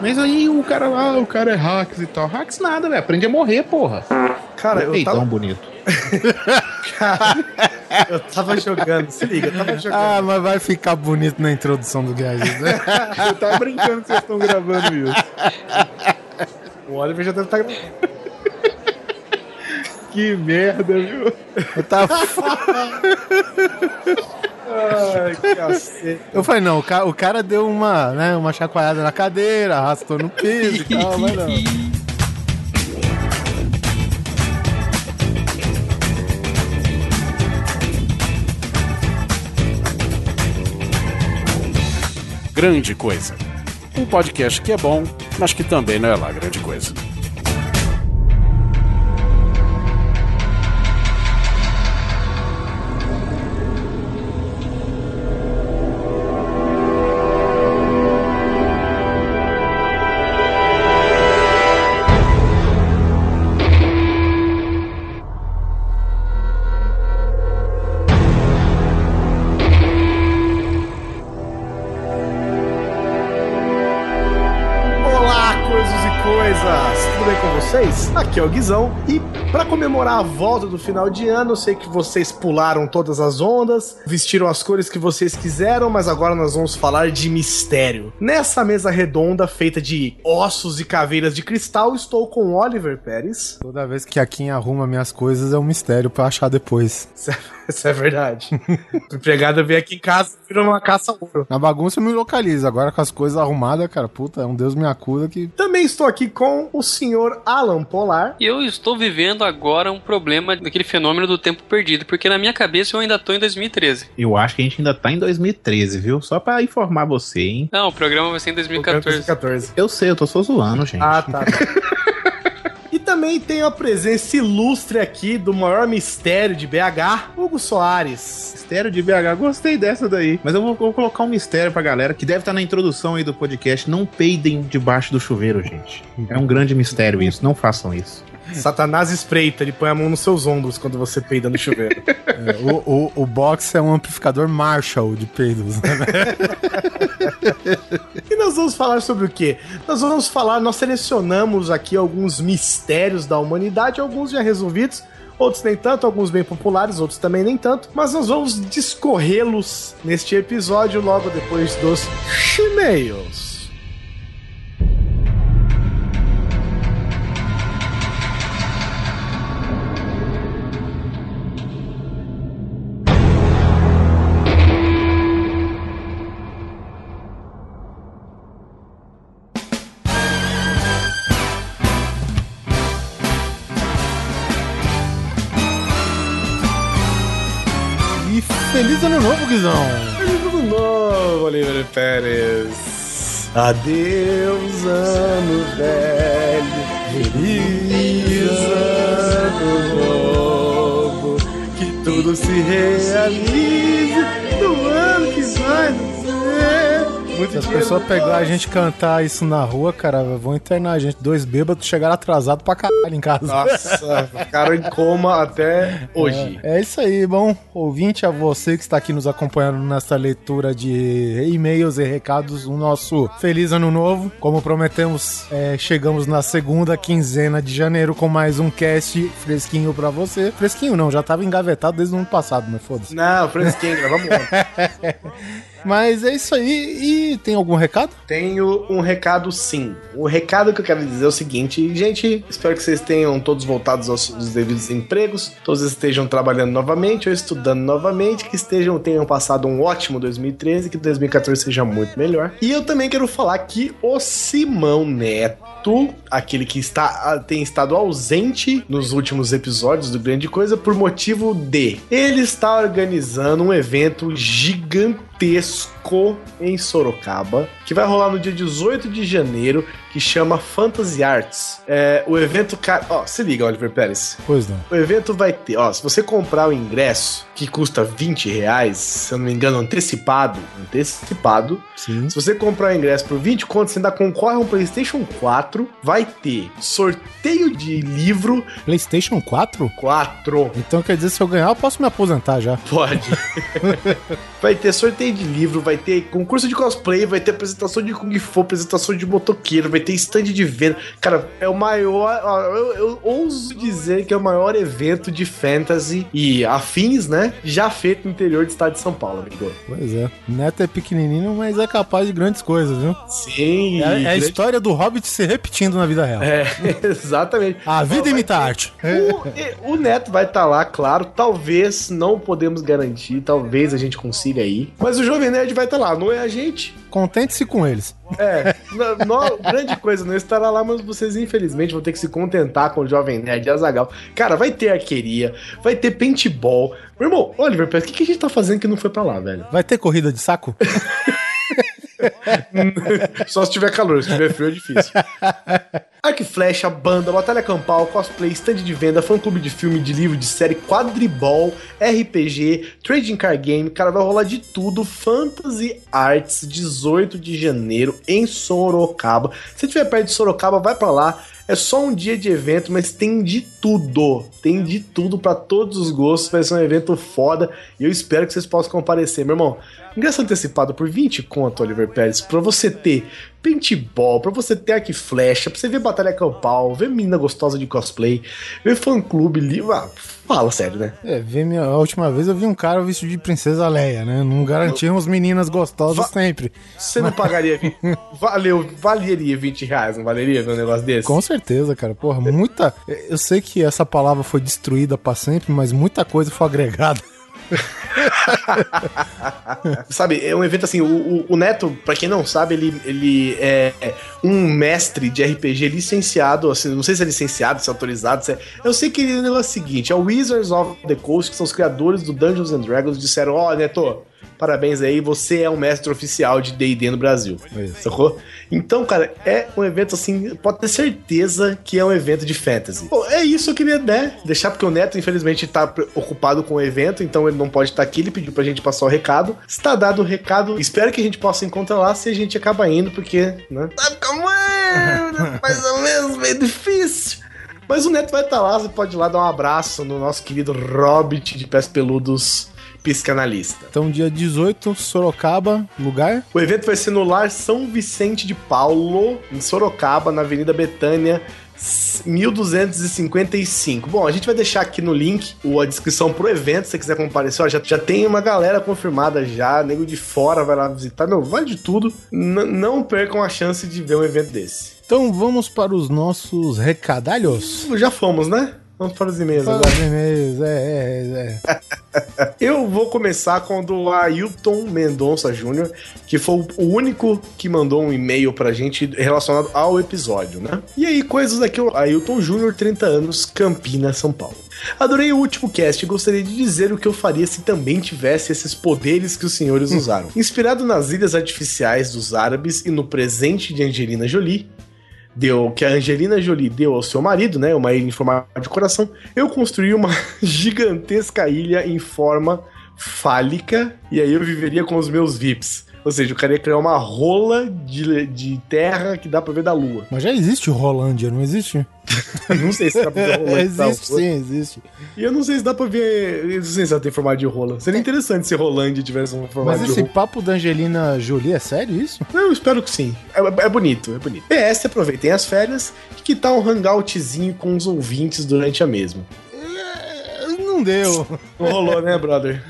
Mas aí o cara lá, o cara é hacks e tal. Hacks nada, velho. Aprende a morrer, porra. Cara, eu Peitão tava, bonito. eu tava jogando, se liga, eu tava jogando. Ah, mas vai ficar bonito na introdução do Guedes, né? Eu tava brincando que vocês estão gravando isso. O Oliver já deve estar gravando. Que merda, viu? Tá Ai, cacete. Eu falei, não, o cara, o cara deu uma, né, uma chacoalhada na cadeira, arrastou no piso e tal, mas não. Grande Coisa. Um podcast que é bom, mas que também não é lá grande coisa. Aqui é o Guizão e comemorar a volta do final de ano, eu sei que vocês pularam todas as ondas, vestiram as cores que vocês quiseram, mas agora nós vamos falar de mistério. Nessa mesa redonda feita de ossos e caveiras de cristal, estou com Oliver Pérez. Toda vez que a Kim arruma minhas coisas é um mistério pra achar depois. Isso é, é verdade. o empregado veio aqui em casa e virou uma caça ao ouro. Na bagunça eu me localizo, agora com as coisas arrumadas, cara, puta, é um Deus me acuda que... Também estou aqui com o senhor Alan Polar. E eu estou vivendo agora um problema daquele fenômeno do tempo perdido, porque na minha cabeça eu ainda tô em 2013. Eu acho que a gente ainda tá em 2013, viu? Só pra informar você, hein? Não, o programa vai ser em 2014. 2014. Eu sei, eu tô só zoando, gente. Ah, tá. E também tem a presença ilustre aqui do maior mistério de BH, Hugo Soares. Mistério de BH, gostei dessa daí. Mas eu vou, vou colocar um mistério pra galera que deve estar na introdução aí do podcast. Não peidem debaixo do chuveiro, gente. É um grande mistério isso. Não façam isso. Satanás espreita, ele põe a mão nos seus ombros quando você peida no chuveiro. é, o, o, o box é um amplificador Marshall de peidos, né? e nós vamos falar sobre o quê? Nós vamos falar, nós selecionamos aqui alguns mistérios da humanidade, alguns já resolvidos, outros nem tanto, alguns bem populares, outros também nem tanto, mas nós vamos discorrê-los neste episódio logo depois dos e-mails. Guizão! Feliz ano novo, Oliver Pérez. Adeus, ano velho. Feliz ano novo. Que tudo se realize Muito Se as pessoas pegar a gente cantar isso na rua, cara, vão internar a gente. Dois bêbados chegaram atrasados pra caralho em casa. Nossa, ficaram em coma até hoje. É, é isso aí, bom ouvinte, a você que está aqui nos acompanhando nessa leitura de e-mails e recados, o nosso feliz ano novo. Como prometemos, é, chegamos na segunda quinzena de janeiro com mais um cast fresquinho pra você. Fresquinho não, já tava engavetado desde o ano passado, mas foda-se. Não, fresquinho, vamos lá. Mas é isso aí. E tem algum recado? Tenho um recado sim. O recado que eu quero dizer é o seguinte, gente, espero que vocês tenham todos voltados aos seus devidos empregos, todos estejam trabalhando novamente ou estudando novamente, que estejam tenham passado um ótimo 2013, que 2014 seja muito melhor. E eu também quero falar que o Simão Neto, aquele que está tem estado ausente nos últimos episódios do Grande Coisa por motivo de ele está organizando um evento gigantesco em Sorocaba, que vai rolar no dia 18 de janeiro, que chama Fantasy Arts. É, o evento, cara, ó, se liga, Oliver Pérez. Pois não. O evento vai ter, ó, se você comprar o ingresso, que custa 20 reais, se eu não me engano, antecipado. Antecipado. Sim. Se você comprar o ingresso por 20 contos, você ainda concorre a um PlayStation 4. Vai ter sorteio de livro PlayStation 4? 4. Então quer dizer, se eu ganhar, eu posso me aposentar já. Pode. vai ter sorteio de livro, vai ter concurso de cosplay, vai ter apresentação de Kung Fu, apresentação de motoqueiro, vai ter stand de venda. Cara, é o maior. Eu, eu ouso dizer que é o maior evento de fantasy e afins, né? Já feito no interior do estado de São Paulo, amigo. Pois é. Neto é pequenininho, mas é capaz de grandes coisas, viu? Sim. É, é a história do Hobbit se repetindo na vida real. É, exatamente. A vida imita a arte. O, o Neto vai estar lá, claro. Talvez, não podemos garantir. Talvez a gente consiga ir. Mas o Jovem Nerd vai estar lá, não é a gente. Contente-se com eles. É, no- no- grande coisa, não estará lá, mas vocês infelizmente vão ter que se contentar com o Jovem Nerd e Azagal. Cara, vai ter arqueria, vai ter paintball. Meu irmão, Oliver, o que, que a gente tá fazendo que não foi pra lá, velho? Vai ter corrida de saco? Só se tiver calor, se tiver frio é difícil. Arco e flecha, banda, batalha campal, cosplay, stand de venda, fã clube de filme, de livro, de série, quadribol, RPG, trading card game, cara, vai rolar de tudo. Fantasy Arts, 18 de janeiro, em Sorocaba. Se tiver perto de Sorocaba, vai pra lá. É só um dia de evento, mas tem de tudo. Tem de tudo pra todos os gostos. Vai ser um evento foda. E eu espero que vocês possam comparecer, meu irmão. Ingresso antecipado por 20 conto, Oliver Pérez, pra você ter paintball, pra você ter arco e flecha, pra você ver batalha campal, ver menina gostosa de cosplay, ver fã clube, livro. Ah, fala sério, né? É, vi minha, a última vez eu vi um cara vestido de princesa Leia, né? Não garantimos meninas gostosas Va- sempre. Você não pagaria. Valeu, valeria 20 reais, não valeria ver um negócio desse? Com certeza, cara. Porra, muita. Eu sei que essa palavra foi destruída pra sempre, mas muita coisa foi agregada. Sabe, é um evento assim, o, o- o Neto, pra quem não sabe, ele, ele é um mestre de RPG licenciado, assim, não sei se é licenciado, se é autorizado, se é... Eu sei que ele é o seguinte, é o Wizards of the Coast, que são os criadores do Dungeons and Dragons, disseram, ó, Neto, parabéns aí, você é o mestre oficial de D&D no Brasil. Isso. Sacou? Então, cara, é um evento assim, pode ter certeza que é um evento de fantasy. Pô, é isso que eu queria, né? Deixar porque o Neto, infelizmente, tá ocupado com o evento, então ele não pode estar aqui. Ele pediu pra gente passar o recado. Está dado o recado. Espero que a gente possa encontrar lá se a gente acabar indo, porque, né? Vai ficar muito, mais ou menos, meio difícil. Mas o Neto vai estar lá, você pode ir lá dar um abraço no nosso querido Hobbit de pés peludos psicanalista. Então, dia 18, Sorocaba, lugar. O evento vai ser no Lar São Vicente de Paulo, em Sorocaba, na Avenida Betânia, 1255. Bom, a gente vai deixar aqui no link a descrição pro evento, se você quiser comparecer. Ó, já, já tem uma galera confirmada já, nego de fora vai lá visitar. Meu, vai de tudo. N- não percam a chance de ver um evento desse. Então, vamos para os nossos recadalhos. Já fomos, né? Vamos para os e-mails Para agora. os e-mails, é, é, é. Eu vou começar com o do Ailton Mendonça Júnior, que foi o único que mandou um e-mail pra gente relacionado ao episódio, né? E aí, coisas aqui, o Ailton Júnior, 30 anos, Campinas, São Paulo. Adorei o último cast e gostaria de dizer o que eu faria se também tivesse esses poderes que os senhores usaram. Inspirado nas ilhas artificiais dos árabes e no presente de Angelina Jolie, deu que a Angelina Jolie deu ao seu marido, né, uma ilha em forma de coração, eu construí uma gigantesca ilha em forma fálica e aí eu viveria com os meus VIPs. Ou seja, eu queria criar uma rola de, de terra que dá pra ver da lua. Mas já existe Rolândia, não existe? não sei se dá pra ver rola existe, sim, existe. E eu não sei se dá pra ver. Eu não sei se ela tem formato de rola. Seria interessante se Rolândia tivesse um formato Mas de esse rola. papo da Angelina Jolie é sério isso? Não, eu espero que sim. É, é bonito, é bonito. PS, aproveitem as férias. Que tal um hangoutzinho com os ouvintes durante a mesma? É, Não deu. Não rolou, né, brother?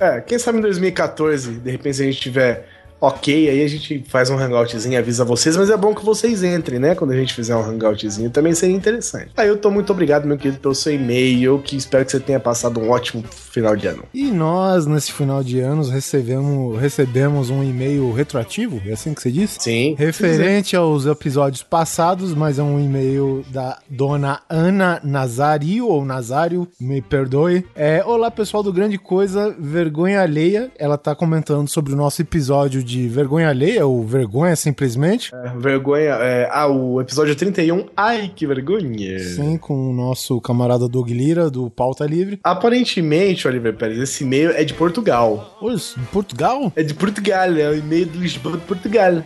É, quem sabe em 2014, de repente, se a gente tiver ok, aí a gente faz um hangoutzinho e avisa vocês, mas é bom que vocês entrem, né? Quando a gente fizer um hangoutzinho, também seria interessante. Aí eu tô muito obrigado, meu querido, pelo seu e-mail, que espero que você tenha passado um ótimo final de ano. E nós, nesse final de anos, recebemos, recebemos um e-mail retroativo, é assim que você disse? Sim. Referente aos episódios passados, mas é um e-mail da dona Ana Nazario, ou Nazário, me perdoe. É, Olá, pessoal do Grande Coisa, vergonha alheia. Ela tá comentando sobre o nosso episódio de vergonha alheia, ou vergonha simplesmente. É, vergonha. É, ah, o episódio 31. Ai, que vergonha. Sim, com o nosso camarada Doug Lira, do Pauta Livre. Aparentemente, Oliver Pérez, esse e-mail é de Portugal. Isso, em Portugal? É de Portugal, é o e-mail do Lisboa de Portugal.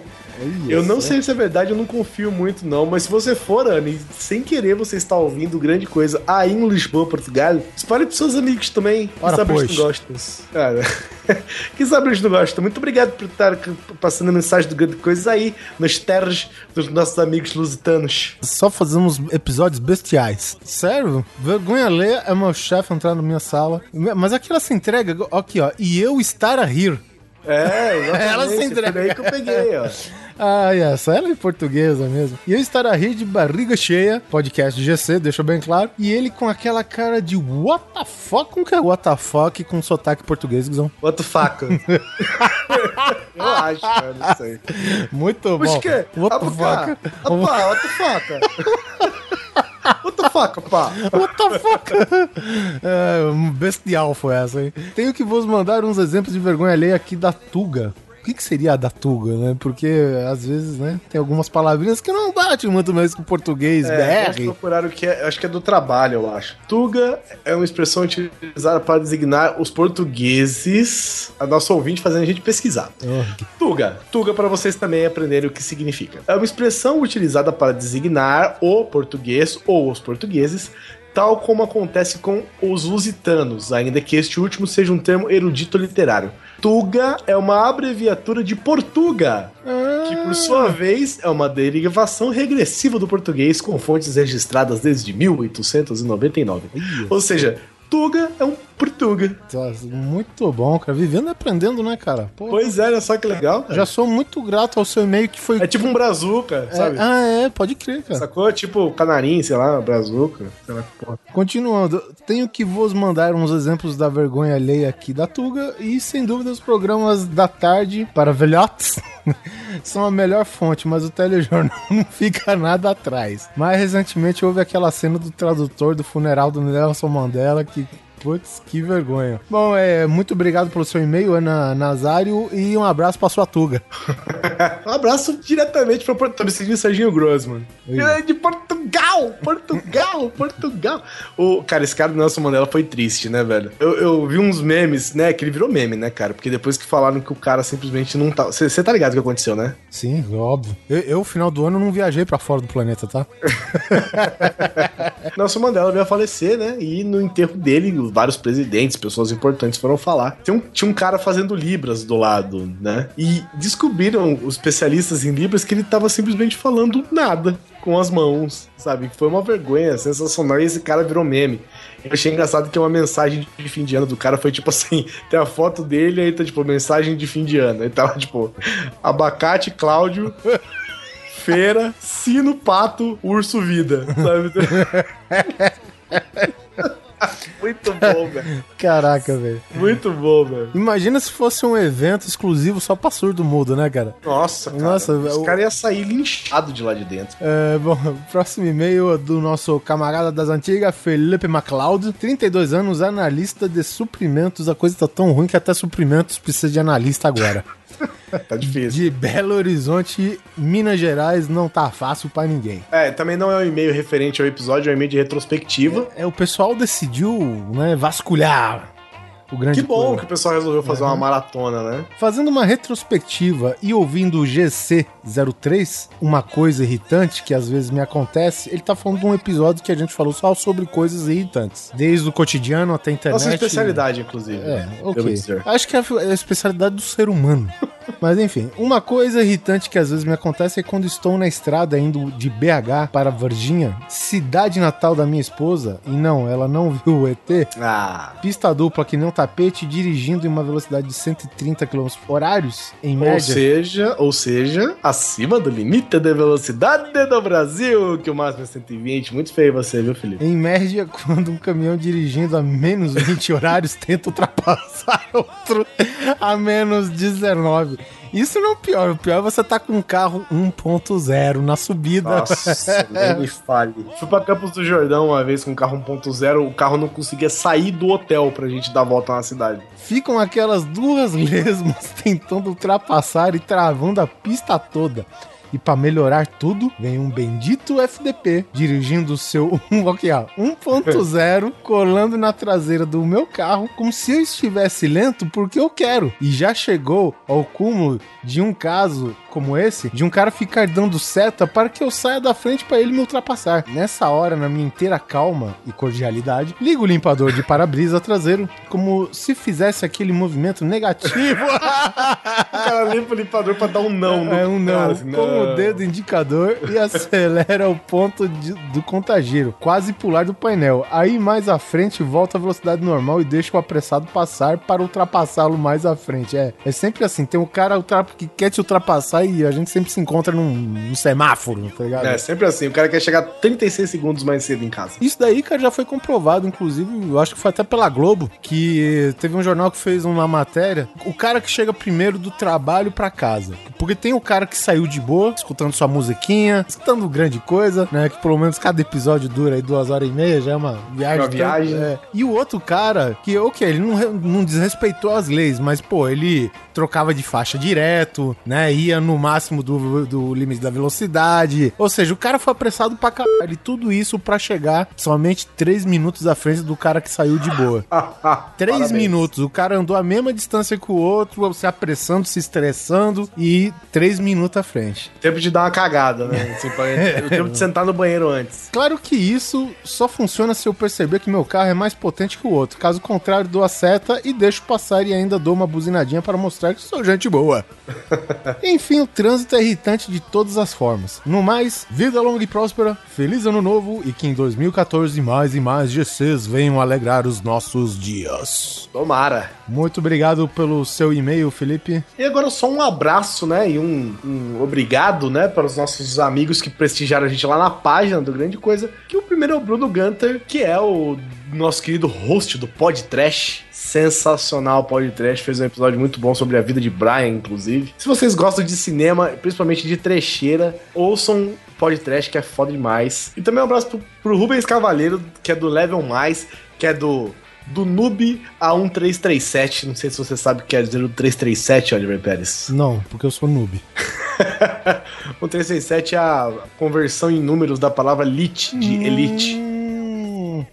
Eu não sei se é verdade, eu não confio muito, não. Mas se você for, Anne, sem querer você está ouvindo grande coisa aí em Lisboa, Portugal, espalhe pros seus amigos também. Que Ora, sabe pois. eles não gostam. Cara, que sabe eles não gostam. Muito obrigado por estar passando mensagem do grande coisa aí nas terras dos nossos amigos lusitanos. Só fazemos episódios bestiais. Sério? Vergonha alheia é meu chefe entrar na minha sala. Mas aqui ela se entrega, aqui ó, e eu estar a rir. É, exatamente. Ela se Foi entrega. daí que eu peguei, ó. Ah, essa ela é portuguesa mesmo. E eu estar a rir de barriga cheia, podcast de GC, deixa bem claro. E ele com aquela cara de what the fuck? Como que é what the fuck com sotaque português, Guizão? Outro faca. eu acho, cara, não sei. Muito Mas bom. que? What Ah, the pá, fuck? ah, pá, what the fuck? What the fuck, pá? What the fuck? é, bestial foi essa, hein? Tenho que vos mandar uns exemplos de vergonha alheia aqui da Tuga. O que, que seria a da Tuga, né? Porque às vezes, né, tem algumas palavrinhas que não batem muito mais com o português, É, BR. procurar o que é, acho que é do trabalho, eu acho. Tuga é uma expressão utilizada para designar os portugueses, a nossa ouvinte fazendo a gente pesquisar. Oh, Tuga. Tuga para vocês também aprenderem o que significa. É uma expressão utilizada para designar o português ou os portugueses, tal como acontece com os lusitanos, ainda que este último seja um termo erudito literário. Tuga é uma abreviatura de Portuga, que por sua vez é uma derivação regressiva do português com fontes registradas desde 1899. Ou seja, Tuga é um Portuga. Nossa, Muito bom, cara. Vivendo e aprendendo, né, cara? Pô, Pois é, olha só que legal. cara. já sou muito grato ao seu e-mail que foi. É tipo um brazuca, É, sabe? ah, é, pode crer, cara. Sacou? Tipo canarim, sei lá, brazuca. Sei lá que porra. Continuando, tenho que vos mandar uns exemplos da vergonha alheia aqui da Tuga e, sem dúvida, os programas da tarde para velhotes são a melhor fonte, mas o telejornal não fica nada atrás. Mais recentemente houve aquela cena do tradutor do funeral do Nelson Mandela que. Putz, que vergonha. Bom, é, muito obrigado pelo seu e-mail, Ana Nazário, e um abraço pra sua Tuga. Um abraço diretamente. Me sentindo Serginho Grossman. Oi. De Portugal! Portugal! Portugal! O, cara, esse cara do Nelson Mandela foi triste, né, velho? Eu, eu vi uns memes, né? Que ele virou meme, né, cara? Porque depois que falaram que o cara simplesmente não tá. Você tá ligado o que aconteceu, né? Sim, óbvio. Eu, eu, final do ano, não viajei pra fora do planeta, tá? Nelson Mandela veio a falecer, né? E no enterro dele, vários presidentes, pessoas importantes foram falar. Um- tinha um cara fazendo Libras do lado, né? E descobriram os especialistas em Libras que ele tava simplesmente falando nada com as mãos, sabe? Foi uma vergonha sensacional e esse cara virou meme. Eu achei engraçado que uma mensagem de fim de ano do cara foi tipo assim: tem a foto dele, aí tá tipo, mensagem de fim de ano. Aí tava tipo, abacate, Cláudio. Feira, sino, pato, urso, vida. Sabe? Muito bom, velho. Caraca, velho. Muito bom, velho. Imagina se fosse um evento exclusivo só pra surdo mudo, né, cara? Nossa, cara. Nossa, os o- caras iam sair linchado de lá de dentro. É, bom, próximo e-mail é do nosso camarada das antigas, Felipe MacLeod, 32 anos, analista de suprimentos. A coisa tá tão ruim que até suprimentos precisa de analista agora. Tá difícil. De Belo Horizonte, Minas Gerais, não tá fácil pra ninguém. É, também não é um e-mail referente ao episódio, é um e-mail de retrospectiva. É, o pessoal decidiu, né, vasculhar o grande Que bom que o pessoal resolveu fazer uma maratona, né? Fazendo uma retrospectiva e ouvindo o GC03, uma coisa irritante que às vezes me acontece, ele tá falando de um episódio que a gente falou só sobre coisas irritantes. Desde o cotidiano até a internet. Nossa especialidade, inclusive. É, ok. Acho que é a especialidade do ser humano. Mas enfim, uma coisa irritante que às vezes me acontece é quando estou na estrada indo de BH para Varginha, cidade natal da minha esposa, e não, ela não viu o ET, Ah. pista dupla que nem um tapete, dirigindo em uma velocidade de 130 km horários, em Ou média. seja, ou seja, acima do limite de velocidade do Brasil, que o máximo é 120. Muito feio você, viu, Felipe? Em média, quando um caminhão dirigindo a menos 20 horários tenta ultrapassar outro a menos 19. Isso não é o pior. O pior é você tá com um carro 1.0 na subida. Nossa, nem me fale. Fui pra Campos do Jordão uma vez com um carro 1.0, o carro não conseguia sair do hotel pra gente dar volta na cidade. Ficam aquelas duas lesmas tentando ultrapassar e travando a pista toda. E para melhorar tudo, vem um bendito FDP dirigindo o seu aqui, ó, 1.0 colando na traseira do meu carro como se eu estivesse lento porque eu quero. E já chegou ao cúmulo de um caso como esse, de um cara ficar dando seta para que eu saia da frente para ele me ultrapassar. Nessa hora, na minha inteira calma e cordialidade, ligo o limpador de para-brisa traseiro como se fizesse aquele movimento negativo. O cara limpa o limpador pra dar um não. É um não, cara, assim, com o dedo indicador e acelera o ponto de- do contagiro, quase pular do painel. Aí mais à frente volta a velocidade normal e deixa o apressado passar para ultrapassá-lo mais à frente. É, é sempre assim, tem um cara que quer te ultrapassar e a gente sempre se encontra num, num semáforo, tá ligado? É, sempre assim. O cara quer chegar 36 segundos mais cedo em casa. Isso daí, cara, já foi comprovado, inclusive, eu acho que foi até pela Globo, que teve um jornal que fez uma matéria, o cara que chega primeiro do trabalho pra casa. Porque tem o cara que saiu de boa, escutando sua musiquinha, escutando grande coisa, né, que pelo menos cada episódio dura aí duas horas e meia, já é uma viagem. Uma viagem. É. E o outro cara, que, ok, ele não, não desrespeitou as leis, mas, pô, ele trocava de faixa direto, né, ia no máximo do, do limite da velocidade, ou seja, o cara foi apressado pra caralho, e tudo isso pra chegar somente três minutos à frente do cara que saiu de boa. Três Parabéns. minutos. O cara andou a mesma distância que o outro, se apressando, se estressando e três minutos à frente. Tempo de dar uma cagada, né? Assim, o tempo de sentar no banheiro antes. Claro que isso só funciona se eu perceber que meu carro é mais potente que o outro. Caso contrário, dou a seta e deixo passar e ainda dou uma buzinadinha para mostrar que sou gente boa. Enfim, o trânsito é irritante de todas as formas. No mais, vida longa e próspera, feliz ano novo e que em 2014 mais e mais GCs venham alegrar os nossos dias. Tomara. Muito obrigado pelo seu e-mail, Felipe. E agora só um abraço, né? E um, um obrigado, né? Para os nossos amigos que prestigiaram a gente lá na página do Grande Coisa. Que o primeiro é o Bruno Gunter, que é o nosso querido host do Pod Trash. Sensacional Pod Trash. Fez um episódio muito bom sobre a vida de Brian, inclusive. Se vocês gostam de cinema, principalmente de trecheira, ouçam Pod Trash, que é foda demais. E também um abraço pro, pro Rubens Cavaleiro, que é do Level Mais, que é do do noob a 1337. Não sei se você sabe o que quer dizer o 337, Oliver Pérez. Não, porque eu sou noob. o 367 é a conversão em números da palavra lit, de elite.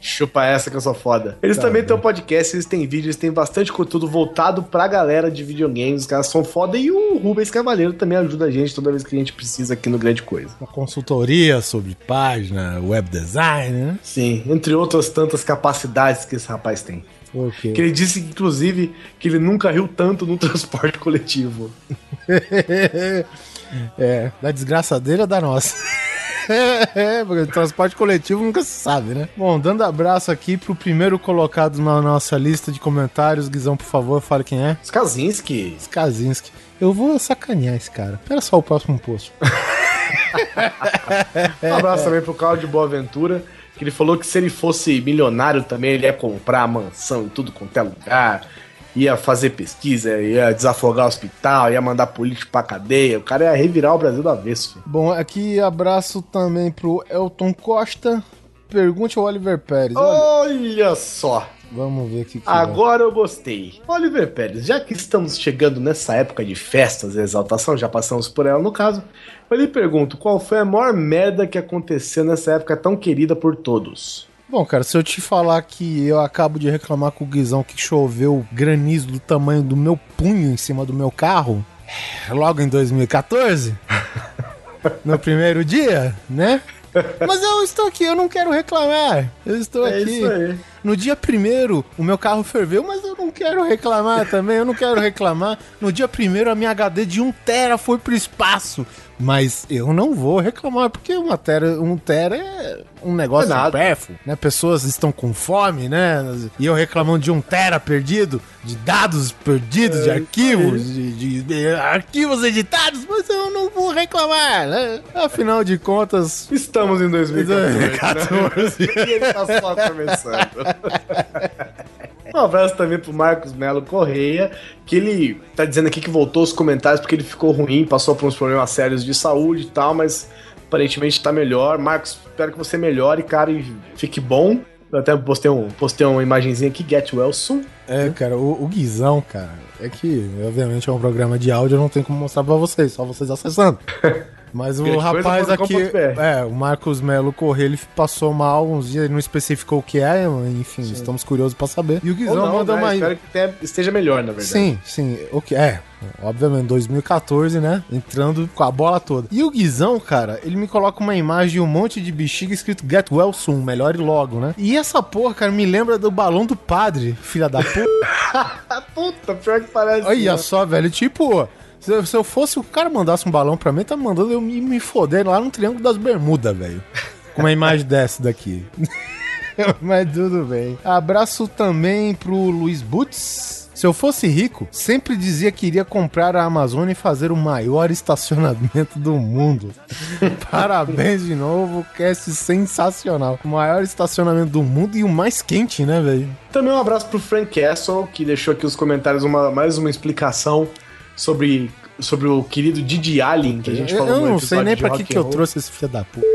Chupa essa que eu sou foda. Eles Tá também bem. têm um podcast, eles têm vídeos, eles têm bastante conteúdo voltado pra galera de videogames. Os caras são foda. E o Rubens Cavaleiro também ajuda a gente toda vez que a gente precisa aqui no Grande Coisa. Uma consultoria sobre página, web design, né? Sim, entre outras tantas capacidades que esse rapaz tem. Ok. Que ele disse, inclusive, que ele nunca riu tanto no transporte coletivo. é, da desgraça dele ou da nossa? É, porque transporte coletivo nunca se sabe, né? Bom, dando abraço aqui pro primeiro colocado na nossa lista de comentários. Guizão, por favor, fale quem é. Skazinski. Skazinski. Eu vou sacanear esse cara. Pera só o próximo post. Um abraço também pro Claudio Boaventura, que ele falou que se ele fosse milionário também, ele ia comprar mansão em tudo quanto é lugar, ia fazer pesquisa, ia desafogar o hospital, ia mandar político pra cadeia. O cara ia revirar o Brasil do avesso. filho. Bom, aqui abraço também pro Elton Costa. Pergunte ao Oliver Pérez. Olha, Olha só! vamos ver aqui. que Agora eu gostei. Oliver Pérez, já que estamos chegando nessa época de festas e exaltação, já passamos por ela no caso, eu lhe pergunto, qual foi a maior merda que aconteceu nessa época tão querida por todos? Bom, cara, se eu te falar que eu acabo de reclamar com o Guizão que choveu granizo do tamanho do meu punho em cima do meu carro, logo em 2014, no primeiro dia, né? Mas eu estou aqui, eu não quero reclamar. Eu estou É aqui. isso aí. No dia primeiro, o meu carro ferveu, mas eu não quero reclamar também, eu não quero reclamar. No dia primeiro, a minha HD de 1 tera foi pro espaço. Mas eu não vou reclamar, porque uma tera, um tera é um negócio É supérfluo, né? Pessoas estão com fome, né? E eu reclamando de um tera perdido, de dados perdidos, de arquivos, de, de- de arquivos editados, mas eu não vou reclamar, né? Afinal de contas, Estamos em 2014. 2014. Né? e ele tá só começando. Um abraço também pro Marcos Melo Correia, que ele tá dizendo aqui que voltou os comentários porque ele ficou ruim, passou por uns problemas sérios de saúde e tal, mas aparentemente tá melhor. Marcos, espero que você melhore, cara, e fique bom. Eu até postei, um, postei uma imagenzinha aqui, Get Well Soon. É, cara, o, o Guizão, cara, é que, obviamente, é um programa de áudio, eu não tenho como mostrar pra vocês, só vocês acessando. Mas o Grande rapaz aqui, é, o Marcos Melo Correia, ele passou mal uns dias, ele não especificou o que é, enfim, estamos curiosos pra saber. E o Guizão não, manda né? uma. Espero que esteja melhor, na verdade. Sim, sim, o que é. Obviamente, 2014, né? Entrando com a bola toda. E o Guizão, cara, ele me coloca uma imagem de um monte de bexiga escrito Get Well Soon, melhore logo, né? E essa porra, cara, me lembra do balão do padre, filha da puta. Puta, pior que parece. Olha né? só, velho, tipo, se eu, se eu fosse, o cara mandasse um balão pra mim, tá mandando eu me, me foder lá no Triângulo das Bermudas, velho. Com uma imagem dessa daqui. Mas tudo bem. Abraço também pro Luiz Butz. Se eu fosse rico, sempre dizia que iria comprar a Amazônia e fazer o maior estacionamento do mundo. Parabéns de novo, cast sensacional. O maior estacionamento do mundo e o mais quente, né, velho? Também um abraço pro Frank Castle, que deixou aqui nos comentários uma, mais uma explicação sobre, sobre o querido Didi Allen, que a gente Eu, falou eu não sei nem pra que, que eu trouxe esse filho da puta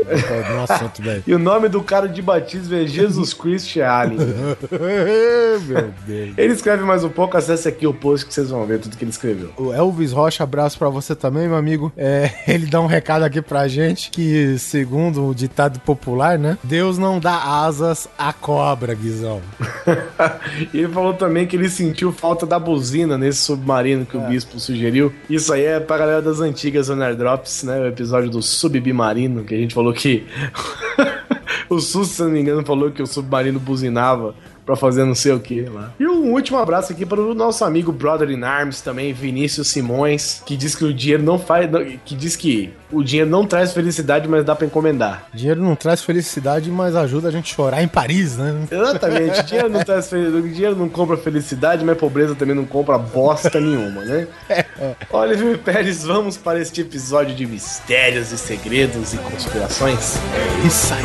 no assunto, velho. E o nome do cara de batismo é Jesus Christ Allen. Meu Deus. Ele escreve mais um pouco, acesse aqui o post que vocês vão ver tudo que ele escreveu. O Elvis Rocha, abraço pra você também, meu amigo. É, ele dá um recado aqui pra gente que, segundo o ditado popular, né? Deus não dá asas à cobra, Guizão. E ele falou também que ele sentiu falta da buzina nesse submarino que o bispo sugeriu. Isso aí é pra galera das antigas on Drops, né? O episódio do submarino, que a gente falou que. o SUS, se não me engano, falou que o submarino buzinava pra fazer não sei o que lá. E um último abraço aqui para o nosso amigo Brother in Arms também, Vinícius Simões, que diz que o dinheiro não faz. que diz que o dinheiro não traz felicidade, mas dá pra encomendar. Dinheiro não traz felicidade, mas ajuda a gente a chorar em Paris, né? Exatamente, dinheiro não traz felicidade, dinheiro não compra felicidade, mas pobreza também não compra bosta nenhuma, né? Oliver Pérez, vamos para este episódio de mistérios e segredos e conspirações. Isso aí.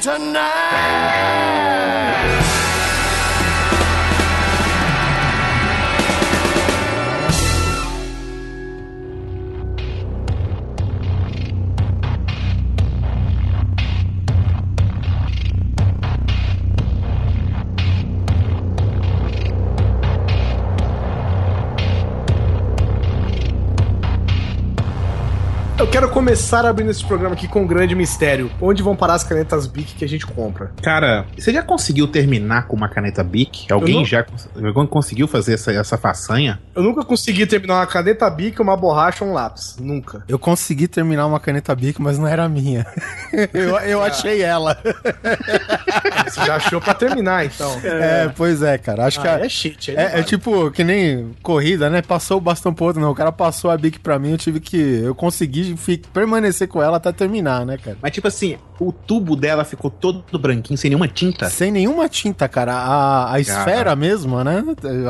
tonight. Eu quero começar abrindo esse programa aqui com um grande mistério. Onde vão parar as canetas Bic que a gente compra? Cara, você já conseguiu terminar com uma caneta Bic? Alguém não. já alguém conseguiu fazer essa, essa façanha? Eu nunca consegui terminar uma caneta Bic, uma borracha ou um lápis. Nunca. Eu consegui terminar uma caneta Bic, mas não era minha. eu, eu achei ela. Você já achou pra terminar, então. É, pois é, cara. Acho que Ah, a- é cheat. aí É, é vale. tipo que nem corrida, né? Passou o bastão pro outro, não. O cara passou a Bic pra mim, eu tive que. Eu consegui fi- permanecer com ela até terminar, né, cara? Mas tipo assim, o tubo dela ficou todo branquinho, sem nenhuma tinta. Sem nenhuma tinta, cara. A, a esfera mesmo, né?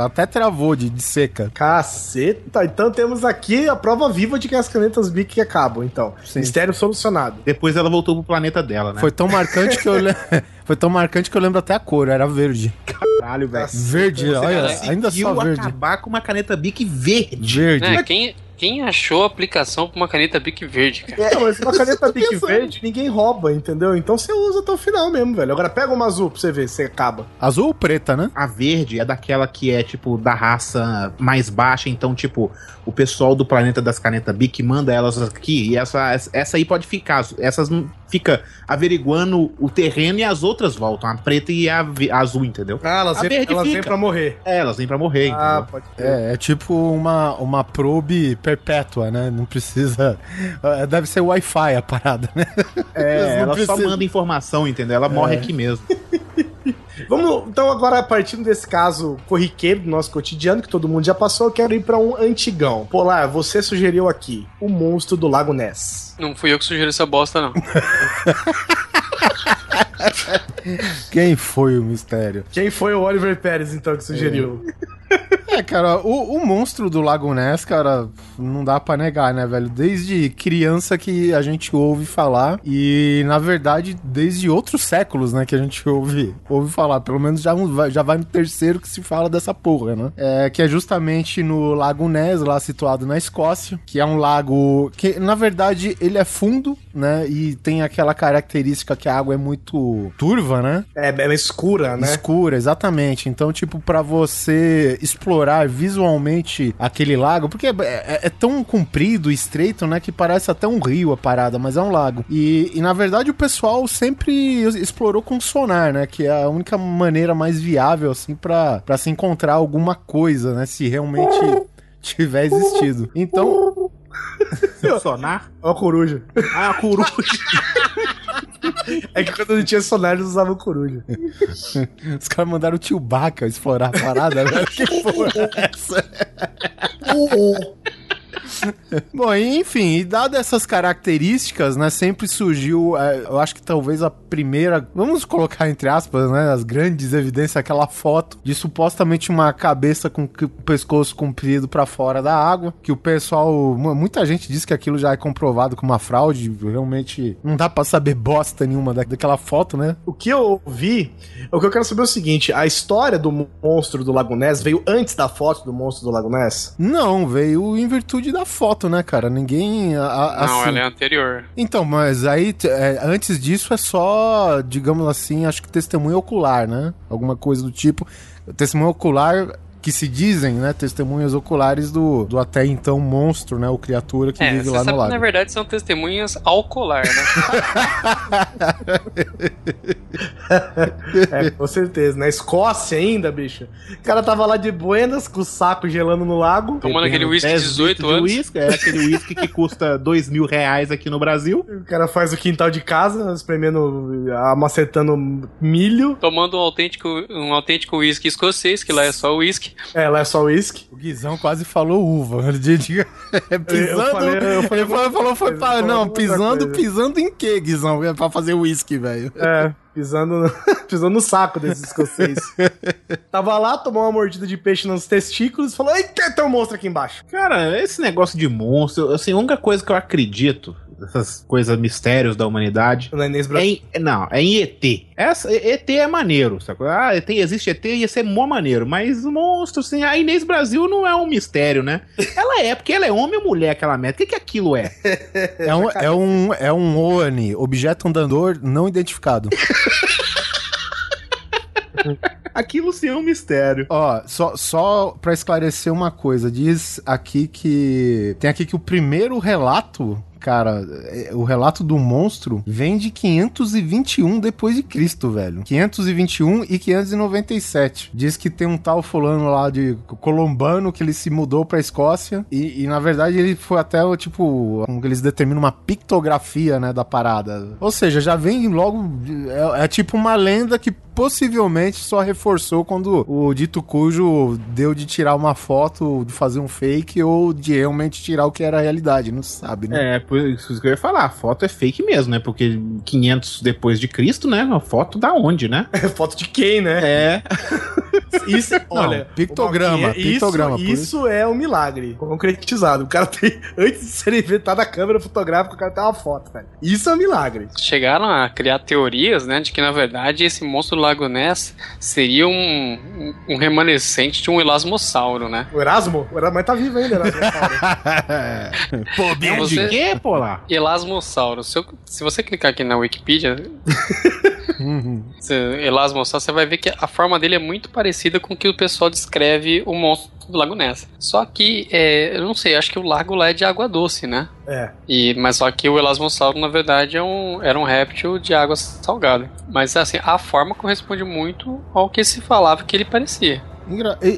Até travou de, de seca. Caceta, então temos aqui a prova viva de que as canetas Bic acabam, então. Sim. Mistério solucionado. Depois ela voltou pro planeta dela, né? Foi tão marcante que eu Foi tão marcante que eu lembro até a cor, era verde. Caralho, velho. Verde, olha, ainda só verde. acabar com uma caneta Bic verde. Verde. É, quem, quem achou a aplicação pra uma caneta Bic verde, cara? É, mas uma caneta Bic verde ninguém rouba, entendeu? Então você usa até o final mesmo, velho. Agora pega uma azul pra você ver se acaba. Azul ou preta, né? A verde é daquela que é, tipo, da raça mais baixa. Então, tipo, o pessoal do planeta das canetas Bic manda elas aqui. E essa, essa aí pode ficar. Essas não fica averiguando o terreno e as outras voltam. A preta e a, a azul, entendeu? Ah, elas, verde elas vêm pra morrer. É, elas vêm pra morrer, Ah, entendeu? pode ser. É, é tipo uma, uma probe perpétua, né? Não precisa. é, Deve ser Wi-Fi a parada, né? É, ela só precisa- manda informação, entendeu? Ela morre aqui mesmo. Vamos, então, agora, partindo desse caso corriqueiro do nosso cotidiano, que todo mundo já passou, eu quero ir pra um antigão. Polar, você sugeriu aqui o monstro do Lago Ness. Não fui eu que sugeri essa bosta, não. Quem foi o mistério? Quem foi o Oliver Pérez, então, que sugeriu? É, É, cara, o, o monstro do Lago Ness, cara, não dá pra negar, né, velho? Desde criança que a gente ouve falar e, na verdade, desde outros séculos, né, que a gente ouve, ouve falar. Pelo menos já, já vai no terceiro que se fala dessa porra, né? É, que é justamente no Lago Ness, lá situado na Escócia, que é um lago que, na verdade, ele é fundo, né, e tem aquela característica que a água é muito turva, né? É, é escura, né? Escura, exatamente. Então, tipo, para você explorar visualmente aquele lago, porque é, é, é tão comprido, estreito, né, que parece até um rio a parada, mas é um lago. E, e, na verdade o pessoal sempre explorou com sonar, né, que é a única maneira mais viável, assim, para se encontrar alguma coisa, né, se realmente tiver existido. Então... sonar? Ó a coruja. Ah, a coruja. É que quando não tinha sonar, eles usavam coruja. Os caras mandaram o tio Baca explorar a parada, né? Que porra é essa? Bom, enfim, e dado essas características, né, sempre surgiu, é, eu acho que talvez a primeira, vamos colocar entre aspas, né, as grandes evidências, aquela foto de supostamente uma cabeça com o pescoço comprido para fora da água, que o pessoal, muita gente diz que aquilo já é comprovado como uma fraude, realmente não dá para saber bosta nenhuma daquela foto, né? O que eu vi, o que eu quero saber é o seguinte, a história do monstro do Lago Ness veio antes da foto do monstro do Lago Ness? Não, veio em virtude da foto, né, cara? Ninguém. A, não, assim... ela é anterior. Então, mas aí, é, antes disso é só, digamos assim, acho que testemunho ocular, né? Alguma coisa do tipo. Testemunho ocular que se dizem, né, testemunhas oculares do, do até então monstro, né, o criatura que é, vive lá no lago. Que, na verdade são testemunhas ao colar, né? é, com certeza. Na Escócia ainda, bicho. O cara tava lá de buenas com o saco gelando no lago. Tomando aquele whisky 18 anos. Whisky, é aquele whisky que custa dois mil reais aqui no Brasil. O cara faz o quintal de casa, espremendo, amacetando milho. Tomando um autêntico, um autêntico whisky escocês, que lá é só whisky É, lá é só whisky. O Guizão quase falou uva. Ele é, pisando. Eu falei, eu falei, ele falou, foi pra, Não, pisando, pisando em quê, Guizão? É pra fazer whisky, velho. É. Pisando no, pisando no saco desses escocês. Tava lá, tomou uma mordida de peixe nos testículos e falou: Eita, tem um monstro aqui embaixo. Cara, esse negócio de monstro, assim, a única coisa que eu acredito essas coisas mistérios da humanidade. Não é é em, Não, é em ET. Essa, ET é maneiro, sacou? Ah, ET, existe ET, ia ser mó maneiro. Mas monstro, assim, a Inês Brasil não é um mistério, né? Ela é, porque ela é homem ou mulher, aquela meta. O que, que aquilo é? É um, é um, é um ONI, objeto andador não identificado. Aquilo sim é um mistério. Ó, só, só pra esclarecer uma coisa, diz aqui que. Tem aqui que o primeiro relato cara, é, o relato do monstro vem de 521 depois de Cristo, velho. 521 e 597. Diz que tem um tal fulano lá de colombano que ele se mudou pra Escócia e, e na verdade ele foi até, tipo, eles determinam uma pictografia, né, da parada. Ou seja, já vem logo, é, é tipo uma lenda que possivelmente só reforçou quando o dito cujo deu de tirar uma foto, de fazer um fake ou de realmente tirar o que era a realidade, não sabe, né? É, por isso que eu ia falar, a foto é fake mesmo, né? Porque 500 depois de Cristo, né? Uma foto da onde, né? É foto de quem, né? É. Isso, olha, pictograma, uma, pictograma. Isso, isso é um milagre concretizado. O cara tem, antes de ser inventada a câmera fotográfica, o cara tem uma foto, velho. Isso é um milagre. Chegaram a criar teorias, né, de que na verdade esse monstro do Lago Ness seria um, um remanescente de um elasmossauro, né? O Erasmo? O Erasmo tá vivo ainda, bem você... de quê, lá? Elasmossauro. Se, eu, se você clicar aqui na Wikipedia, uhum. Elasmossauro, você vai ver que a forma dele é muito parecida com o que o pessoal descreve o monstro do Lago Ness. Só que, é, eu não sei, acho que o lago lá é de água doce, né? É. E, mas só que o Elasmossauro, na verdade, é um, era um réptil de água salgada. Mas, assim, a forma corresponde muito ao que se falava que ele parecia.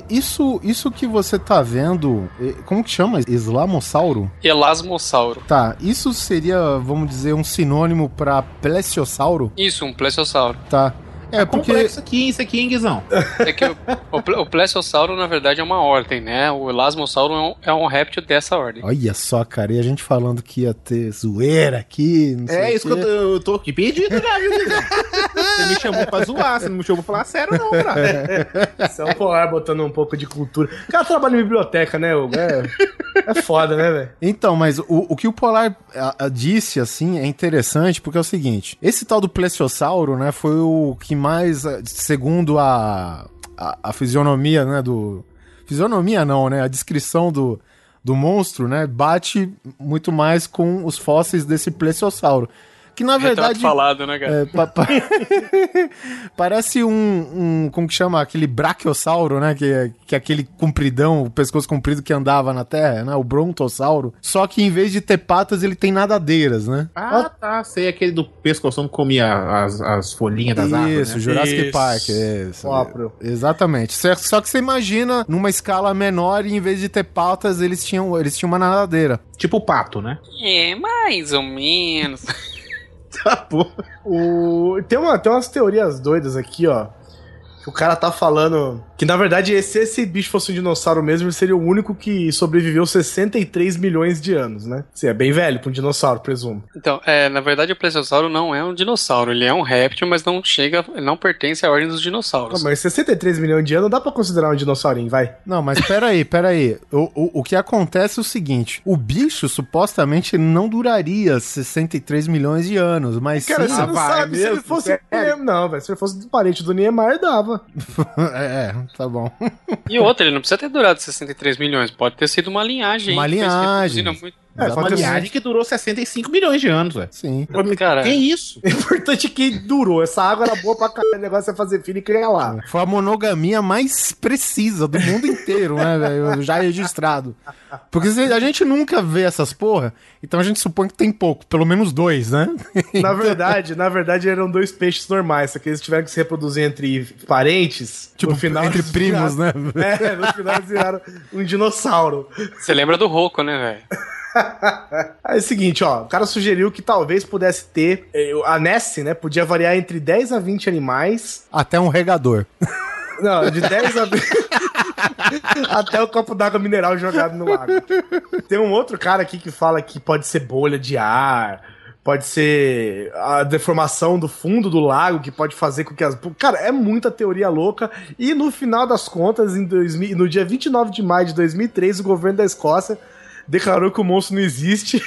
Isso, isso que você tá vendo, como que chama? Islamossauro? Elasmossauro. Tá, isso seria, vamos dizer, um sinônimo para plesiosauro? Isso, um plesiosauro. Tá. É, porque. Complexo aqui, isso aqui, hein, Guizão? É que o, o, na verdade, é uma ordem, né? O elasmossauro é um, é um réptil dessa ordem. Olha só, cara, e a gente falando que ia ter zoeira aqui. Não sei É isso que eu quê. tô, eu tô aqui pedindo viu, Guizão? Você me chamou pra zoar, você não me chamou pra falar sério, não, brother. São Polar botando um pouco de cultura. O cara trabalha em biblioteca, né, Hugo? É, é foda, né, velho? Então, mas o, o que o Polar a- a disse, assim, é interessante porque é o seguinte: esse tal do plesiosauro, né, foi o que mais, eh, segundo a, a, a fisionomia, né, do. Fisionomia não, né? A descrição do, do monstro, né, bate muito mais com os fósseis desse plesiosauro. Que na Retrato verdade. falado, né, cara? É, pa- pa- Parece um, um. Como que chama? Aquele brachiosauro, né? Que é, que é aquele compridão, o pescoço comprido que andava na terra, né? O brontossauro. Só que em vez de ter patas, ele tem nadadeiras, né? Ah, tá, sei, aquele do pescoção que comia as, as folhinhas das árvores, Isso, né? Jurassic Isso. Park. é Isso. Próprio. Exatamente. Só só que você imagina, numa escala menor, e em vez de ter patas, eles tinham, eles tinham uma nadadeira. Tipo o pato, né? É, mais ou menos. Tá, pô. O... Tem, uma, tem umas teorias doidas aqui, ó. Que o cara tá falando que, na verdade, se esse bicho fosse um dinossauro mesmo, ele seria o único que sobreviveu 63 milhões de anos, né? Sim, é bem velho pra um dinossauro, presumo. Então, é, na verdade, o plesiosauro não é um dinossauro. Ele é um réptil, mas não chega, não pertence à ordem dos Ah, dinossauros. mas 63 milhões de anos dá pra considerar um dinossaurinho, vai. Não, mas peraí, peraí. O, o, o que acontece é o seguinte: o bicho supostamente não duraria 63 milhões de anos, mas Cara, sim. você não vai sabe se ele fosse. Sério? Não, velho. Se ele fosse do parente do Niemeyer, dava. é, tá bom. E outra, ele não precisa ter durado 63 milhões. Pode ter sido uma linhagem. Uma linhagem. muito- É, Uma ter linhagem que durou 65 milhões de anos, velho. Sim. Cara, Que isso? O importante é que durou. Essa água era boa pra caralho. O negócio é fazer filho e criar lá. Foi a monogamia mais precisa do mundo inteiro, né, velho? Já registrado. Porque a gente nunca vê essas porra, então a gente supõe que tem pouco, pelo menos dois, né? Na verdade, na verdade, eram dois peixes normais, só que eles tiveram que se reproduzir entre parentes. Tipo, no final, entre primos, viraram- né? É, no final eles viraram um dinossauro. você lembra do Roco, né, velho? É o seguinte, ó, o cara sugeriu que talvez pudesse ter. eh, A Nessie, né? Podia variar entre 10 a 20 animais. Até um regador. Não, de 10 a 20. Até o copo d'água mineral jogado no lago. Tem um outro cara aqui que fala que pode ser bolha de ar. Pode ser a deformação do fundo do lago que pode fazer com que as. Cara, é muita teoria louca. E no final das contas, em 2000, no dia 29 de maio de 2003, o governo da Escócia declarou que o monstro não existe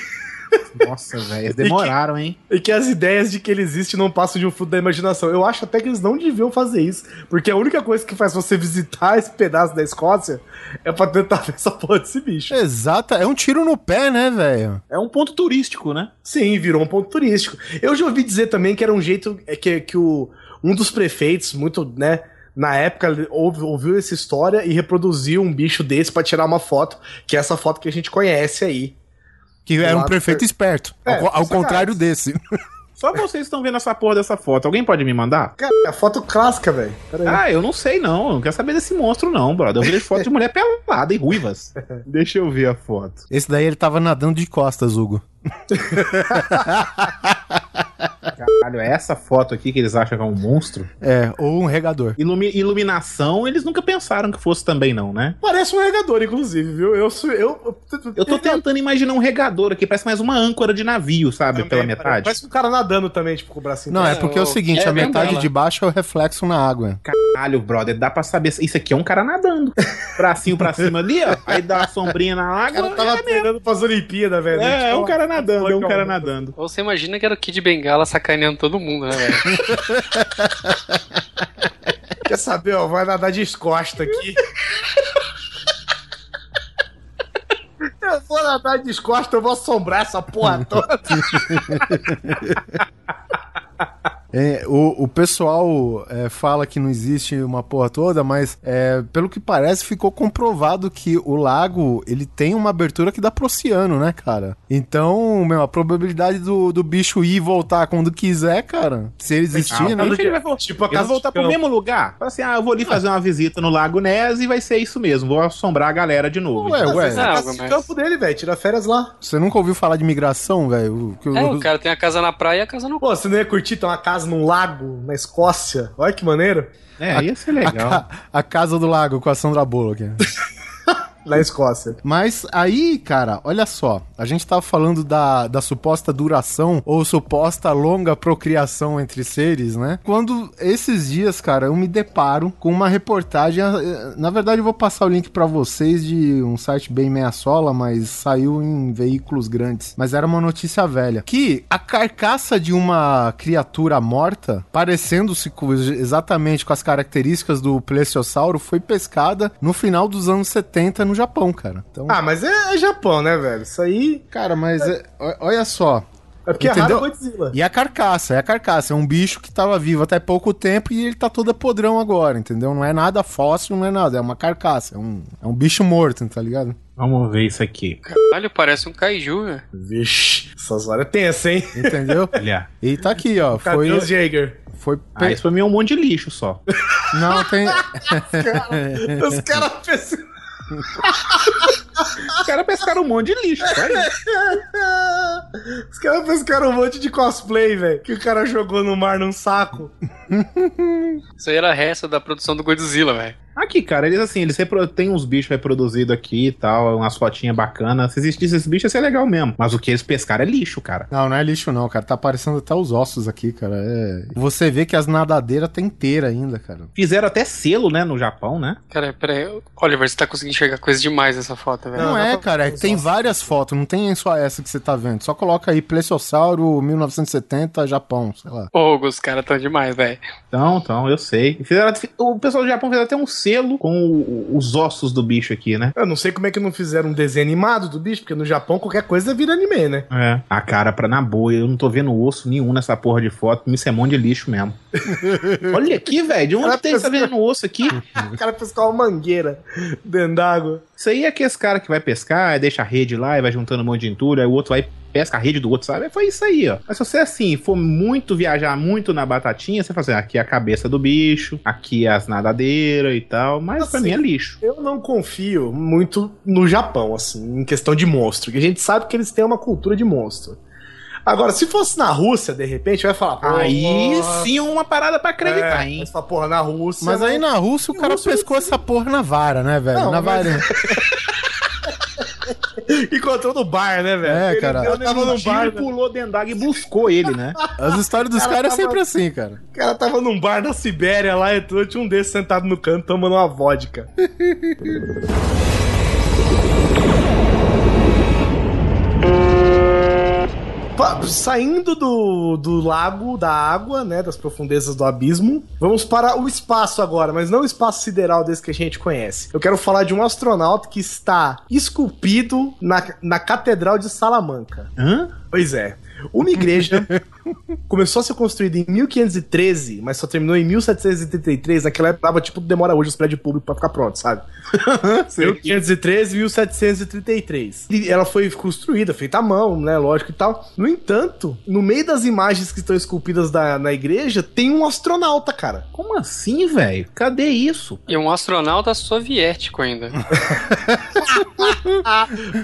Nossa, velho, eles demoraram, hein? e que as ideias de que ele existe não passam de um fruto da imaginação. Eu acho até que eles não deviam fazer isso, porque a única coisa que faz você visitar esse pedaço da Escócia é pra tentar ver essa porra desse bicho. Exata, é um tiro no pé, né, velho? É um ponto turístico, né? Sim, virou um ponto turístico. Eu já ouvi dizer também que era um jeito é que, que o, um dos prefeitos, muito, né, na época, ouvi- ouviu essa história e reproduziu um bicho desse pra tirar uma foto, que é essa foto que a gente conhece aí. Que era um prefeito foi- esperto. É, ao, ao sagaz. contrário desse. Só vocês estão vendo essa porra dessa foto. Alguém pode me mandar? Cara, é a foto clássica, velho. Ah, eu não sei não. Eu não quero saber desse monstro, não, brother. Eu vejo foto de mulher pelada e ruivas. Deixa eu ver a foto. Esse daí ele tava nadando de costas, Hugo. Caralho, é essa foto aqui que eles acham que é um monstro? É, ou um regador. Ilumi- iluminação, eles nunca pensaram que fosse também, não, né? Parece um regador, inclusive, viu? Eu sou. Eu, Eu tô tentando imaginar um regador aqui, parece mais uma âncora de navio, sabe? Também, pela metade. Parece um cara nadando também, tipo, com o bracinho. Não, é É, porque é o o- seguinte, é a metade dela. de baixo é o reflexo na água. Caralho, brother, dá pra saber. Isso aqui é um cara nadando. Bracinho pra cima ali, ó. Aí dá uma sombrinha na água. cara tava treinando pras Olimpíadas, velho. É, é Tipo, um cara nadando, é um cara nadando. Ou você imagina que era o Kid Bengala sacaneando todo mundo, né, velho? Quer saber, ó? Vai nadar de costa aqui. Eu vou nadar de costa, eu vou assombrar essa porra toda. É, o, o pessoal é, fala que não existe uma porra toda, mas é, pelo que parece ficou comprovado que o lago ele tem uma abertura que dá pro oceano, né, cara? Então, meu, a probabilidade do, do bicho ir e voltar quando quiser, cara, se ele existir, Ah, né? ele vai voltar? Tipo a casa voltar de pro mesmo lugar? Fala assim, ah, eu vou ali fazer uma visita no Lago Ness e vai ser isso mesmo. Vou assombrar a galera de novo. Ué, ué. vezes é mas- campo dele, velho. Tira férias lá. Você nunca ouviu falar de migração, velho? É, o cara tem a casa na praia e a casa no. Pô, você não ia curtir ter uma casa casa num lago na Escócia. Olha que maneiro. É, ia ser A, legal. ca- a Casa do Lago com a Sandra Bullock. Na Escócia. Mas aí, cara, olha só. A gente tava falando da, da suposta duração ou suposta longa procriação entre seres, né? Quando esses dias, cara, eu me deparo com uma reportagem. eh, Na verdade, eu vou passar o link pra vocês de um site bem meia sola, mas saiu em veículos grandes. Mas era uma notícia velha. Que a carcaça de uma criatura morta, parecendo-se exatamente com as características do plesiosauro, foi pescada no final dos anos 70 no Japão, cara. Então, Ah, mas é, é Japão, né, velho? Isso aí. Cara, mas é- ó- olha só. É porque Entendeu? é Godzilla. E a carcaça, é a carcaça. É um bicho que tava vivo até pouco tempo e ele tá todo podrão agora, entendeu? Não é nada fóssil, não é nada. É uma carcaça. É um, é um bicho morto, tá ligado? Vamos ver isso aqui. Caralho, parece um kaiju, velho. Vixe, essas horas é tensa, hein? Entendeu? Olha. e tá aqui, ó. Cadê Foi. os Jaeger? foi Ah, isso pra mim é um monte de lixo só. Não, tem. Os caras pensam. Os caras pescaram um monte de lixo. isso. Os caras pescaram um monte de cosplay, velho. Que o cara jogou no mar num saco. Isso aí era resto da produção do Godzilla, velho. Aqui, cara, eles assim, eles tem uns bichos reproduzidos aqui e tal, umas fotinhas bacanas. Se existisse esse bicho, ia ser legal mesmo. Mas o que eles pescaram é lixo, cara. Não, não é lixo, não, cara. Tá aparecendo até os ossos aqui, cara. É... Você vê que as nadadeiras tem inteira ainda, cara. Fizeram até selo, né, no Japão, né? Cara, peraí. Oliver, você tá conseguindo enxergar coisa demais nessa foto, velho. Não, Não, é, cara. é que tem várias fotos, não tem só essa que você tá vendo. Só coloca aí Plesiosauro 1970, Japão, sei lá. Ô, os caras tão demais, velho. Então, então, eu sei. Fizeram, o pessoal do Japão fez até um selo com o- os ossos do bicho aqui, né? Eu não sei como é que não fizeram um desenho animado do bicho, porque no Japão qualquer coisa vira anime, né? É. A cara pra na boa, eu não tô vendo osso nenhum nessa porra de foto. Isso é monte de lixo mesmo. Olha aqui, velho. De onde Ela tem essa pesca- vendo osso aqui? O cara pescou uma mangueira dentro d'água. Isso aí é que esse cara que vai pescar, aí deixa a rede lá e vai juntando um monte de entulho, aí o outro vai pesca a rede do outro, sabe? Foi isso aí, ó. Mas se você, assim, for muito viajar muito na batatinha, você fala assim, aqui é a cabeça do bicho, aqui é as nadadeiras e tal, mas pra Assim, mim é lixo. Eu não confio muito no Japão, assim, em questão de monstro. Que a gente sabe que eles têm uma cultura de monstro. Agora, se fosse na Rússia, de repente, vai falar. pô, Aí sim uma parada pra acreditar, é, hein? Fala, porra, na Rússia. Mas aí não- na Rússia o cara Rússia, pescou essa porra na vara, né, velho? Não, na mas- varinha. Encontrou no bar, né, velho? É, Ele cara. deu- tava no bar, né? pulou dentro d'água e buscou ele, né? As histórias dos Cara, caras é sempre assim, cara. O cara tava num bar na Sibéria lá, entrou, tinha um desses sentado no canto tomando uma vodka. Saindo do, do lago, da água, né, das profundezas do abismo, vamos para o espaço agora, mas não o espaço sideral desse que a gente conhece. Eu quero falar de um astronauta que está esculpido na, na Catedral de Salamanca. Hã? Pois é. Uma igreja começou a ser construída em 1513, mas só terminou em 1733. Naquela época dava tipo demora hoje os prédios públicos pra ficar pronto, sabe? 1513 e 1733. E ela foi construída, feita à mão, né? Lógico e tal. No entanto, no meio das imagens que estão esculpidas da, na igreja, tem um astronauta, cara. Como assim, velho? Cadê isso? E um astronauta soviético ainda.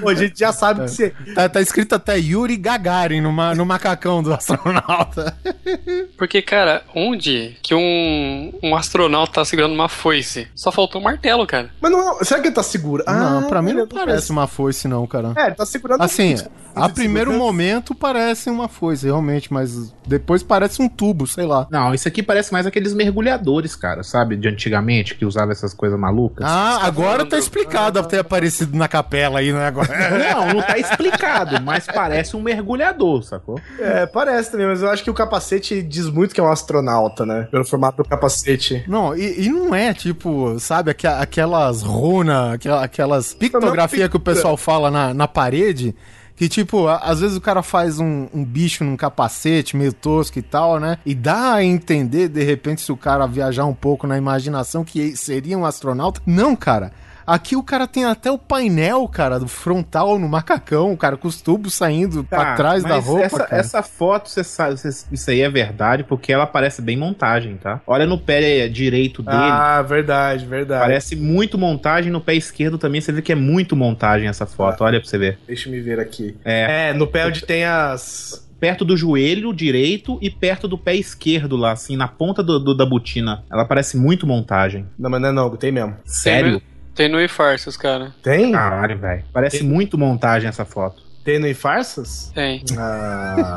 Pô, a gente já sabe que você. Tá, tá escrito até Yuri Gagarin no, ma- no macacão do astronauta. Porque, cara, onde que um, um astronauta tá segurando uma foice? Só faltou um martelo, cara. Mas não, será que ele tá seguro? não, pra mim ele não parece uma foice, não, cara. É, ele tá segurando Assim, a primeiro momento parece uma foice, realmente, mas depois parece um tubo, sei lá. Não, isso aqui parece mais aqueles mergulhadores, cara, sabe? De antigamente, que usava essas coisas malucas. Ah, agora tá explicado ter aparecido na capela aí, né? Agora. Não, não tá explicado, mas parece um mergulhador, sacou? É, parece também, mas eu acho que o capacete diz muito que é um astronauta, né? Pelo formato do capacete. Não, e, e não é tipo, sabe, aquelas runas, aquela- aquelas pictografias que o pessoal fala na, na parede. Que, tipo, às vezes o cara faz um, um bicho num capacete meio tosco e tal, né? E dá a entender, de repente, se o cara viajar um pouco na imaginação, que seria um astronauta. Não, cara. Aqui o cara tem até o painel, cara, do frontal no macacão, cara, com os tubos saindo pra Tá, trás da roupa, Essa, cara. essa foto, você sabe, cê- isso aí é verdade, porque ela parece bem montagem, tá? Olha no pé direito dele. Ah, verdade, verdade. Parece muito montagem, no pé esquerdo também você vê que é muito montagem essa foto, olha pra você ver. Deixa eu me ver aqui. É. É, no pé onde tem as. perto do joelho direito e perto do pé esquerdo lá, assim, na ponta do, do- da botina. Ela parece muito montagem. Não, mas não é não, tem mesmo. Sério? Tem no e-farsas, cara. Tem? Caralho, velho. Parece muito montagem essa foto. Tem no Farsas? Tem. Ah,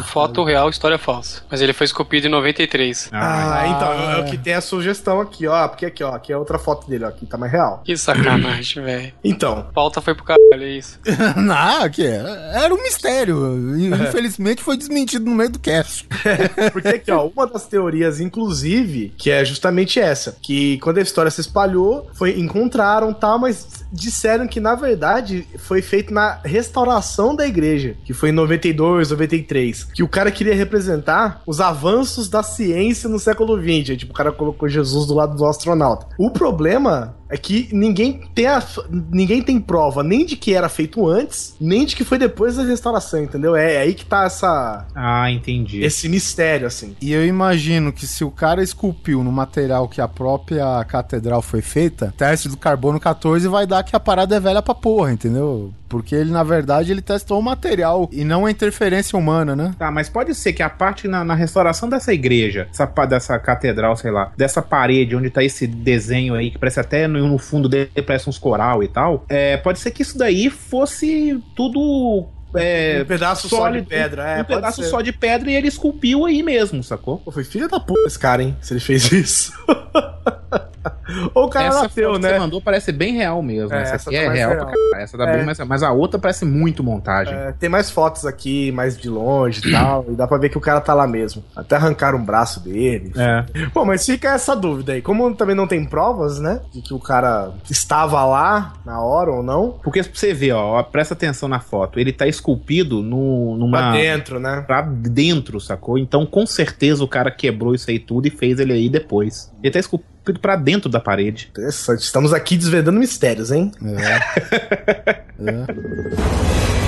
Foto real, história falsa. Mas ele foi esculpido em 93. ah, então, é o que tem a sugestão aqui, ó. Porque aqui, ó, aqui é outra foto dele, ó. Aqui tá mais real. Que sacanagem, velho. Então, Pauta foi pro caralho, é isso. Não, que era um mistério. E, Infelizmente foi desmentido no meio do cast. Porque aqui, ó, uma das teorias, inclusive, que é justamente essa, que quando a história se espalhou, foi encontraram tal, mas disseram que na verdade foi feito na restauração da igreja, que foi em 92, 93, que o cara queria representar os avanços da ciência no século 20, aí, tipo, o cara colocou Jesus do lado do astronauta. O problema é que ninguém tem, a- ninguém tem prova nem de que era feito antes, nem de que foi depois da restauração, entendeu? É, é aí que tá essa, Ah, entendi. esse mistério, assim. E eu imagino que se o cara esculpiu no material que a própria catedral foi feita, teste do carbono 14 vai dar que a parada é velha pra porra, entendeu? Porque ele, na verdade, ele testou o material e não a interferência humana, né? Tá, mas pode ser que a parte na, na restauração dessa igreja, essa, dessa catedral, sei lá, dessa parede onde tá esse desenho aí, que parece até no, no fundo dele, parece uns coral e tal, é, pode ser que isso daí fosse tudo. É, um pedaço só de pedra, é, um pedaço ser. só de pedra e ele esculpiu aí mesmo, sacou? Pô, foi filho da puta esse cara, hein? Se ele fez isso. Ou o cara essa ateu, foto que né? você mandou parece bem real mesmo. É, essa essa aqui tá é real, real. pra. Essa tá É. bem mais Mas a outra parece muito montagem. É, tem mais fotos aqui, mais de longe e tal, e dá pra ver que o cara tá lá mesmo. Até arrancaram um braço dele. É. Bom, mas fica essa dúvida aí. Como também não tem provas, né? De que o cara estava lá na hora ou não. Porque você ó, ó, presta atenção na foto. Ele tá esculpido no, numa. Pra dentro, né? pra dentro, sacou? Então, com certeza, o cara quebrou isso aí tudo e fez ele aí depois. Ele tá esculpido pra dentro da parede. Interessante. Estamos aqui desvendando mistérios, hein? É. É.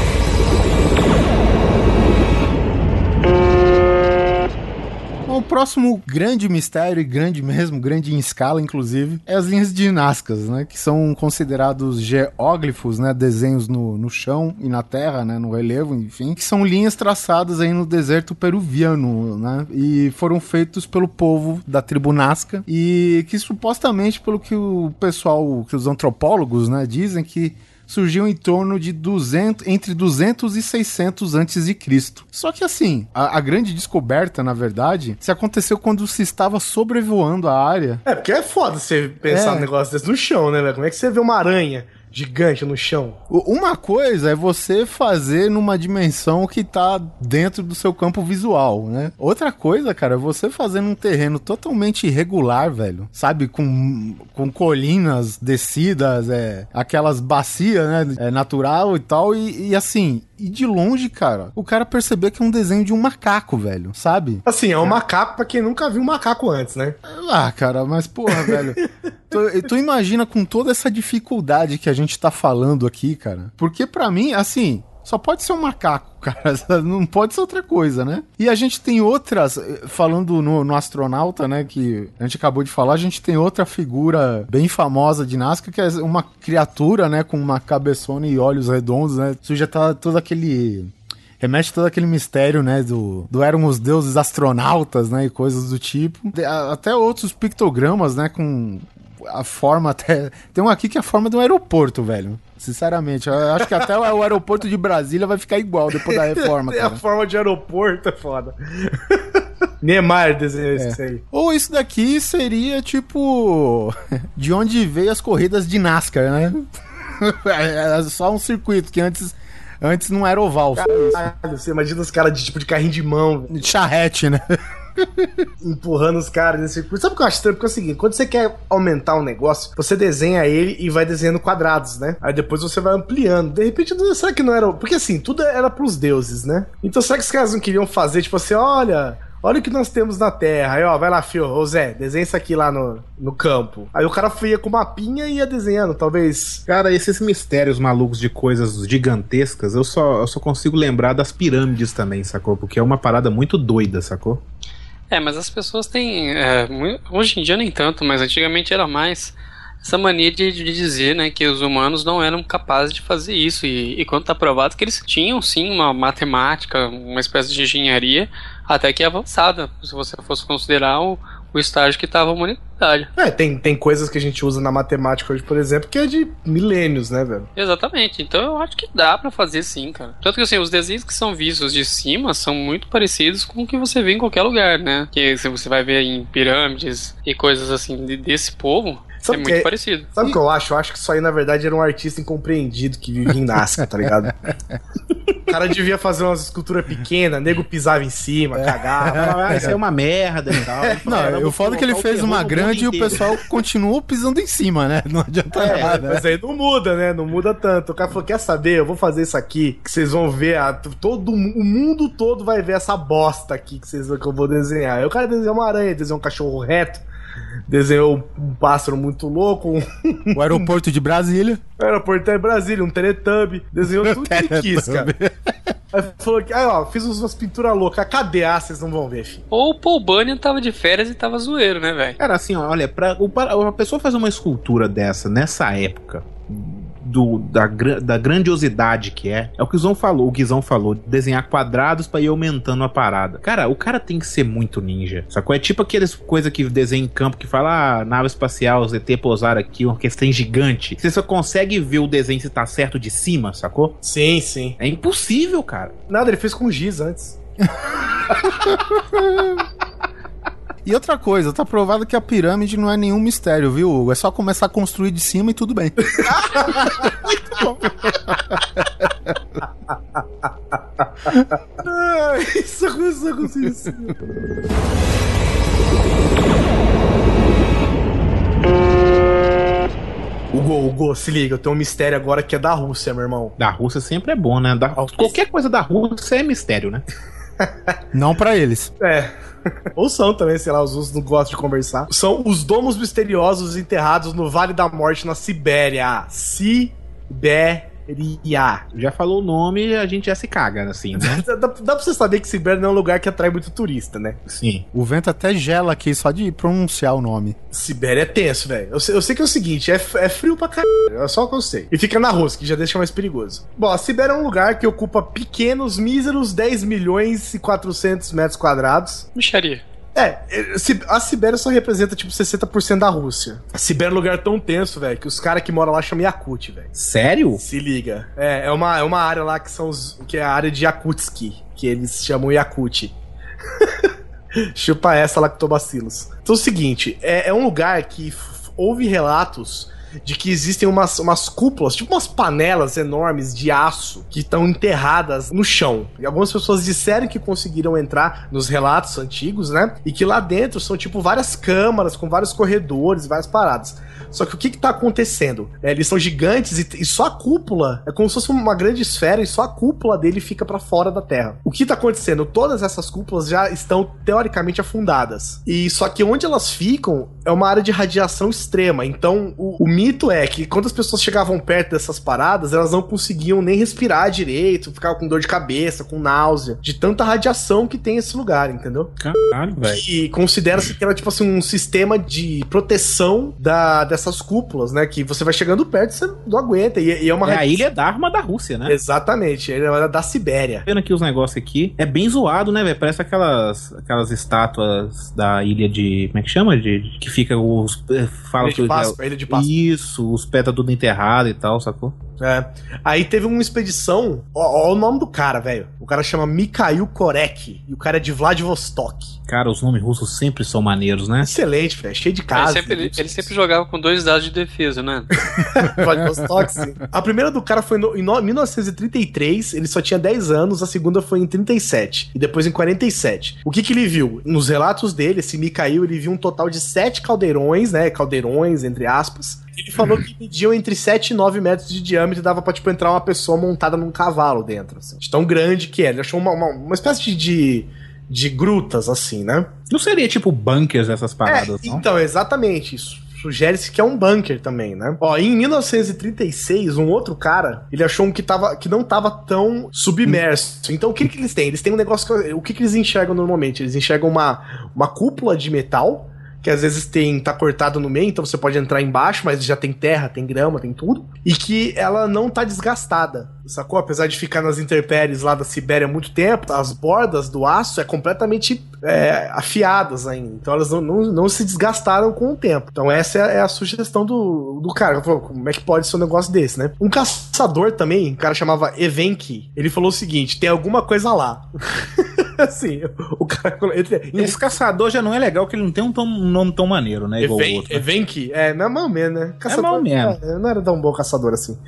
O próximo grande mistério, e grande mesmo, grande em escala, inclusive, é as linhas de Nazcas, né? Que são considerados geóglifos, né? Desenhos no, no chão e na terra, né? No relevo, enfim. Que são linhas traçadas aí no deserto peruviano, né? E foram feitos pelo povo da tribo Nazca. E que supostamente, pelo que o pessoal, que os antropólogos, né? Dizem que surgiu em torno de 200, entre 200 e 600 antes de Cristo. Só que assim, a, a grande descoberta, na verdade, se aconteceu quando se estava sobrevoando a área. É, porque é foda você pensar É. um negócio desse no chão, né, velho? Como é que você vê uma aranha gigante no chão? Uma coisa é você fazer numa dimensão que tá dentro do seu campo visual, né? Outra coisa, cara, é você fazer num terreno totalmente irregular, velho. Sabe? Com, com colinas, descidas, é, aquelas bacias, né? É, natural e tal. E, e assim, e de longe, cara, o cara perceber que é um desenho de um macaco, velho. Sabe? Assim, é um macaco pra quem nunca viu um macaco antes, né? Ah, cara, mas porra, velho. Tu, tu imagina com toda essa dificuldade que a gente tá falando aqui, cara. Porque pra mim, assim, só pode ser um macaco, cara. Não pode ser outra coisa, né? E a gente tem outras, eh, falando no, no astronauta, né? Que a gente acabou de falar, a gente tem outra figura bem famosa de Nazca, que é uma criatura, né? Com uma cabeçona e olhos redondos, né? Isso já tá todo aquele remete todo aquele mistério, né, do, do eram os deuses astronautas, né, e coisas do tipo. Até outros pictogramas, né, com a forma até... Tem um aqui que é a forma de um aeroporto, velho. Sinceramente, eu acho que até o aeroporto de Brasília vai ficar igual depois da reforma, É a cara. forma de aeroporto, é foda. Neymar desenhou isso aí. Ou isso daqui seria, tipo, de onde veio as corridas de NASCAR, né? É só um circuito que antes, antes não era oval. Caralho, você imagina os caras de tipo de carrinho de mão, Charrete, né? Empurrando os caras nesse circuito. Sabe o que eu acho estranho? Porque é o seguinte, quando você quer aumentar um negócio, você desenha ele e vai desenhando quadrados, né? Aí depois você vai ampliando. De repente, será que não era... Porque assim, tudo era pros deuses, né? Então será que os caras não queriam fazer, tipo assim, olha... Olha o que nós temos na Terra. Aí, ó, vai lá, fio. Ô, Zé, desenha isso aqui lá no, no campo. Aí o cara ia com mapinha e ia desenhando, talvez. Cara, esses mistérios malucos de coisas gigantescas, eu só, eu só consigo lembrar das pirâmides também, sacou? Porque é uma parada muito doida, sacou? É, mas as pessoas têm. é, hoje em dia nem tanto, mas antigamente era mais. essa mania de, de dizer, né, que os humanos não eram capazes de fazer isso. E, e quando tá provado que eles tinham sim uma matemática, uma espécie de engenharia até que avançada, se você fosse considerar o, o estágio que estava a humanidade. É, tem, tem coisas que a gente usa na matemática hoje, por exemplo, que é de milênios, né, velho? Exatamente. Então eu acho que dá para fazer sim, cara. Tanto que assim, os desenhos que são vistos de cima são muito parecidos com o que você vê em qualquer lugar, né? Que se você vai ver em pirâmides e coisas assim desse povo, Sabe é muito que, parecido. Sabe o que eu acho? Eu acho que isso aí, na verdade, era um artista incompreendido que vivia em Nazca, tá ligado? O cara devia fazer umas esculturas pequenas, nego pisava em cima, cagava. Ah, isso é uma merda e tal. Não, eu falo que ele fez uma grande e o pessoal continuou pisando em cima, né? Não adianta é, nada. Mas aí não muda, né? Não muda tanto. O cara falou: quer saber? Eu vou fazer isso aqui, que vocês vão ver. A, todo, o mundo todo vai ver essa bosta aqui que, vocês, que eu vou desenhar. Aí o cara desenhou uma aranha, desenhou um cachorro reto desenhou um pássaro muito louco. O aeroporto de Brasília. O aeroporto de Brasília, um Teletubby. Desenhou tudo que quis, cara. Aí falou que, aí, ó, fiz umas pinturas loucas. Cadê? Ah, vocês não vão ver, filho. Ou o Paul Bunyan tava de férias e tava zoeiro, né, velho? Cara, assim, olha, pra, pra, a pessoa fazer uma escultura dessa nessa época, do, da, da grandiosidade que é, é o que o Guizão falou, o Guizão falou, desenhar quadrados para ir aumentando a parada. Cara, o cara tem que ser muito ninja, sacou? É tipo aqueles coisa que desenha em campo que fala, ah, nave espacial, ZT pousar aqui, uma questão gigante. Você só consegue ver o desenho se tá certo de cima, sacou? Sim, sim. É impossível, cara. Nada, ele fez com giz antes. E outra coisa, tá provado que a pirâmide não é nenhum mistério, viu, Hugo? É só começar a construir de cima e tudo bem. Muito bom. isso começou a construir de cima. Hugo, Hugo, se liga, eu tenho um mistério agora que é da Rússia, meu irmão. Da Rússia sempre é bom, né? Da... Qualquer coisa da Rússia é mistério, né? Não para eles. É. Ou são também, sei lá, os russos não gostam de conversar. São os domos misteriosos enterrados no Vale da Morte, na Sibéria. Sibéria. Já falou o nome, a gente já se caga, assim, né? dá, dá, dá pra você saber que Sibéria não é um lugar que atrai muito turista, né? Sim. O vento até gela aqui só de pronunciar o nome. Sibéria é tenso, velho. Eu, eu, sei que é o seguinte, é, é frio pra caralho. É só o que eu sei. E fica na Rússia, que já deixa mais perigoso. Bom, a Sibéria é um lugar que ocupa pequenos, míseros 10 milhões e 400 metros quadrados. Micharia. É, a Sibéria só representa tipo 60% da Rússia. A Sibéria é um lugar tão tenso, velho, que os caras que moram lá chamam Yakut, velho. Sério? Se liga. É, é uma, é uma área lá que são os. que é a área de Yakutsky, que eles chamam Yakut. Chupa essa lactobacilos. Então é o seguinte, é, é um lugar que houve relatos de que existem umas, umas cúpulas, tipo umas panelas enormes de aço que estão enterradas no chão. E algumas pessoas disseram que conseguiram entrar nos relatos antigos, né? E que lá dentro são tipo várias câmaras com vários corredores, várias paradas. Só que o que, que tá acontecendo? É, eles são gigantes e, e, só a cúpula é como se fosse uma grande esfera e só a cúpula dele fica para fora da Terra. O que tá acontecendo? Todas essas cúpulas já estão teoricamente afundadas. E só que onde elas ficam é uma área de radiação extrema. Então o, o mito é que quando as pessoas chegavam perto dessas paradas, elas não conseguiam nem respirar direito, ficavam com dor de cabeça, com náusea, de tanta radiação que tem esse lugar, entendeu? Caralho, velho. E considera-se que era tipo assim um sistema de proteção da dessas cúpulas, né? Que você vai chegando perto e você não aguenta. E, e é uma. É a ilha da arma da Rússia, né? Exatamente, é da Sibéria. Vendo aqui os negócios aqui, é bem zoado, né, velho? Parece aquelas, aquelas estátuas da ilha de. Como é que chama? De, de que fica os. Eh, fala ilha de Páscoa, é, ilha de Páscoa. Isso, os pés tá tudo enterrado e tal, sacou? É. Aí teve uma expedição. Ó, ó o nome do cara, velho. O cara chama Mikhail Korek. E o cara é de Vladivostok. Cara, os nomes russos sempre são maneiros, né? Excelente, velho. Cheio de casa. Ele sempre, ele sempre, jogava com dois dados de defesa, né? Vladivostok, sim. A primeira do cara foi no, em 1933. Ele só tinha 10 anos. A segunda foi em 37. E depois em 47. O que que ele viu? Nos relatos dele, esse Mikhail, ele viu um total de sete caldeirões, né? Caldeirões, entre aspas ele falou que mediam entre 7 e 9 metros de diâmetro e dava pra, tipo, entrar uma pessoa montada num cavalo dentro, assim. De tão grande que é. Ele achou uma, uma, uma espécie de, de, de, grutas, assim, né? Não seria, tipo, bunkers essas paradas, é, não? Então, exatamente isso. Sugere-se que é um bunker também, né? Ó, em 1936, um outro cara, ele achou um que, tava, que não tava tão submerso. Então, o que, que eles têm? Eles têm um negócio que, O que, que eles enxergam normalmente? Eles enxergam uma, uma cúpula de metal que às vezes tem tá cortado no meio, então você pode entrar embaixo, mas já tem terra, tem grama, tem tudo, e que ela não tá desgastada, sacou? Apesar de ficar nas intempéries lá da Sibéria há muito tempo, as bordas do aço é completamente é, afiadas ainda, então elas não, não, não, se desgastaram com o tempo. Então essa é, a sugestão do, do cara. Como é que pode ser um negócio desse, né? Um caçador também, um cara chamava Evenki, ele falou o seguinte: tem alguma coisa lá. assim, o cara. Ele, Esse caçador já não é legal, que ele não tem um, tom, um nome tão maneiro, né? Igual Even, o outro. Evenki, é, não é mal mesmo, né? Caçador, é mal mesmo. É, não era tão bom caçador assim.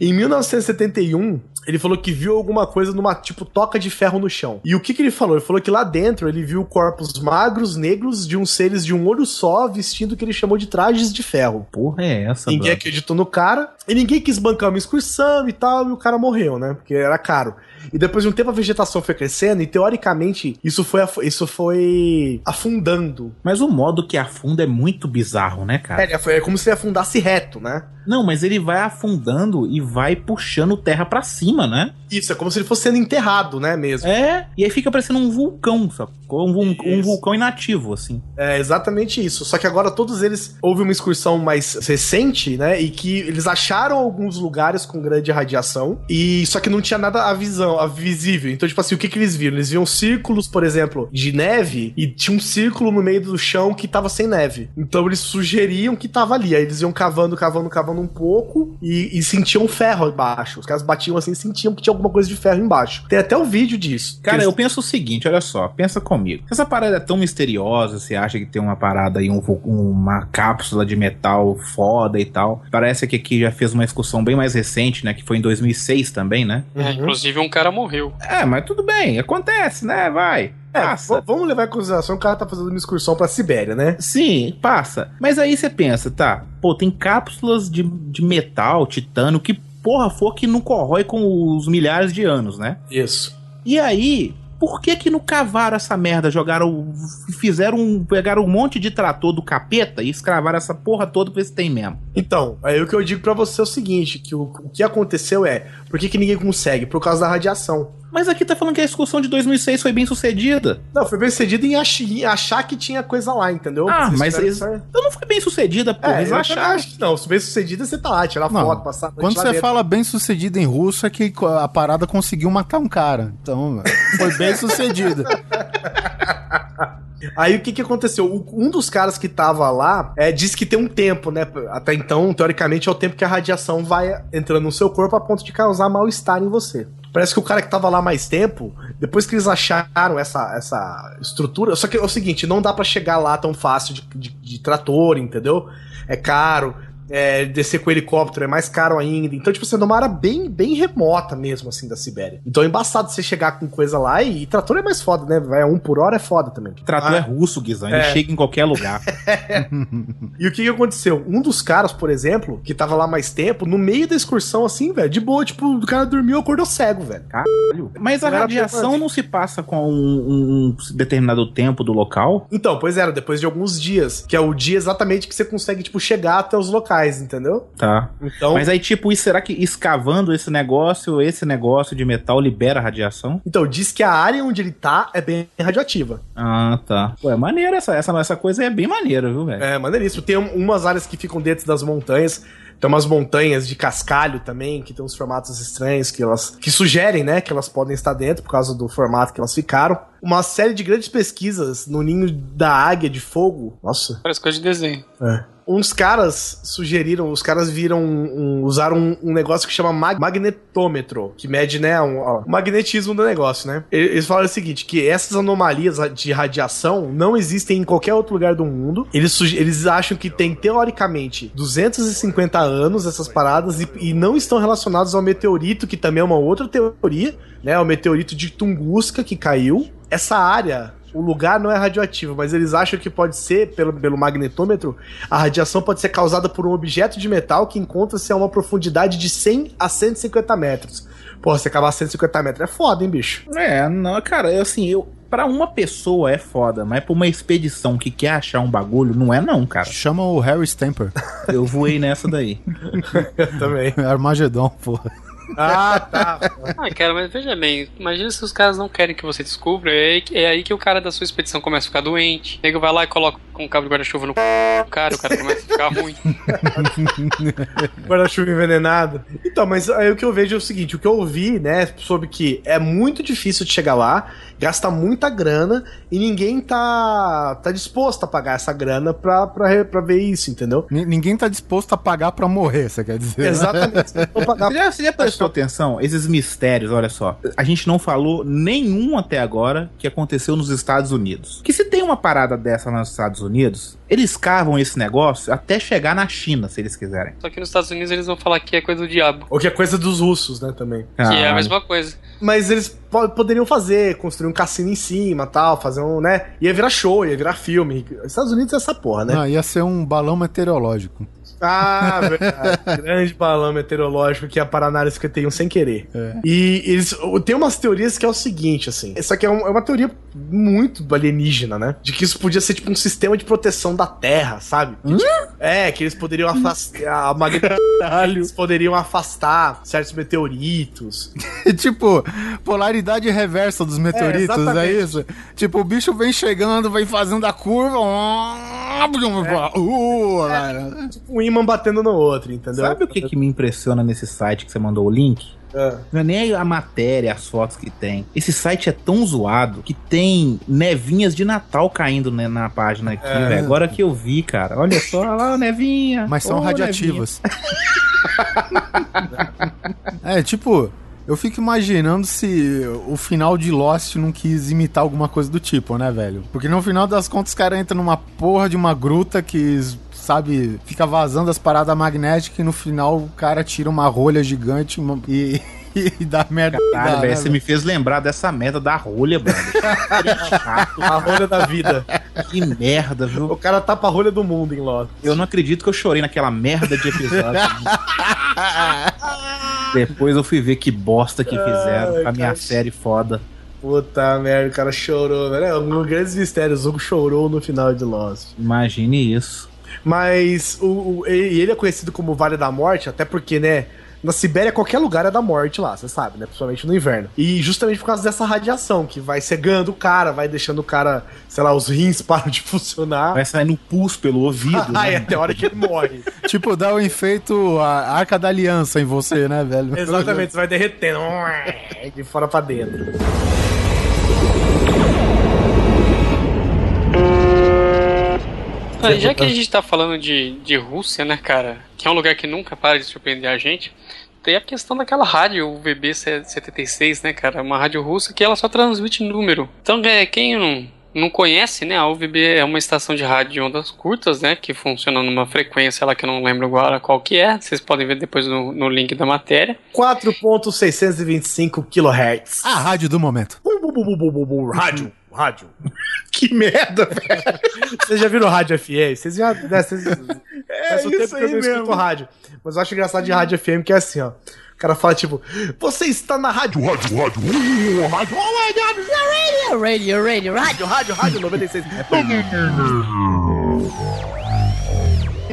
Em 1971, ele falou que viu alguma coisa numa, tipo, toca de ferro no chão. E o que que ele falou? Ele falou que lá dentro ele viu corpos magros, negros, de uns seres de um olho só, vestindo o que ele chamou de trajes de ferro. Porra, é essa, Ninguém brother. acreditou no cara, e ninguém quis bancar uma excursão e tal, e o cara morreu, né? Porque era caro. E depois de um tempo a vegetação foi crescendo e teoricamente isso foi, isso foi afundando. Mas o modo que afunda é muito bizarro, né, cara? É, é como se ele afundasse reto, né? Não, mas ele vai afundando e vai puxando terra para cima, né? Isso, é como se ele fosse sendo enterrado, né, mesmo. É, e aí fica parecendo um vulcão, sacou? Um, um vulcão inativo, assim. É, exatamente isso. Só que agora todos eles, houve uma excursão mais recente, né, e que eles acharam alguns lugares com grande radiação, e só que não tinha nada a visão, a visível. Então, tipo assim, o que que eles viram? Eles viam círculos, por exemplo, de neve, e tinha um círculo no meio do chão que tava sem neve. Então eles sugeriam que tava ali. Aí eles iam cavando, cavando, cavando um pouco e, e sentiam ferro embaixo. Os caras batiam assim e sentiam que tinha alguma coisa de ferro embaixo. Tem até o um vídeo disso. Cara, eles... eu penso o seguinte, olha só, pensa comigo. Essa parada é tão misteriosa, você acha que tem uma parada aí, um, uma cápsula de metal foda e tal. Parece que aqui já fez uma excursão bem mais recente, né? Que foi em 2006 também, né? É, uhum. inclusive um cara morreu. É, mas tudo bem, acontece, né? Vai. É, vamos levar em consideração que o cara tá fazendo uma excursão pra Sibéria, né? Sim, passa. Mas aí você pensa, tá, pô, tem cápsulas de, de metal, titânio, que porra for que não corrói com os milhares de anos, né? Isso. E aí, por que que não cavaram essa merda? Jogaram, fizeram um, pegaram um monte de trator do capeta e escravaram essa porra toda pra ver se tem mesmo. Então, aí o que eu digo para você é o seguinte, que o, o que aconteceu é, por que que ninguém consegue? Por causa da radiação. Mas aqui tá falando que a excursão de 2006 foi bem sucedida. Não, foi bem sucedida em, ach em achar que tinha coisa lá, entendeu? Ah, mas eles... não foi bem sucedida, pô. É, eles acharam. Acho que não, bem sucedida você tá lá, tirar não, foto, passar. Quando você fala bem sucedida em russo é que a parada conseguiu matar um cara. Então, foi bem sucedida. Aí o que que aconteceu? um dos caras que tava lá é, disse que tem um tempo, né? Até então, teoricamente, é o tempo que a radiação vai entrando no seu corpo a ponto de causar mal-estar em você. Parece que o cara que tava lá mais tempo, depois que eles acharam essa, essa estrutura. Só que é o seguinte, não dá para chegar lá tão fácil de, de, de trator, entendeu? É caro é, descer com helicóptero é mais caro ainda. Então, tipo, você é numa área bem, bem remota mesmo, assim, da Sibéria. Então é embaçado você chegar com coisa lá e, e trator é mais foda, né? Vai a um por hora é foda também. Trator ah, é russo, Guizão. Ele é. chega em qualquer lugar. e o que, que aconteceu? Um dos caras, por exemplo, que tava lá mais tempo, no meio da excursão, assim, velho, de boa, tipo, o cara dormiu, acordou cego, velho. Caralho. Mas a radiação não se passa com um, um determinado tempo do local? Então, pois era, depois de alguns dias, que é o dia exatamente que você consegue, tipo, chegar até os locais entendeu? Tá. Então, Mas aí, tipo, será que escavando esse negócio, esse negócio de metal libera radiação? Então, diz que a área onde ele tá é bem radioativa. Ah, tá. Pô, é maneiro essa, essa, essa coisa é bem maneira, viu, velho? É, maneiríssimo. Tem umas áreas que ficam dentro das montanhas. Tem umas montanhas de cascalho também, que tem uns formatos estranhos que elas que sugerem, né, que elas podem estar dentro por causa do formato que elas ficaram. Uma série de grandes pesquisas no ninho da águia de fogo. Nossa. Parece coisa de desenho. É uns caras sugeriram, os caras viram, um, usaram um, um, negócio que chama mag magnetômetro, que mede, né, um, ó, o magnetismo do negócio, né? Eles falaram o seguinte, que essas anomalias de radiação não existem em qualquer outro lugar do mundo. Eles, eles acham que tem, teoricamente, 250 anos essas paradas e, e não estão relacionados ao meteorito, que também é uma outra teoria, né? O meteorito de Tunguska que caiu. Essa área o lugar não é radioativo, mas eles acham que pode ser, pelo, pelo magnetômetro, a radiação pode ser causada por um objeto de metal que encontra-se a uma profundidade de 100 a 150 metros. Pô, você acabar a 150 metros é foda, hein, bicho? É, não, cara, assim, eu. Pra uma pessoa é foda, mas pra uma expedição que quer achar um bagulho, não é não, cara. Chama o Harry Stamper. Eu voei nessa daí. eu também. Armagedon, porra. Ah, tá. Ah, cara, mas veja bem, imagina se os caras não querem que você descubra, é aí, que- é aí que o cara da sua expedição começa a ficar doente. O nego vai lá e coloca um cabo de guarda-chuva no c... do cara, o cara começa a ficar ruim. Guarda-chuva envenenado. Então, mas aí o que eu vejo é o seguinte: o que eu ouvi, né, sobre que é muito difícil de chegar lá, gasta muita grana e ninguém tá, tá disposto a pagar essa grana pra, pra, pra ver isso, entendeu? Ni- Ninguém tá disposto a pagar pra morrer, você quer dizer? né? Exatamente. Vou pagar você já prestou atenção? Esses mistérios, olha só. A gente não falou nenhum até agora que aconteceu nos Estados Unidos. Que se tem uma parada dessa nos Estados Unidos, eles cavam esse negócio até chegar na China, se eles quiserem. Só que nos Estados Unidos eles vão falar que é coisa do diabo. Ou que é coisa dos russos, né, também. Que é a Ah, mesma coisa. Mas eles po- poderiam fazer, construir um cassino em cima tal, fazer um, né? Ia virar show, ia virar filme. Estados Unidos é essa porra, né? Não, ia ser um balão meteorológico. Ah, verdade. Grande balão meteorológico que ia parar na área 51 sem querer. É. E eles. Tem umas teorias que é o seguinte, assim. Isso aqui é, um- é uma teoria muito alienígena, né? De que isso podia ser tipo um sistema de proteção da Terra, sabe? Que, tipo, é, que eles poderiam afastar. A magnitude. eles poderiam afastar certos meteoritos. tipo, polaridade reversa dos meteoritos, é, exatamente. isso? Tipo, o bicho vem chegando, vem fazendo a curva. Uh, cara. Um imã batendo no outro, entendeu? Sabe o que, que me impressiona nesse site que você mandou o link? É. Não é nem a matéria, as fotos que tem. Esse site é tão zoado que tem nevinhas de Natal caindo né, na página aqui, É. velho. Agora que eu vi, cara. Olha só, olha lá, nevinha. Mas são Ô, radiativas. é, tipo, eu fico imaginando se o final de Lost não quis imitar alguma coisa do tipo, né, velho? Porque no final das contas os caras entram numa porra de uma gruta que, sabe, fica vazando as paradas magnéticas e no final o cara tira uma rolha gigante e, e dá merda. Cara, dá, velho, né, você me fez lembrar dessa merda da rolha, brother. A rolha da vida. que merda, viu? O cara tapa a rolha do mundo em Lost. Eu não acredito que eu chorei naquela merda de episódio. Depois eu fui ver que bosta que fizeram Ai, com a minha cara. série foda. Puta merda, o cara chorou, velho. É um grandes mistérios. O Hugo chorou no final de Lost. Imagine isso. Mas o, o- ele é conhecido como Vale da Morte, até porque, né? Na Sibéria, qualquer lugar é da morte lá, você sabe, né? Principalmente no inverno. E justamente por causa dessa radiação, que vai cegando o cara, vai deixando o cara, sei lá, os rins param de funcionar. Vai saindo pus pelo ouvido. Ai, né? até a hora que ele morre. Tipo, dá o efeito a arca da aliança em você, né, velho? Exatamente, você vai derretendo. De fora pra dentro. Ah, já que a gente tá falando de, de Rússia, né, cara? Que é um lugar que nunca para de surpreender a gente. Tem a questão daquela rádio, o VB76, né, cara? Uma rádio russa que ela só transmite número. Então, é, quem não, não conhece, né? A UVB é uma estação de rádio de ondas curtas, né? Que funciona numa frequência lá que eu não lembro agora qual que é. Vocês podem ver depois no, no link da matéria. 4.625 kHz. A rádio do momento. Bu, bu, bu, bu, bu, bu, bu, Rádio, rádio. Que merda, velho. Vocês já viram rádio FM? Vocês já. Né, vocês, É faz um tempo isso que eu aí não escuto mesmo. rádio. Mas eu acho engraçado de rádio FM que é assim, ó. O cara fala tipo, você está na rádio, rádio, rádio, uh, rádio, oh my god, Radio, radio, rádio, radio. rádio, rádio 96.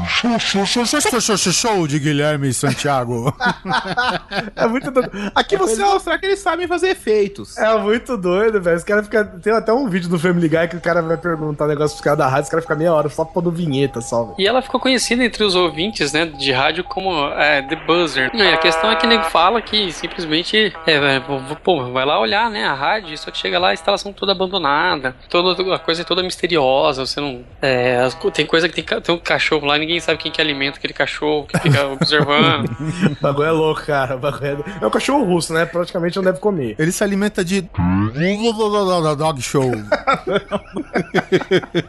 Show de Guilherme Santiago. É muito doido. Aqui Você você mostrar que eles sabem fazer efeitos. é muito doido, velho. Os caras ficam. Tem até um vídeo do Family Guy que o cara vai perguntar um negócio pros caras da rádio, os caras ficam meia hora só pondo vinheta só, velho. E ela ficou conhecida entre os ouvintes, né, de rádio como é, The Buzzer. E a questão é que nego fala que simplesmente, é, é, pô, vai lá olhar, né, a rádio, só que chega lá a instalação toda abandonada, toda, a coisa é toda misteriosa, você não... é, tem coisa que tem, tem um cachorro lá, ninguém sabe quem que alimenta aquele cachorro, que fica observando. O bagulho é louco, cara. O bagulho é... é um cachorro russo, né? Praticamente não deve comer. Ele se alimenta de. Dog show.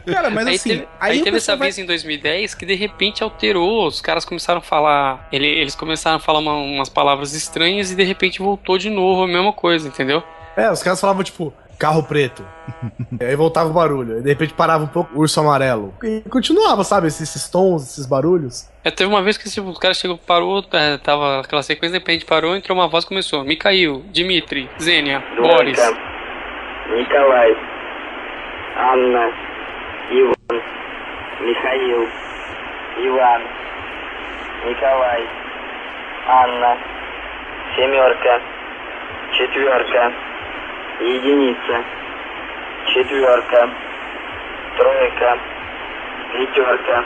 Cara, mas aí assim. teve, aí o teve essa vai- vez em 2010 que de repente alterou, os caras começaram a falar, ele- eles começaram a falar uma- umas palavras estranhas e de repente voltou de novo a mesma coisa, entendeu? É, os caras falavam tipo, carro preto. aí voltava o barulho. Aí de repente parava um pouco, urso amarelo. E continuava, sabe? Esses, esses tons, esses barulhos. É, teve uma vez que tipo, o cara chegou, parou, é, tava aquela sequência, de repente parou, entrou uma voz e começou. Mikhail, Dmitri, Zênia, Boris. Николай, Анна, Иван, Михаил, Иван, Николай, Анна, семерка, четверка, единица, четверка, тройка, пятерка,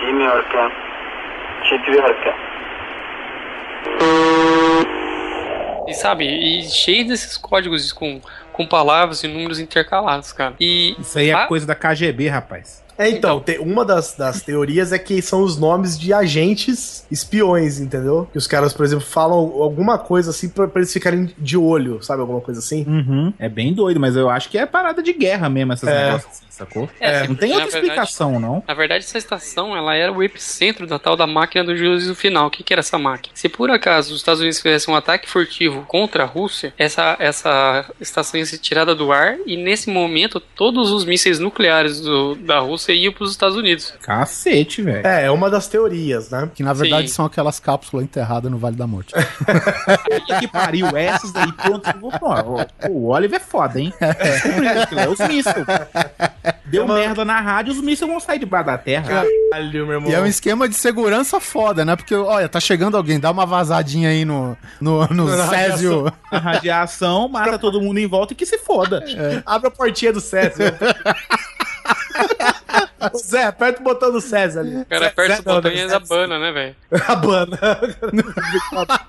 семерка, четверка. E sabe, e cheio desses códigos com, com palavras e números intercalados, cara. E Isso aí é Ah. coisa da KGB, rapaz. É, então, te- uma das, das teorias é que são os nomes de agentes espiões, entendeu? Que os caras, por exemplo, falam alguma coisa assim pra, pra eles ficarem de olho, sabe? Alguma coisa assim. Uhum. É bem doido, mas eu acho que é parada de guerra mesmo, essas É. negócios assim, sacou? É, Não tem outra verdade- explicação, não. Na verdade, essa estação ela era o epicentro da tal da máquina do juízo final. O que, que era essa máquina? Se por acaso os Estados Unidos fizessem um ataque furtivo contra a Rússia, essa, essa estação ia ser tirada do ar e nesse momento todos os mísseis nucleares do- da Rússia iam para os Estados Unidos. Cacete, velho. É, é uma das teorias, né? Que na verdade Sim. são aquelas cápsulas enterradas no Vale da Morte. Que pariu, essas aí, pronto. Pô, o Oliver é foda, hein? É os mísseis. Deu merda na rádio, os mísseis vão sair debaixo da terra. Caralho, meu irmão. E é um esquema de segurança foda, né? Porque, olha, tá chegando alguém, dá uma vazadinha aí no, no, no Na Césio. A radiação mata todo mundo em volta e que se foda. Abre a portinha do César. Zé, aperta o botão do César ali. O cara aperta Zé- o botão não, e não, ainda abana, né, velho? Abana.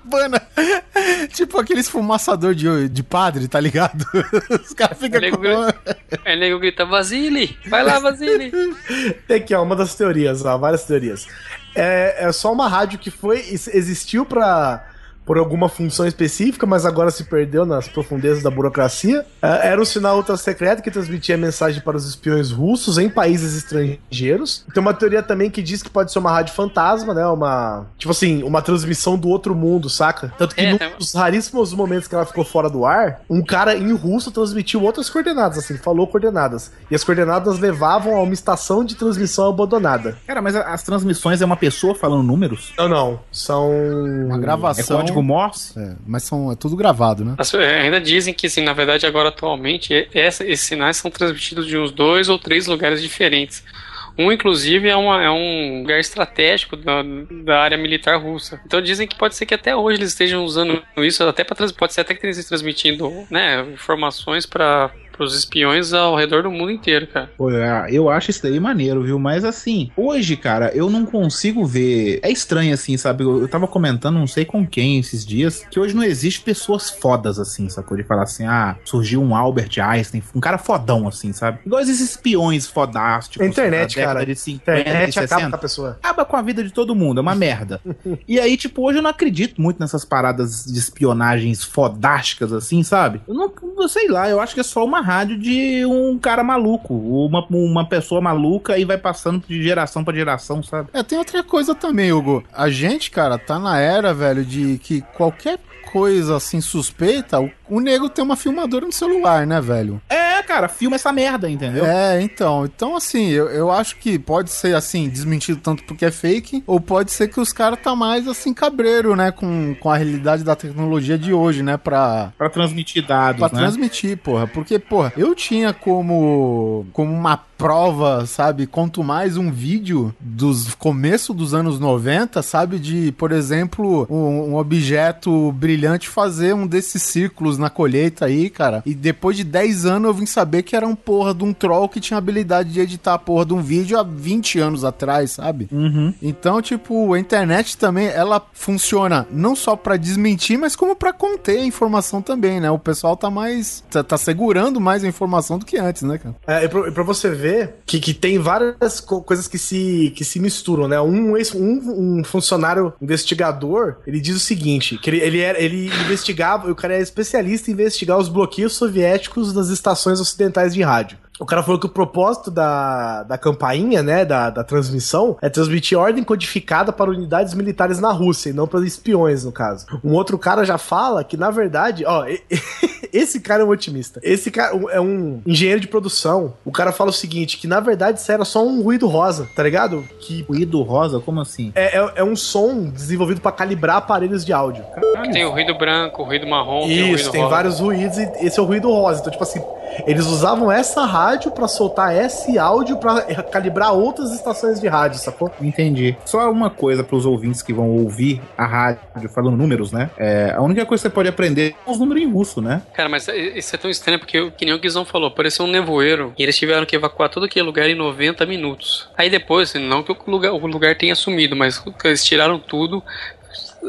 Bana. tipo aqueles fumaçador de, de padre, tá ligado? Os caras ficam com... grita- Aí o nego grita, Vasily! Vai lá, Vasily! Tem aqui, ó, uma das teorias, ó, várias teorias. É, é só uma rádio que foi ex- existiu para por alguma função específica, mas agora se perdeu nas profundezas da burocracia. É, era um sinal ultra secreto que transmitia mensagem para os espiões russos em países estrangeiros. Tem uma teoria também que diz que pode ser uma rádio fantasma, né? Uma, tipo assim, uma transmissão do outro mundo, saca? Tanto que É, nos raríssimos momentos que ela ficou fora do ar, um cara em russo transmitiu outras coordenadas, assim, falou coordenadas. E as coordenadas levavam a uma estação de transmissão abandonada. Cara, mas as transmissões é uma pessoa falando números? Não, não. São. Uma É gravação. Código Morse? É, mas são, é tudo gravado, né? As- é, ainda dizem que, assim, na verdade, agora atualmente, essa- esses sinais são transmitidos de uns dois ou três lugares diferentes. Um, inclusive, é, uma- é um lugar estratégico da, da área militar russa. Então dizem que pode ser que até hoje eles estejam usando isso, até para pode ser até que eles estejam transmitindo né, informações para os espiões ao redor do mundo inteiro, cara. Pô, é, eu acho isso daí maneiro, viu? Mas assim, hoje, cara, eu não consigo ver. É estranho, assim, sabe? Eu, eu tava comentando, não sei com quem esses dias, que hoje não existe pessoas fodas, assim, sacou? De falar assim, ah, surgiu um Albert Einstein, um cara fodão, assim, sabe? Igual esses espiões fodásticos. A internet, cara. De 50, A internet e acaba 60. com a pessoa. acaba com a vida de todo mundo, é uma merda. e aí, tipo, hoje eu não acredito muito nessas paradas de espionagens fodásticas, assim, sabe? Eu não, eu sei lá, eu acho que é só uma rádio de um cara maluco, uma, uma pessoa maluca e vai passando de geração pra geração, sabe? É, tem outra coisa também, Hugo. A gente, cara, tá na era, velho, de que qualquer coisa assim suspeita, o, o nego tem uma filmadora no celular, né, velho? É, cara, filma essa merda, entendeu? É, então. Então, assim, eu, eu acho que pode ser, assim, desmentido tanto porque é fake, ou pode ser que os caras tá mais, assim, cabreiro, né, com, com a realidade da tecnologia de hoje, né, pra, Pra transmitir dados, Pra né? transmitir, porra. Porque, porra, eu tinha como, como uma prova, sabe? Quanto mais um vídeo dos começo dos anos 90, sabe? De, por exemplo, um, um objeto brilhante fazer um desses círculos na colheita aí, cara. E depois de 10 anos eu vim saber que era um porra de um troll que tinha habilidade de editar a porra de um vídeo há 20 anos atrás, sabe? Uhum. Então, tipo, a internet também, ela funciona não só pra desmentir, mas como pra conter a informação também, né? O pessoal tá mais. tá, tá segurando mais a informação do que antes, né, cara? É, e pra, e pra você ver que, que tem várias co- coisas que se, que se misturam, né? Um, um, um funcionário investigador, ele diz o seguinte, que ele, ele, era, ele investigava, o cara é especialista em investigar os bloqueios soviéticos das estações ocidentais de rádio. O cara falou que o propósito da, da campainha, né, da, da transmissão, é transmitir ordem codificada para unidades militares na Rússia, e não para espiões, no caso. Um outro cara já fala que, na verdade, ó, esse cara é um otimista. Esse cara é um engenheiro de produção. O cara fala o seguinte, que na verdade isso era só um ruído rosa, tá ligado? Que Ruído rosa, como assim? é, é, é um som desenvolvido para calibrar aparelhos de áudio. Tem o ruído branco, o ruído marrom, tem o Isso, ruído tem rosa. vários ruídos e esse é o ruído rosa. Então, tipo assim, eles usavam essa rádio rádio pra soltar esse áudio pra calibrar outras estações de rádio, sacou? Entendi. Só uma coisa pros ouvintes que vão ouvir a rádio falando números, né? É, a única coisa que você pode aprender é os números em russo, né? Cara, mas isso é tão estranho porque, que nem o Guizão falou, pareceu um nevoeiro e eles tiveram que evacuar todo aquele lugar em 90 minutos. Aí depois, não que o lugar, o lugar tenha sumido, mas eles tiraram tudo,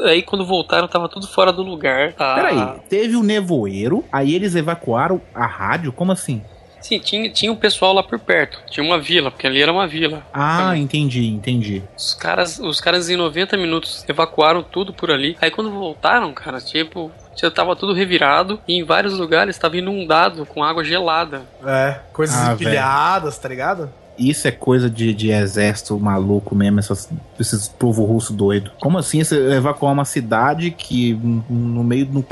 Aí quando voltaram, tava tudo fora do lugar. Ah. Peraí, teve o nevoeiro, aí eles evacuaram a rádio? Como assim? Sim, tinha, tinha um pessoal lá por perto. Tinha uma vila, porque ali era uma vila. Ah, Então, entendi, entendi. Os caras, os caras em 90 minutos evacuaram tudo por ali. Aí quando voltaram, cara, tipo, já tava tudo revirado e em vários lugares tava inundado com água gelada. É, coisas Ah, empilhadas, tá ligado? Isso é coisa de, de exército maluco mesmo, essas, esses povo russo doido. Como assim você evacuar uma cidade que no meio do,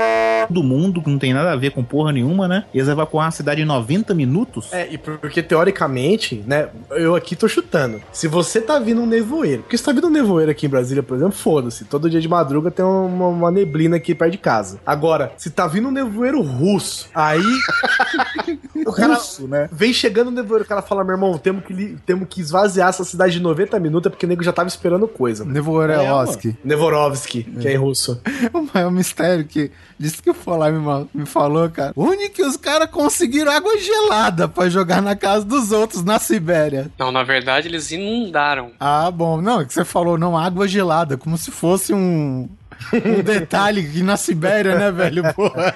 do mundo, que não tem nada a ver com porra nenhuma, né? E eles evacuar uma cidade em 90 minutos? É, e porque teoricamente, né, eu aqui tô chutando. Se você tá vindo um nevoeiro, porque se tá vindo um nevoeiro aqui em Brasília, por exemplo, foda-se. Todo dia de madruga tem uma, uma neblina aqui perto de casa. Agora, se tá vindo um nevoeiro russo, aí. o cara Russo, né? vem chegando o nevoeiro, o cara fala: meu irmão, temos que, temos que esvaziar essa cidade de 90 minutos, é porque o nego já tava esperando coisa. Nevorelovski. Nevorovski, que é em russo. O maior mistério que disse que o Falar me, me falou, cara. Onde que os caras conseguiram água gelada pra jogar na casa dos outros na Sibéria? Não, na verdade eles inundaram. Ah, bom. Não, é que você falou, não, água gelada, como se fosse um, um detalhe que na Sibéria, né, velho? Porra.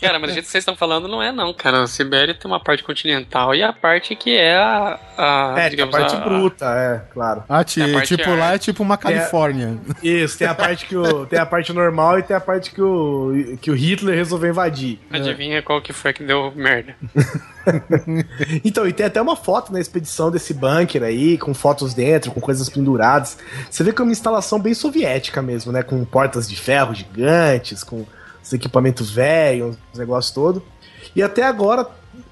Cara, mas do jeito que vocês estão falando não é não, cara. A Sibéria tem uma parte continental e a parte que é a... a É, tem a digamos, parte a- bruta, é, claro. Ah, ti- a tipo, lá ar. é tipo uma Califórnia. Isso, tem a parte que o, tem a parte normal e tem a parte que o, que o Hitler resolveu invadir. Adivinha qual que foi que deu merda. Então, e tem até uma foto na expedição desse bunker aí, com fotos dentro, com coisas penduradas. Você vê que é uma instalação bem soviética mesmo, né? Com portas de ferro gigantes, com os equipamentos velhos, os negócios todo. E até agora,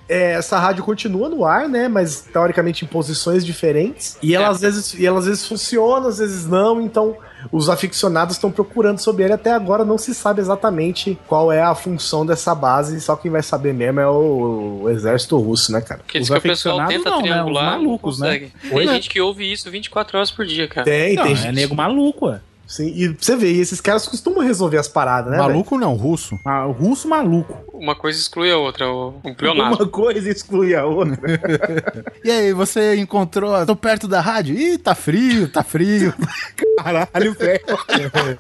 é, essa rádio continua no ar, né? Mas teoricamente em posições diferentes. E ela, É. às, vezes, e ela às vezes funciona, às vezes não. Então, os aficionados estão procurando sobre ele. Até agora não se sabe exatamente qual é a função dessa base. Só quem vai saber mesmo é o, o exército russo, né, cara? Porque Os diz que o pessoal aficionados tenta não, né? Os triangular, malucos, né? consegue. Oi? Tem gente que ouve isso 24 horas por dia, cara. Tem, Não, tem é gente. nego maluco, ué. Sim, e você vê, e esses caras costumam resolver as paradas, né? Maluco não, russo. Ah, o russo maluco. Uma coisa exclui a outra, o- um pleonasmo. Uma coisa exclui a outra. E aí, você encontrou. Tô perto da rádio? Ih, tá frio, tá frio. Caralho, velho. velho?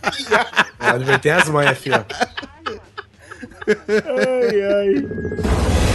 Ela vai ter as manhas, filho. Ai, ai.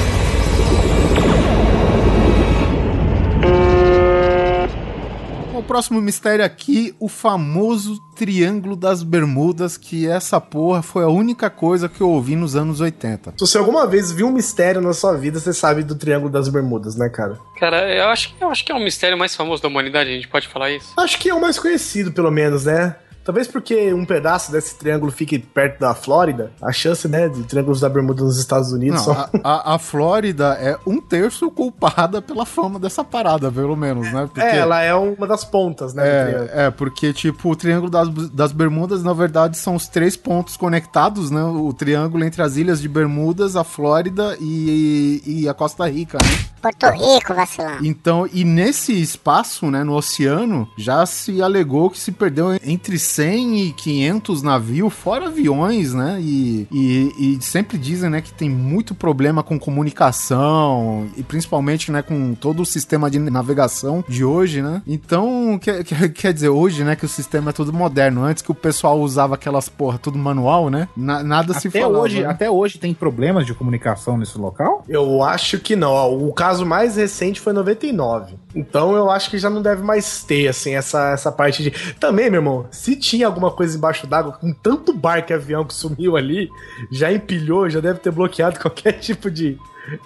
O próximo mistério aqui, o famoso Triângulo das Bermudas, que essa porra foi a única coisa que eu ouvi nos anos 80. Se você alguma vez viu um mistério na sua vida, você sabe do Triângulo das Bermudas, né, cara? Cara, eu acho, eu acho que é um mistério mais famoso da humanidade, a gente pode falar isso? Acho que é o mais conhecido, pelo menos, né? Talvez porque um pedaço desse triângulo fique perto da Flórida, a chance, né, de triângulos da Bermuda nos Estados Unidos Não, são... a, a- a Flórida é um terço culpada pela fama dessa parada, pelo menos, né? Porque, É, ela é uma das pontas, né. É, é, porque, tipo, o Triângulo das, das Bermudas, na verdade, são os três pontos conectados, né? O triângulo entre as ilhas de Bermudas, a Flórida e, e a Costa Rica, né? Porto Rico, vacilão. Então, e nesse espaço, né, no oceano, já se alegou que se perdeu entre 100 e 500 navios, fora aviões, né? E, e, e sempre dizem, né, que tem muito problema com comunicação e principalmente, né, com todo o sistema de navegação de hoje, né? Então, quer, quer, dizer, hoje, né, que o sistema é tudo moderno. Antes que o pessoal usava aquelas porra tudo manual, né? Na- nada se Até falava. hoje, né? até hoje tem problemas de comunicação nesse local? Eu acho que não. O caso mais recente foi 99. Então eu acho que já não deve mais ter, assim, essa, essa parte de. Também, meu irmão, se tinha alguma coisa embaixo d'água, com tanto barco e avião que sumiu ali, já empilhou, já deve ter bloqueado qualquer tipo de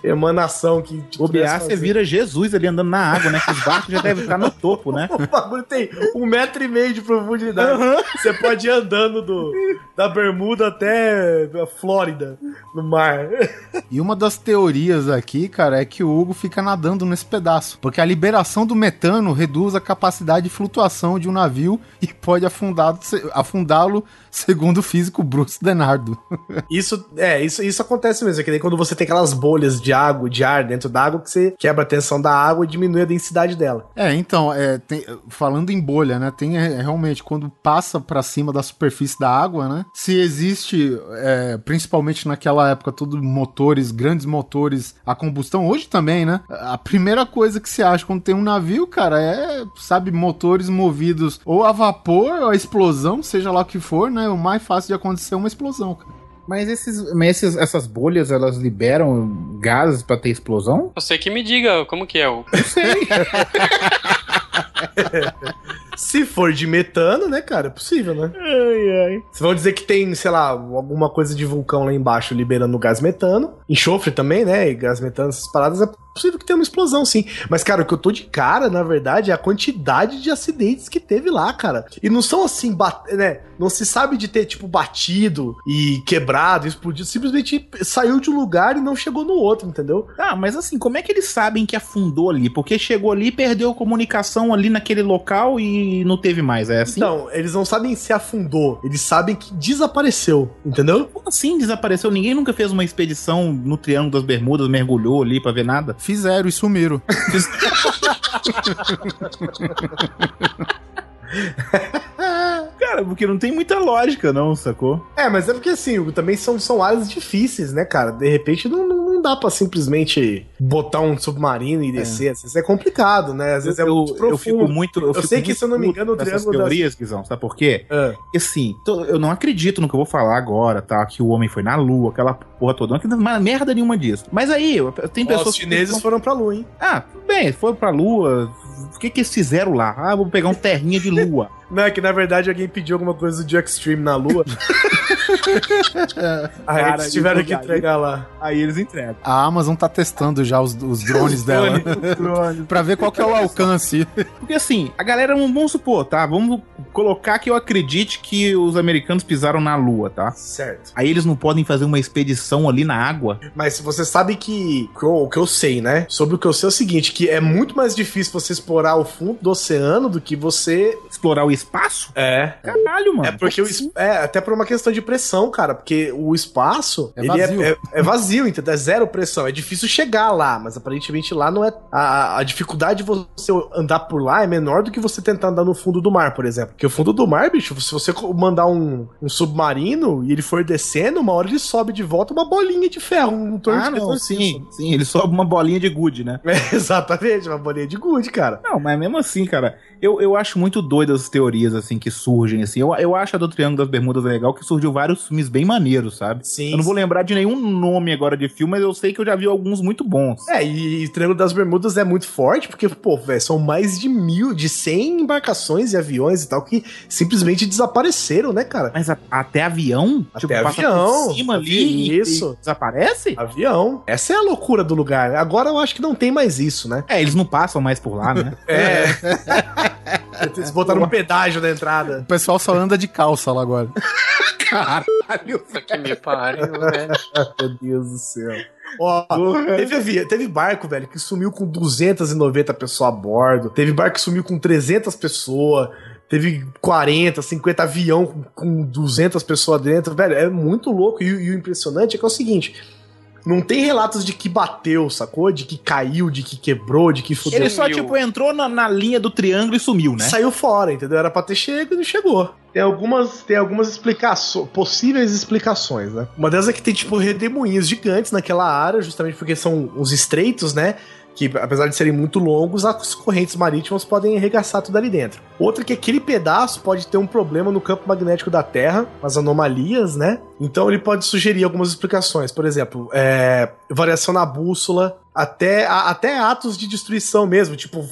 emanação que. O você vira Jesus ali andando na água, né? Que os barcos já devem estar no topo, né? O bagulho tem um metro e meio de profundidade. Você pode ir andando do, da Bermuda até a Flórida, no mar. E uma das teorias aqui, cara, é que o Hugo fica nadando nesse pedaço. Porque a liberação do metano reduz a capacidade de flutuação de um navio e pode afundá-lo, afundá-lo segundo o físico Bruce Denardo. Isso, é, isso, isso acontece mesmo. É que daí quando você tem aquelas bolhas bolhas de água, de ar dentro da água, que você quebra a tensão da água e diminui a densidade dela. É, então, é, tem- falando em bolha, né? Tem é, realmente quando passa pra cima da superfície da água, né? Se existe, é, principalmente naquela época, tudo motores, grandes motores a combustão, hoje também, né? A primeira coisa que você acha quando tem um navio, cara, é, sabe, motores movidos ou a vapor, ou a explosão, seja lá o que for, né? O mais fácil de acontecer é uma explosão, cara. Mas, esses, mas esses- essas bolhas, elas liberam gases pra ter explosão? Você que me diga como que é o. Se for de metano, né, cara, é possível, né? Vocês vão dizer que tem, sei lá, alguma coisa de vulcão lá embaixo liberando gás metano. Enxofre também, né? E gás metano, essas paradas. É possível que tenha uma explosão, sim. Mas, cara, o que eu tô de cara, na verdade, é a quantidade de acidentes que teve lá, cara. E não são assim, bat- né? Não se sabe de ter, tipo, batido e quebrado, explodido. Simplesmente saiu de um lugar e não chegou no outro, entendeu? Ah, mas assim, como é que eles sabem que afundou ali? Porque chegou ali, perdeu comunicação ali naquele local e não teve mais, é assim? Então, eles não sabem se afundou. Eles sabem que desapareceu, entendeu? Como assim desapareceu? Ninguém nunca fez uma expedição no Triângulo das Bermudas, mergulhou ali pra ver nada? Fizeram e sumiram. Cara, porque não tem muita lógica, não, sacou? É, mas é porque assim, Hugo, também são, são áreas difíceis, né, cara? De repente não, não, não dá pra simplesmente botar um submarino e descer. Às vezes é complicado, né? Às vezes é eu, muito profundo. eu fico muito. Eu, Eu fico sei que, se eu não me engano, o Triângulo das- teorias, Guizão, sabe por quê? Porque assim, tô- eu não acredito no que eu vou falar agora, tá? Que o homem foi na lua, aquela porra toda. Não acredito em merda nenhuma disso. Mas aí, tem pessoas os chineses foram pra lua, hein? Ah, tudo bem, foi pra lua. O que que eles fizeram lá? Ah, vou pegar um terrinha de lua. Não, é que na verdade alguém pediu alguma coisa do Extreme na lua. Aí Cara, eles tiveram e- que entregar lá. Aí eles entregam. A Amazon tá testando já os, os drones dela. pra ver qual que é o alcance. Porque assim, a galera, vamos supor, tá? Vamos colocar que eu acredite que os americanos pisaram na lua, tá? Certo. Aí eles não podem fazer uma expedição ali na água. Mas você sabe que, que eu- o que eu sei, né? Sobre o que eu sei é o seguinte, que é muito mais difícil você explorar o fundo do oceano do que você... Explorar o espaço? É. Caralho, mano. É porque o es- é até por uma questão de pressão, cara, porque o espaço É ele vazio. É, é- é vazio, entendeu? É zero pressão. É difícil chegar lá, mas aparentemente lá não é a, a dificuldade de você andar por lá é menor do que você tentar andar no fundo do mar, por exemplo. Porque o fundo do mar, bicho, se você mandar um, um submarino e ele for descendo, uma hora ele sobe de volta uma bolinha de ferro, um torno Ah, de não, sim, sim, ele sobe uma bolinha de gude, né? É, exatamente, uma bolinha de gude, cara. Não, mas mesmo assim, cara, eu, eu acho muito doido as teorias, assim, que surgem, assim. Eu, eu acho a do Triângulo das Bermudas legal, que surgiu vários filmes bem maneiros, sabe? Sim. Eu não vou lembrar de nenhum nome agora de filme, mas eu sei que eu já vi alguns muito bons. É, e, e Triângulo das Bermudas é muito forte, porque, pô, velho, são mais de mil, de 100 embarcações e aviões e tal, que simplesmente desapareceram, né, cara? Mas a- até avião? Tipo, Até passa avião. cima ali Isso. e desaparece? Avião. Essa é a loucura do lugar. Agora eu acho que não tem mais isso, né? É, eles não passam mais por lá, né? É. Eles botaram um pedágio na entrada. O pessoal só anda de calça lá agora. Caralho, que me pariu, velho. meu Deus do céu. Ó, teve, teve barco, velho, que sumiu com 290 pessoas a bordo. Teve barco que sumiu com 300 pessoas. Teve 40, 50 avião com, com 200 pessoas dentro. Velho, é muito louco. E, o- e o impressionante é que é o seguinte. Não tem relatos de que bateu, sacou? De que caiu, de que quebrou, de que fudeu. Ele só, Sumiu. tipo, entrou na, na linha do triângulo e sumiu, né? Saiu fora, entendeu? Era pra ter chego e não chegou. Tem algumas, tem algumas explicações, possíveis explicações, né? Uma delas é que tem, tipo, redemoinhos gigantes naquela área, justamente porque são os estreitos, né? Que, apesar de serem muito longos, as correntes marítimas podem arregaçar tudo ali dentro. Outra que aquele pedaço pode ter um problema no campo magnético da Terra, as anomalias, né? Então ele pode sugerir algumas explicações. Por exemplo, é, variação na bússola, até, a- até atos de destruição mesmo. Tipo,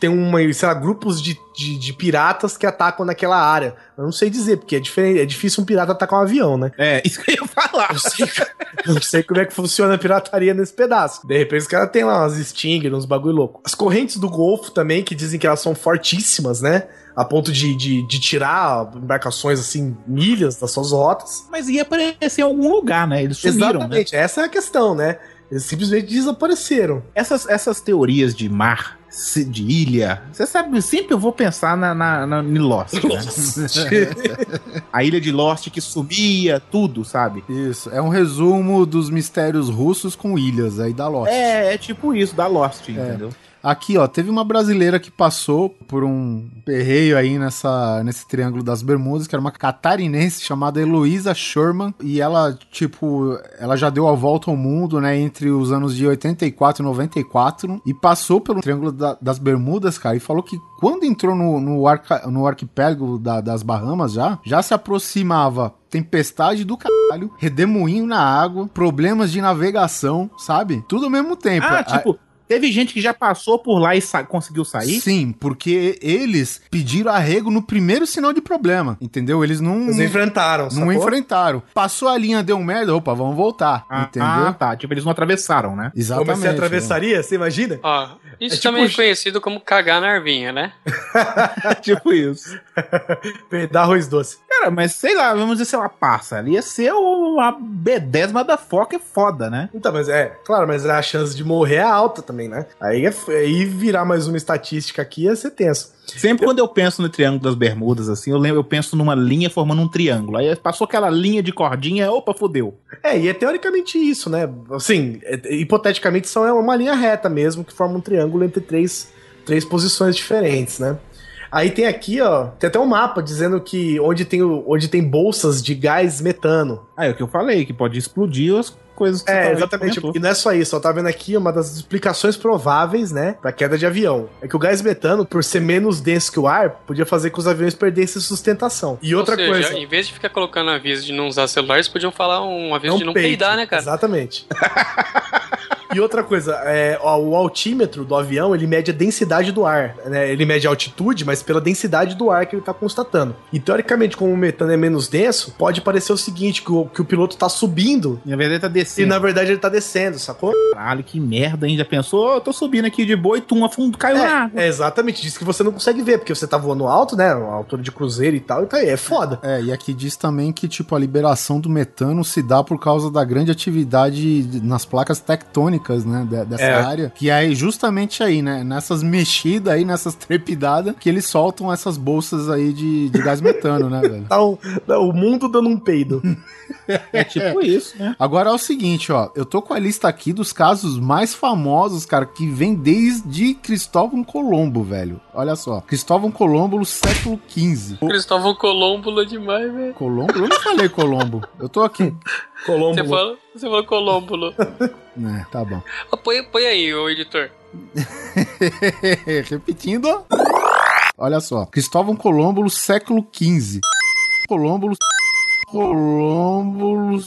tem uma, sei lá, grupos de, de, de piratas que atacam naquela área. Eu não sei dizer, porque é, diferente, é difícil um pirata atacar um avião, né? É, isso que eu ia falar. Eu sei, eu não sei como é que funciona a pirataria nesse pedaço. De repente os caras têm lá umas Stinger, uns bagulho louco. As correntes do Golfo também, que dizem que elas são fortíssimas, né? A ponto de, de, de tirar embarcações, assim, milhas das suas rotas. Mas ia aparecer em algum lugar, né? Eles sumiram, né? Exatamente, essa é a questão, né? Eles simplesmente desapareceram. Essas, essas teorias de mar de ilha. Você sabe, sempre eu vou pensar na, na, na em Lost. né? A ilha de Lost que sumia, tudo, sabe? Isso, é um resumo dos mistérios russos com ilhas aí da Lost. É, é tipo isso, da Lost, entendeu? Aqui, ó, teve uma brasileira que passou por um perreio aí nessa, nesse Triângulo das Bermudas, que era uma catarinense chamada Heloísa Sherman, e ela, tipo, ela já deu a volta ao mundo, né, entre os anos de 84 e 94, e passou pelo Triângulo da- das Bermudas, cara, e falou que quando entrou no, no, arca, no arquipélago da- das Bahamas já, já se aproximava tempestade do caralho, redemoinho na água, problemas de navegação, sabe? Tudo ao mesmo tempo. Ah, A- tipo, teve gente que já passou por lá e sa- conseguiu sair? Sim, porque eles pediram arrego no primeiro sinal de problema, entendeu? Eles não, Eles enfrentaram, não sacou? enfrentaram. Passou a linha, deu merda, opa, vamos voltar, Ah, entendeu? ah, tá. Tipo, eles não atravessaram, né? Exatamente. Comecei a atravessaria, você imagina? Ó, isso É tipo também é conhecido como cagar na arvinha, né? tipo isso. Dar arroz doce. Cara, mas sei lá, vamos dizer se ela passa. Ali ia ser uma B10 da foca é foda, né? Então, mas é, claro, mas a chance de morrer é alta também, né? Aí, é, aí virar mais uma estatística aqui ia ser tenso. Sempre quando eu penso no Triângulo das Bermudas, assim, eu lembro, eu penso numa linha formando um triângulo. Aí passou aquela linha de cordinha, opa, fodeu. É, e é teoricamente isso, né? Assim, é- hipoteticamente são é uma linha reta mesmo, que forma um triângulo entre três, três posições diferentes, né? Aí tem aqui, ó, tem até um mapa dizendo que onde tem, onde tem bolsas de gás metano. Ah, é o que eu falei, que pode explodir as coisas que É, você exatamente. comentou. E não é só isso, eu tava vendo aqui uma das explicações prováveis, né, pra queda de avião. É que o gás metano, por ser menos denso que o ar, podia fazer com que os aviões perdessem sustentação. E outra Ou seja, coisa. em vez de ficar colocando aviso de não usar celular, eles podiam falar um aviso Não de não peite. peidar, né, cara? Exatamente. E outra coisa, é, ó, o altímetro do avião, ele mede a densidade do ar, né? Ele mede a altitude, mas pela densidade do ar que ele tá constatando. E teoricamente, como o metano é menos denso, pode parecer o seguinte, que o, que o piloto tá subindo Na verdade tá e descendo. na verdade ele tá descendo, sacou? Caralho, que merda, hein? Já pensou? Eu tô subindo aqui de boa e tum, a fundo, caiu na água. É, é exatamente, diz que você não consegue ver, porque você tá voando alto, né? A altura de cruzeiro e tal, e tá aí, é foda. É, e aqui diz também que, tipo, a liberação do metano se dá por causa da grande atividade de- nas placas tectônicas, né, de- dessa É. área, que é justamente aí, né, nessas mexidas aí, nessas trepidadas, que eles soltam essas bolsas aí de, de gás metano, né, velho? Tá tá o mundo dando um peido. É tipo isso, né? Agora é o seguinte, ó, eu tô com a lista aqui dos casos mais famosos, cara, que vem desde Cristóvão Colombo, velho. Olha só, Cristóvão Colombo no século XV. Cristóvão Colombo demais, velho. Colombo? Eu não falei Colombo. Eu tô aqui. Colombo. Você falou, você falou Colombo. É, tá bom. Ah, põe, põe aí, ô editor. Repetindo. Olha só. Cristóvão Colombo, século XV. Colombo. Colombo.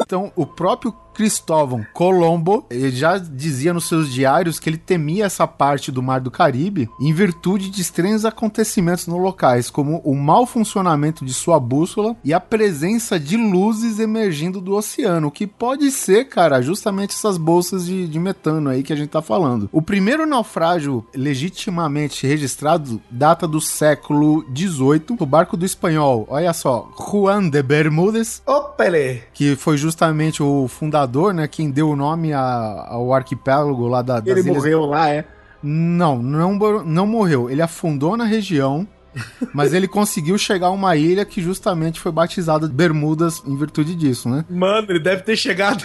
Então, o próprio Cristóvão Colombo ele já dizia nos seus diários que ele temia essa parte do Mar do Caribe em virtude de estranhos acontecimentos no locais, como o mau funcionamento de sua bússola e a presença de luzes emergindo do oceano, que pode ser, cara, justamente essas bolsas de, de metano aí que a gente tá falando. O primeiro naufrágio legitimamente registrado data do século XVIII, o barco do espanhol, olha só, Juan de Bermúdez, Opa, ele. que foi justamente o fundador, né, quem deu o nome a- ao arquipélago lá da, das Ele ilhas. morreu lá, é. Não, não, não morreu. Ele afundou na região, mas ele conseguiu chegar a uma ilha que justamente foi batizada de Bermudas em virtude disso, né? Mano, ele deve ter chegado.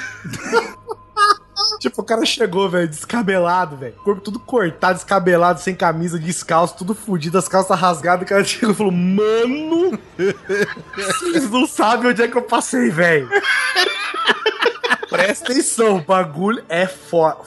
tipo, o cara chegou, velho, descabelado, velho. Corpo tudo cortado, descabelado, sem camisa, descalço, tudo fudido, as calças rasgadas. O cara chegou e falou: Mano, vocês não sabem onde é que eu passei, velho. Presta atenção, o bagulho é foda.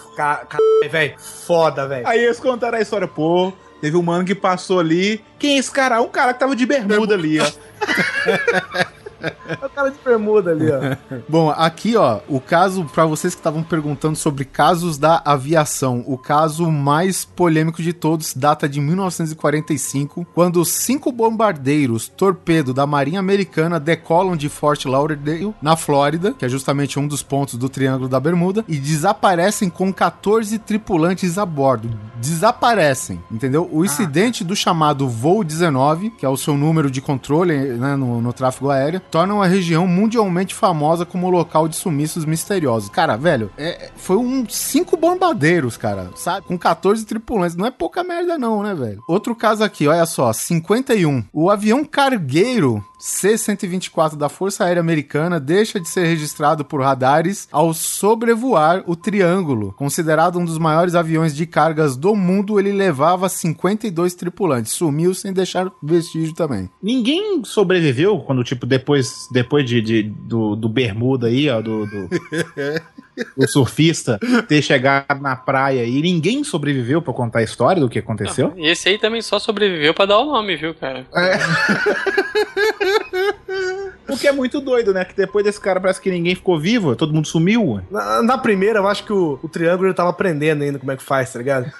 Velho, foda, velho. Aí eles contaram a história, pô. Teve um mano que passou ali. Quem é esse cara? Um cara que tava de bermuda ali, ó. É o cara de bermuda ali, ó. Bom, aqui, ó, o caso, pra vocês que estavam perguntando sobre casos da aviação, o caso mais polêmico de todos data de 1945, quando cinco bombardeiros torpedo da Marinha Americana decolam de Fort Lauderdale, na Flórida, que é justamente um dos pontos do Triângulo da Bermuda, e desaparecem com 14 tripulantes a bordo. Desaparecem, entendeu? O incidente do chamado voo 19, que é o seu número de controle né, no, no tráfego aéreo, tornam a região mundialmente famosa como local de sumiços misteriosos. Cara, velho, é, foi um cinco bombardeiros, cara, sabe? Com 14 tripulantes. Não é pouca merda não, né, velho? Outro caso aqui, olha só, 51. O avião cargueiro C-124 da Força Aérea Americana deixa de ser registrado por radares ao sobrevoar o Triângulo. Considerado um dos maiores aviões de cargas do mundo, ele levava 52 tripulantes. Sumiu sem deixar vestígio também. Ninguém sobreviveu quando, tipo, depois, depois de, de- do, do Bermuda aí, ó, do, do, do surfista, ter chegado na praia e ninguém sobreviveu pra contar a história do que aconteceu? E esse aí também só sobreviveu pra dar o nome, viu, cara? O que é muito doido, né? Que depois desse cara parece que ninguém ficou vivo, todo mundo sumiu. Na, na primeira, eu acho que o, o triângulo ele tava aprendendo ainda como é que faz, tá ligado?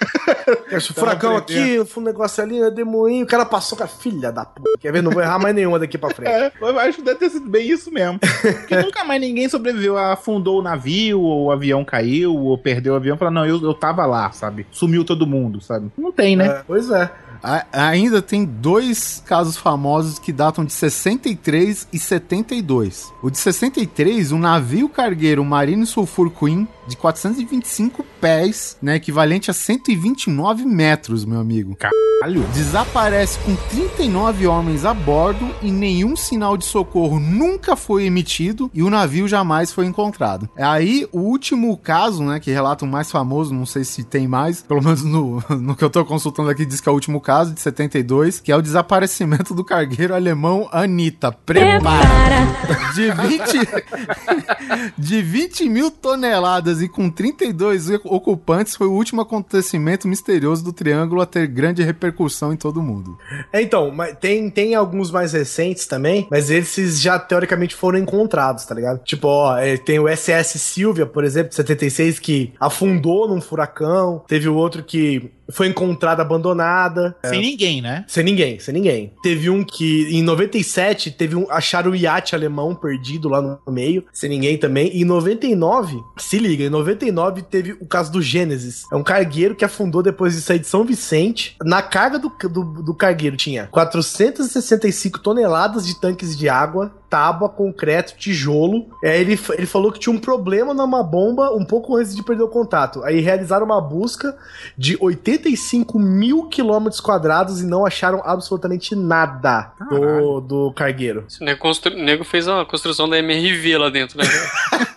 Acho, furacão aqui, um negócio ali, eu demoinho, o cara passou com a filha da puta. Quer ver? Não vou errar mais nenhuma daqui pra frente. É, eu acho que deve ter sido bem isso mesmo. Porque nunca mais ninguém sobreviveu, afundou o navio, ou o avião caiu, ou perdeu o avião. Falou, não, eu, eu tava lá, sabe? Sumiu todo mundo, sabe? Não tem, né? É, pois é. A- ainda tem dois casos famosos que datam de 63 e 72. O de 63, um navio cargueiro Marine Sulfur Queen de 425 pés, né, equivalente a 129 metros, meu amigo. Caralho. Desaparece com 39 homens a bordo e nenhum sinal de socorro nunca foi emitido e o navio jamais foi encontrado. Aí, o último caso, né, que relata o mais famoso, não sei se tem mais, pelo menos no, no que eu tô consultando aqui, diz que é o último caso, de 72, que é o desaparecimento do cargueiro alemão Anitta. Prepara! De 20, de 20 mil toneladas e com 32 ocupantes, foi o último acontecimento misterioso do Triângulo a ter grande repercussão em todo mundo. É, então, tem, tem alguns mais recentes também, mas esses já teoricamente foram encontrados, tá ligado? Tipo, ó, é, tem o SS Silvia, por exemplo, de 76, que afundou num furacão. Teve o outro que foi encontrada abandonada. Sem ninguém, né? Sem ninguém, sem ninguém. Teve um que, em 97, teve um. Acharam o iate alemão perdido lá no meio, sem ninguém também. E em 99, se liga, em 99 teve o caso do Gênesis. É um cargueiro que afundou depois de sair de São Vicente. Na carga do, do, do cargueiro tinha 465 toneladas de tanques de água, tábua, concreto, tijolo. Aí ele, ele falou que tinha um problema numa bomba um pouco antes de perder o contato. Aí realizaram uma busca de 85 mil quilômetros quadrados e não acharam absolutamente nada do, do cargueiro. O nego, constru... nego fez uma construção da MRV lá dentro, né?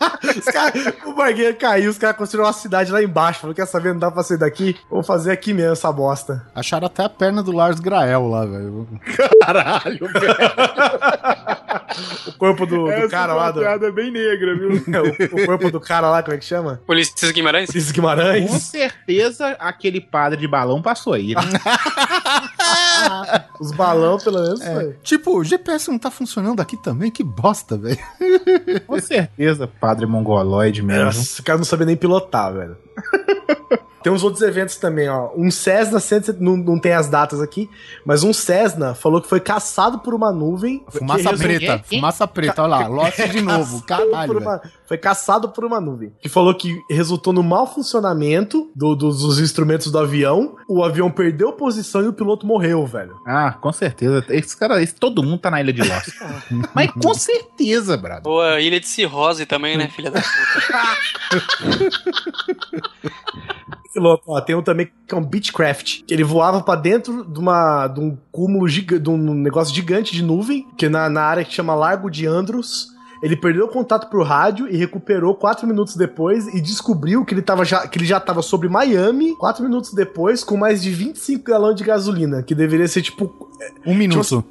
Cara- o cargueiro caiu, os caras construíram uma cidade lá embaixo. Falou, quer saber, não dá pra sair daqui? Vou fazer aqui mesmo essa bosta. Acharam até a perna do Lars Grael lá, velho. Caralho, velho. O corpo do, do cara lá. Do, é bem negra, viu? o, o corpo do cara lá, como é que chama? Ulisses Guimarães? Ulisses Com Guimarães. certeza aquele padre de balão passou aí. né? Os balão, pelo menos, É, foi. tipo, o GPS não tá funcionando aqui também? Que bosta, velho. Com certeza, padre mongoloide mesmo. Nossa, o cara não sabia nem pilotar, velho. Tem uns outros eventos também, ó. Um Cessna, 100 não, não tem as datas aqui, mas um Cessna falou que foi caçado por uma nuvem. Fumaça que resolveu- preta, fumaça preta, olha lá, lote de novo, caralho, uma- Foi caçado por uma nuvem. Que falou que resultou no mau funcionamento do- dos, dos instrumentos do avião. O avião perdeu posição e o piloto morreu, velho. Ah, com certeza. Esse cara, esse, todo mundo tá na ilha de Lost. Mas com certeza, brado. Ou a Ilha de Cirrose também, né, filha da puta? Piloto, ó, tem um também que é um Beechcraft. que Ele voava pra dentro de, uma, de um cúmulo gigante, de um negócio gigante de nuvem, que na, na área que chama Largo de Andros. Ele perdeu o contato pro rádio e recuperou quatro minutos depois e descobriu que ele, tava já, que ele já tava sobre Miami quatro minutos depois com mais de 25 galões de gasolina, que deveria ser tipo Um minuto.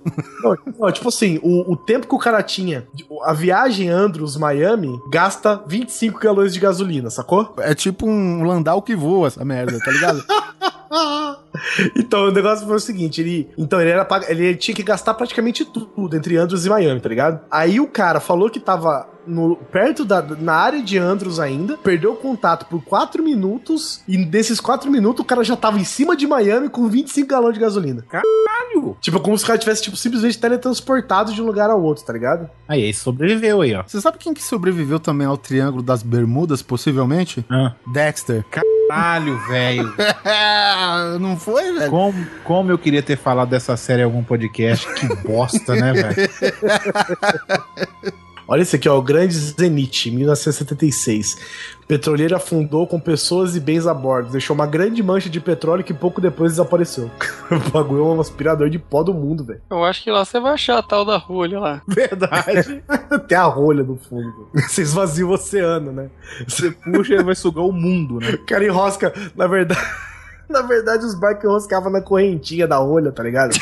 não, não, tipo assim, o, o tempo que o cara tinha, a viagem Andros-Miami gasta 25 galões de gasolina, sacou? É tipo um landau que voa, essa merda, tá ligado? Então, o negócio foi o seguinte, ele, então ele era ele tinha que gastar praticamente tudo entre Andros e Miami, tá ligado? Aí o cara falou que tava no, perto da na área de Andros ainda, perdeu o contato por 4 minutos e nesses 4 minutos o cara já tava em cima de Miami com 25 galões de gasolina. Caralho. Tipo, como se o cara tivesse tipo simplesmente teletransportado de um lugar ao outro, tá ligado? Aí, esse sobreviveu aí, ó. Você sabe quem que sobreviveu também ao Triângulo das Bermudas, possivelmente? Ah. Dexter. Caralho, velho. Não foi, velho? Como, como eu queria ter falado dessa série em algum podcast. Que bosta, né, velho? Olha esse aqui, ó, o Grande Zenit, 1976. Petroleiro afundou com pessoas e bens a bordo, deixou uma grande mancha de petróleo que pouco depois desapareceu. o bagulho é um aspirador de pó do mundo, velho. Eu acho que lá você vai achar a tal da rolha lá. Verdade. Tem a rolha no fundo. Você esvazia o oceano, né? Você puxa e vai sugar o mundo, né? O cara enrosca, na verdade. Na verdade, os barcos enroscavam na correntinha da rolha, tá ligado?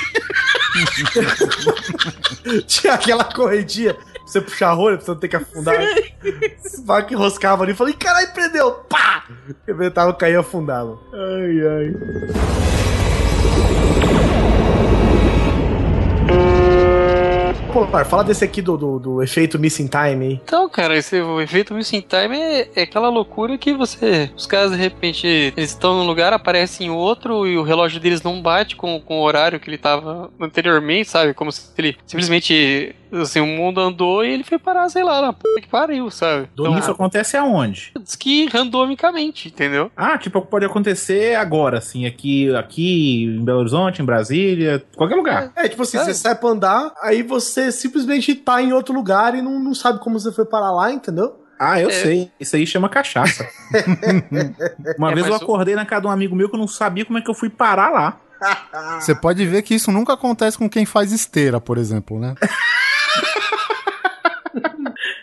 Tinha aquela correntinha você puxar a rolha, pra você não ter que afundar. Os barcos enroscavam ali e falei, caralho, prendeu! Pá! Rebentava, caía e afundava. Ai, ai. Polar, fala desse aqui do, do, do efeito Missing Time, hein? Então, cara, esse, o efeito Missing Time é, é aquela loucura que você. Os caras, de repente, eles estão num lugar, aparecem em outro e o relógio deles não bate com, com o horário que ele tava anteriormente, sabe? Como se ele simplesmente. Assim, o mundo andou e ele foi parar, sei lá, na puta que pariu, sabe? Então, isso acontece aonde? Diz que randomicamente, entendeu? Ah, tipo, pode acontecer agora, assim, aqui, aqui em Belo Horizonte, em Brasília, qualquer lugar. É, tipo assim, É. você sai pra andar, aí você simplesmente tá em outro lugar e não, não sabe como você foi parar lá, entendeu? Ah, eu É. sei. Isso aí chama cachaça. Uma É, vez eu acordei na casa de um amigo meu que eu não sabia como é que eu fui parar lá. Você pode ver que isso nunca acontece com quem faz esteira, por exemplo, né?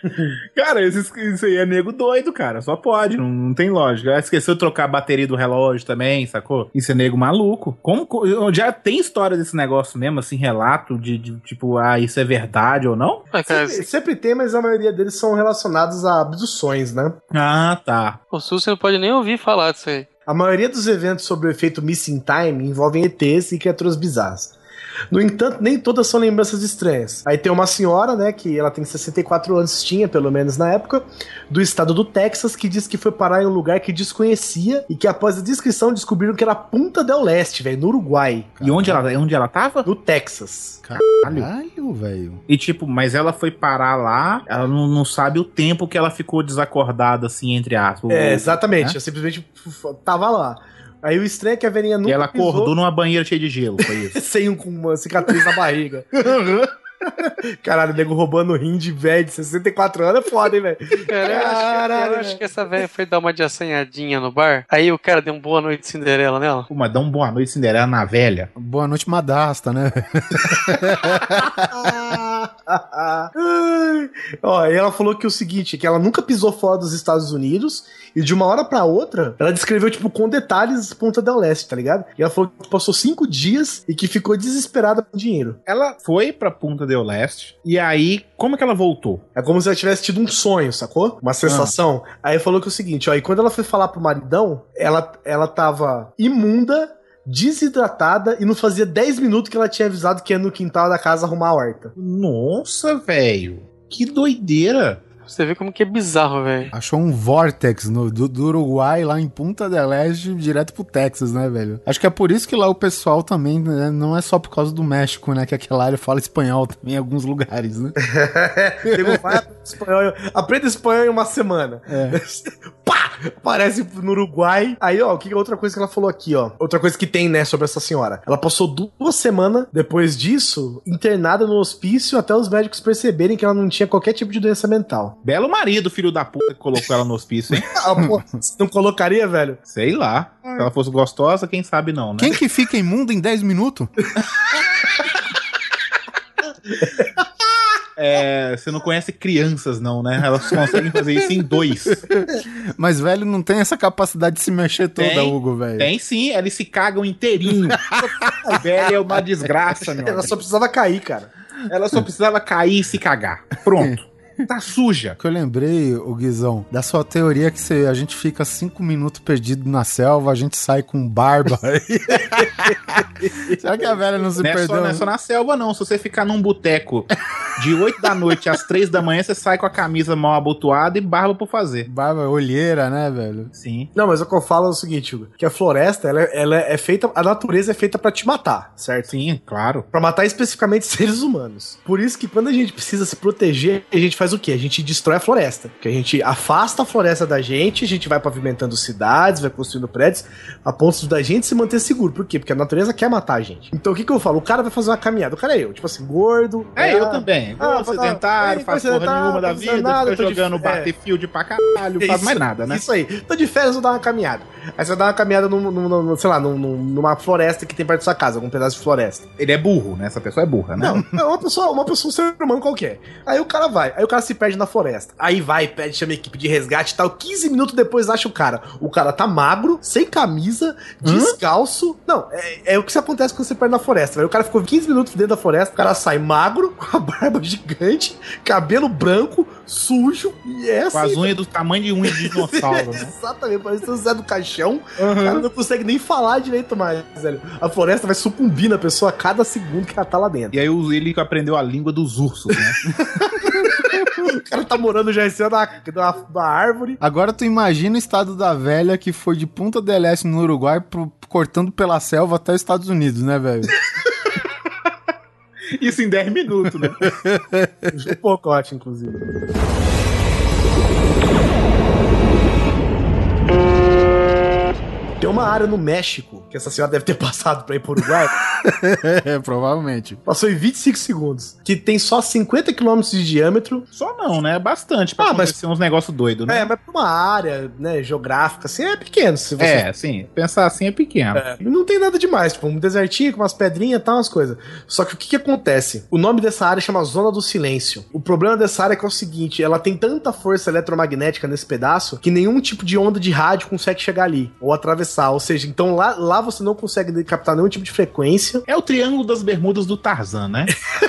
Cara, isso, isso aí é nego doido, cara. Só pode, não, não tem lógica. Ah, Esqueceu de trocar a bateria do relógio também, sacou? Isso é nego maluco. Como co- já tem história desse negócio mesmo, assim, relato de, de, tipo, ah, isso é verdade ou não? Ah, cara, Sempre, sempre tem, mas a maioria deles são relacionados a abduções, né? Ah, tá. o Sul você não pode nem ouvir falar disso aí. A maioria dos eventos sobre o efeito Missing Time envolvem ETs e criaturas bizarras. No entanto, nem todas são lembranças estranhas. Aí tem uma senhora, né, que ela tem 64 anos, tinha pelo menos na época, do estado do Texas, que diz que foi parar em um lugar que desconhecia e que após a descrição descobriram que era Punta del Leste, velho, no Uruguai, E onde ela, onde ela tava? no Texas. Caralho. Caralho, velho. E tipo, mas ela foi parar lá, ela não, não sabe o tempo que ela ficou desacordada, assim, entre aspas. É, exatamente, né? eu simplesmente tava lá. Aí o estranho é que a velhinha nunca E ela pisou acordou numa banheira cheia de gelo, foi isso. sem um, com uma cicatriz na barriga. Caralho, o nego roubando o rim de velho de 64 anos é foda, hein, velho? Cara, eu acho, que, Caralho, eu acho que essa velha foi dar uma de assanhadinha no bar. Aí o cara deu um boa noite Cinderela nela. Pô, mas dá um boa noite Cinderela na velha. Boa noite, Madasta, né? Ó, e ela falou que o seguinte, que ela nunca pisou fora dos Estados Unidos e de uma hora pra outra, ela descreveu, tipo, com detalhes Ponta del Leste, tá ligado? E ela falou que passou cinco dias e que ficou desesperada com dinheiro. Ela foi pra Punta del Leste, e aí, como é que ela voltou? É como se ela tivesse tido um sonho, sacou? Uma sensação. Aí falou que é o seguinte, ó, e quando ela foi falar pro maridão, ela, ela tava imunda, desidratada e não fazia 10 minutos que ela tinha avisado que ia no quintal da casa arrumar a horta. Nossa, velho. Que doideira. Você vê como que é bizarro, velho. Achou um vortex no, do, do Uruguai lá em Punta del Este direto pro Texas, né, velho? Acho que é por isso que lá o pessoal também, né, não é só por causa do México, né? Que aquela área fala espanhol também em alguns lugares, né? Vai aprender espanhol, aprenda espanhol em uma semana. É. Pá! Aparece no Uruguai. Aí, ó, o que outra coisa que ela falou aqui, ó. Outra coisa que tem, né, sobre essa senhora. Ela passou duas semanas depois disso internada no hospício até os médicos perceberem que ela não tinha qualquer tipo de doença mental. Belo marido, filho da puta, que colocou ela no hospício, hein? Ah, pô, você não colocaria, velho? Sei lá. Se ela fosse gostosa, quem sabe não, né? Quem que fica imundo em 10 minutos? É, você não conhece crianças, não, né? Elas conseguem fazer isso em dois. Mas, velho, não tem essa capacidade de se mexer toda, Tem, Hugo, velho. Tem sim, eles se cagam inteirinho. A velha é uma desgraça, meu. Ela só precisava cair, cara. Ela só precisava cair e se cagar. Pronto. Tá suja. que eu lembrei, o Guizão, da sua teoria que você, a gente fica cinco minutos perdido na selva, a gente sai com barba. Será que a velha não se Não é, só, perdeu? não é só na selva, não. Se você ficar num boteco de 8 da noite às 3 da manhã, você sai com a camisa mal abotoada e barba por fazer. Barba, olheira, né, velho? Sim. Não, mas o que eu falo é o seguinte, Hugo, que a floresta, ela, é- ela é feita, a natureza é feita pra te matar, certo? Sim, claro. Pra matar especificamente seres humanos. Por isso que quando a gente precisa se proteger, a gente faz faz o quê? A gente destrói a floresta. Que a gente afasta a floresta da gente, a gente vai pavimentando cidades, vai construindo prédios, a ponto da gente se manter seguro. Por quê? Porque a natureza quer matar a gente. Então o que, que eu falo? O cara vai fazer uma caminhada. O cara é eu, tipo assim, gordo. É, ah, eu também. Ah, Vou sedentário, é, coisa porra tá, nenhuma da vida, nada, fica tô de- jogando é. Battlefield pra caralho, não faz mais nada, né? Isso aí. Tô de férias, vou dar uma caminhada. Aí você vai dar uma caminhada, num, num- num- sei lá, num- num- numa floresta que tem perto da sua casa, algum pedaço de floresta. Ele é burro, né? Essa pessoa é burra, né? Não, é uma pessoa, uma pessoa, um ser humano qualquer. Aí o cara vai, aí o cara se perde na floresta. Aí vai, pede, chama a equipe de resgate e tal. 15 minutos depois acha o cara. O cara tá magro, sem camisa, descalço. Não, é, é o que se acontece quando você perde na floresta. Aí o cara ficou 15 minutos dentro da floresta, o cara sai magro, com a barba gigante, cabelo branco, sujo, e é Com as assim. unhas do tamanho de unha de dinossauro, né? Exatamente, parece o Zé do Caixão. O cara não consegue nem falar direito mais, velho. A floresta vai sucumbir na pessoa a cada segundo que ela tá lá dentro. E aí ele aprendeu a língua dos ursos, né? O cara tá morando já em cima da, da, árvore. Agora tu imagina o estado da velha que foi de Punta del Este no Uruguai pro- cortando pela selva até os Estados Unidos, né, velho? Isso em 10 minutos, né? Um pacote, inclusive. Tem uma área no México que essa senhora deve ter passado pra ir pro Uruguai. é, provavelmente. passou em 25 segundos. Que tem só 50 km de diâmetro. Só não, né? Bastante pra Ah, mas- acontecer uns negócios doidos, né? É, mas pra uma área, né, geográfica, assim, é pequeno. Se você É, sim. Pensar assim é pequeno. É, Não tem nada demais, tipo, um desertinho com umas pedrinhas e tal, umas coisas. Só que o que, que acontece? O nome dessa área chama Zona do Silêncio. O problema dessa área é que é o seguinte: ela tem tanta força eletromagnética nesse pedaço que nenhum tipo de onda de rádio consegue chegar ali ou atravessar. Ou seja, então lá, lá você não consegue captar nenhum tipo de frequência É o Triângulo das Bermudas do Tarzan, né?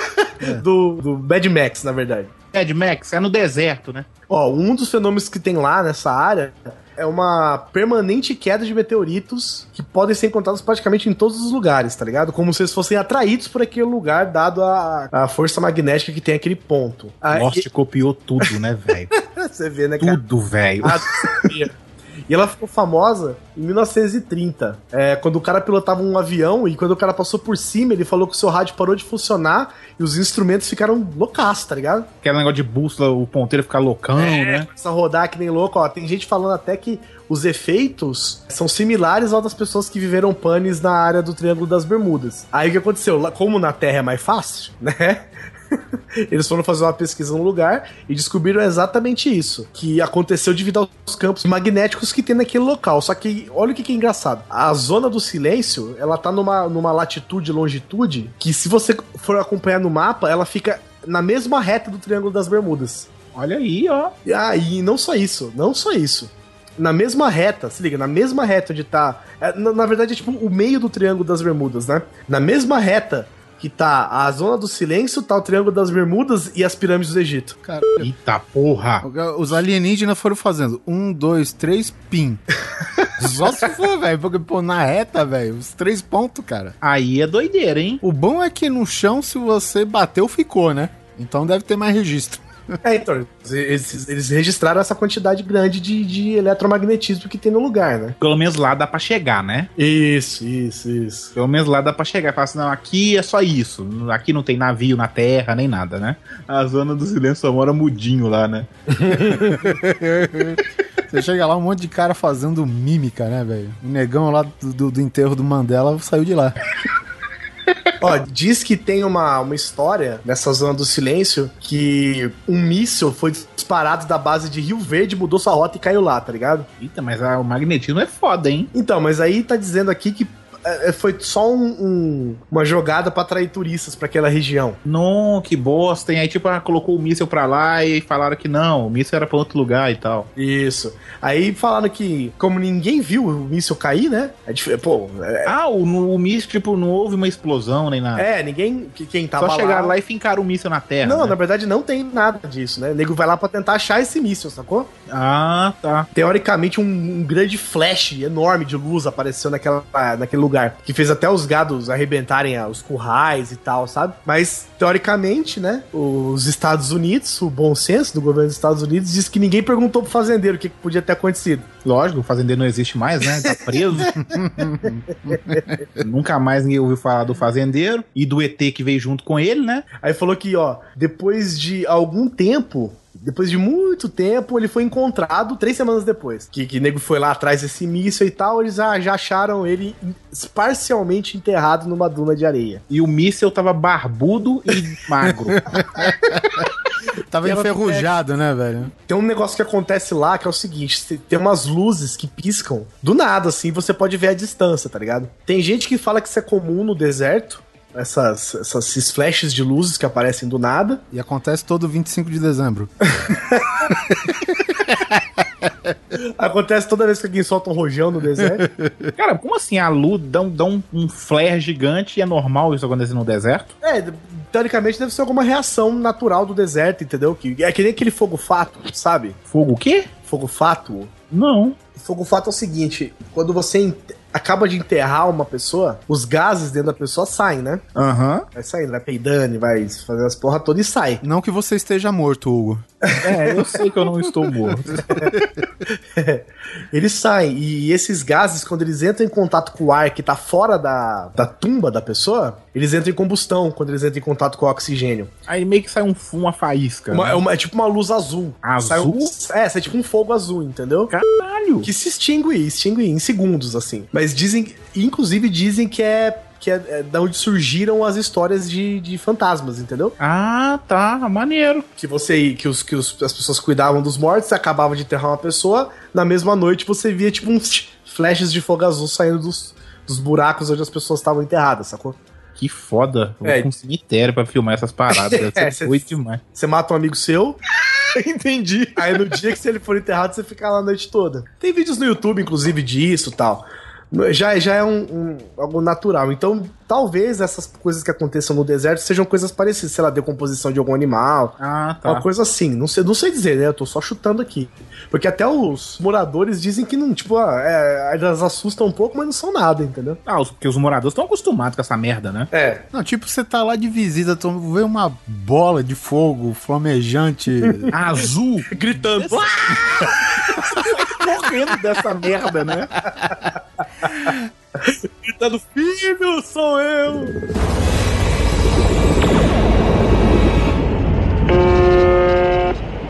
do, do Mad Max, na verdade. Mad Max é no deserto, né? Ó, um dos fenômenos que tem lá nessa área é uma permanente queda de meteoritos que podem ser encontrados praticamente em todos os lugares, tá ligado? Como se eles fossem atraídos por aquele lugar, dado a, a força magnética que tem aquele ponto. Ah, Lost copiou tudo, né, velho? e- você vê, né, cara? Tudo, velho. E ela ficou famosa em 1930, é, quando o cara pilotava um avião e quando o cara passou por cima, ele falou que o seu rádio parou de funcionar e os instrumentos ficaram loucaços, tá ligado? Aquele negócio de bússola, o ponteiro ficar loucão, né? Começa a rodar que nem louco, ó. Tem gente falando até que os efeitos são similares aos das pessoas que viveram panes na área do Triângulo das Bermudas. Aí o que aconteceu? Como na Terra é mais fácil, né? Eles foram fazer uma pesquisa no lugar e descobriram exatamente isso. Que aconteceu devido aos campos magnéticos que tem naquele local. Só que, olha o que, que é engraçado. A zona do silêncio, ela tá numa, numa latitude e longitude que, se você for acompanhar no mapa, ela fica na mesma reta do Triângulo das Bermudas. Olha aí, ó. E aí, não só isso, não só isso. Na mesma reta, se liga, na mesma reta onde tá. é, na, na verdade, é tipo o meio do Triângulo das Bermudas, né? Na mesma reta que tá a Zona do Silêncio, tá o Triângulo das Bermudas e as pirâmides do Egito. Cara, Eita porra. os alienígenas foram fazendo um, dois, três, pim. Só se for, velho, porque, pô, na reta, velho, os três pontos, cara. Aí é doideira, hein? O bom é que no chão, se você bateu, ficou, né? Então deve ter mais registro. É, então, eles, eles registraram essa quantidade grande de, de eletromagnetismo que tem no lugar, né? Pelo menos lá dá pra chegar, né? Isso, isso, isso. Pelo menos lá dá pra chegar. Fala assim, não, aqui é só isso. Aqui não tem navio na terra, nem nada, né? A zona do silêncio só mora mudinho lá, né? Você chega lá, um monte de cara fazendo mímica, né, velho? O negão lá do, do- do enterro do Mandela saiu de lá. Ó, diz que tem uma, uma história nessa zona do silêncio que um míssil foi disparado da base de Rio Verde, mudou sua rota e caiu lá, tá ligado? Eita, mas a- o magnetismo é foda, hein? Então, mas aí tá dizendo aqui que foi só um- um- uma jogada pra atrair turistas pra aquela região. Não, que bosta. E aí, tipo, ah, colocou o míssil pra lá e falaram que não, o míssil era pra outro lugar e tal. Isso. Aí falaram que, como ninguém viu o míssil cair, né? É dif- pô, é, Ah, o, o míssil, tipo, não houve uma explosão nem nada. é, ninguém. que- Quem tava Só chegaram lá. e fincaram o míssil na terra. Não, né? na verdade não tem nada disso, né? O nego vai lá pra tentar achar esse míssil, sacou? Ah, tá. Teoricamente, um, um grande flash enorme de luz apareceu naquela, naquele lugar. Que fez até os gados arrebentarem ah, os currais e tal, sabe? Mas, teoricamente, né? Os Estados Unidos, o bom senso do governo dos Estados Unidos, diz que ninguém perguntou pro fazendeiro o que, que podia ter acontecido. Lógico, o fazendeiro não existe mais, né? Tá preso. Nunca mais ninguém ouviu falar do fazendeiro e do ET que veio junto com ele, né? Aí falou que, ó, depois de algum tempo, Depois de muito tempo, ele foi encontrado três semanas depois. Que, que nego foi lá atrás desse míssil e tal, eles já, já acharam ele parcialmente enterrado numa duna de areia. E o míssel tava barbudo e magro. Tava enferrujado, né, velho? Tem um negócio que acontece lá que é o seguinte: tem umas luzes que piscam do nada, assim, você pode ver a distância, tá ligado? Tem gente que fala que isso é comum no deserto. Essas, essas, esses flashes de luzes que aparecem do nada. E acontece todo 25 de dezembro. Acontece toda vez que alguém solta um rojão no deserto. Cara, como assim a luz dá, um- dá um, um flare gigante e é normal isso acontecer no deserto? é, teoricamente deve ser alguma reação natural do deserto, entendeu? Que, é que nem aquele fogo fato, sabe? Fogo o quê? Fogo fato. Não. Fogo fato é o seguinte: quando você acaba de enterrar uma pessoa, os gases dentro da pessoa saem, né? Aham. Vai saindo, vai peidando, vai fazer as porra toda e sai. Não que você esteja morto, Hugo. É, eu sei que eu não estou morto. Eles saem, e esses gases, quando eles entram em contato com o ar que tá fora da, da tumba da pessoa, eles entram em combustão quando eles entram em contato com o oxigênio. Aí meio que sai um, uma faísca. Uma- né? é, uma- é tipo uma luz azul. Sai um- Azul? é, sai tipo um fogo azul, entendeu? Caralho. Que se extingue, extingue em segundos, assim. Mas dizem, inclusive dizem que é, que é, é da onde surgiram as histórias de, de fantasmas, entendeu? Ah, tá. Maneiro. Que você, que, os, que os, as pessoas cuidavam dos mortos, acabavam de enterrar uma pessoa, na mesma noite você via tipo uns flashes de fogo azul saindo dos, dos buracos onde as pessoas estavam enterradas, sacou? Que foda. Eu É. vou um cemitério pra filmar essas paradas. É, cê- doido demais. Você mata um amigo seu, Entendi. aí no dia que se ele for enterrado, você fica lá a noite toda. Tem vídeos no YouTube, inclusive, disso e tal. Já, já é um, um- algo natural. Então, talvez essas coisas que aconteçam no deserto sejam coisas parecidas, sei lá, decomposição de algum animal, Ah, tá. Uma coisa assim, não sei, não sei dizer, né? Eu tô só chutando aqui. Porque até os moradores dizem que não, tipo, ah, é, elas assustam um pouco, mas não são nada, entendeu? Ah, os- porque os moradores estão acostumados com essa merda, né? É. Não, tipo, você tá lá de visita, tu vê uma bola de fogo flamejante. Azul. Gritando. Morrendo dessa merda, né? Gritando, filho, sou eu!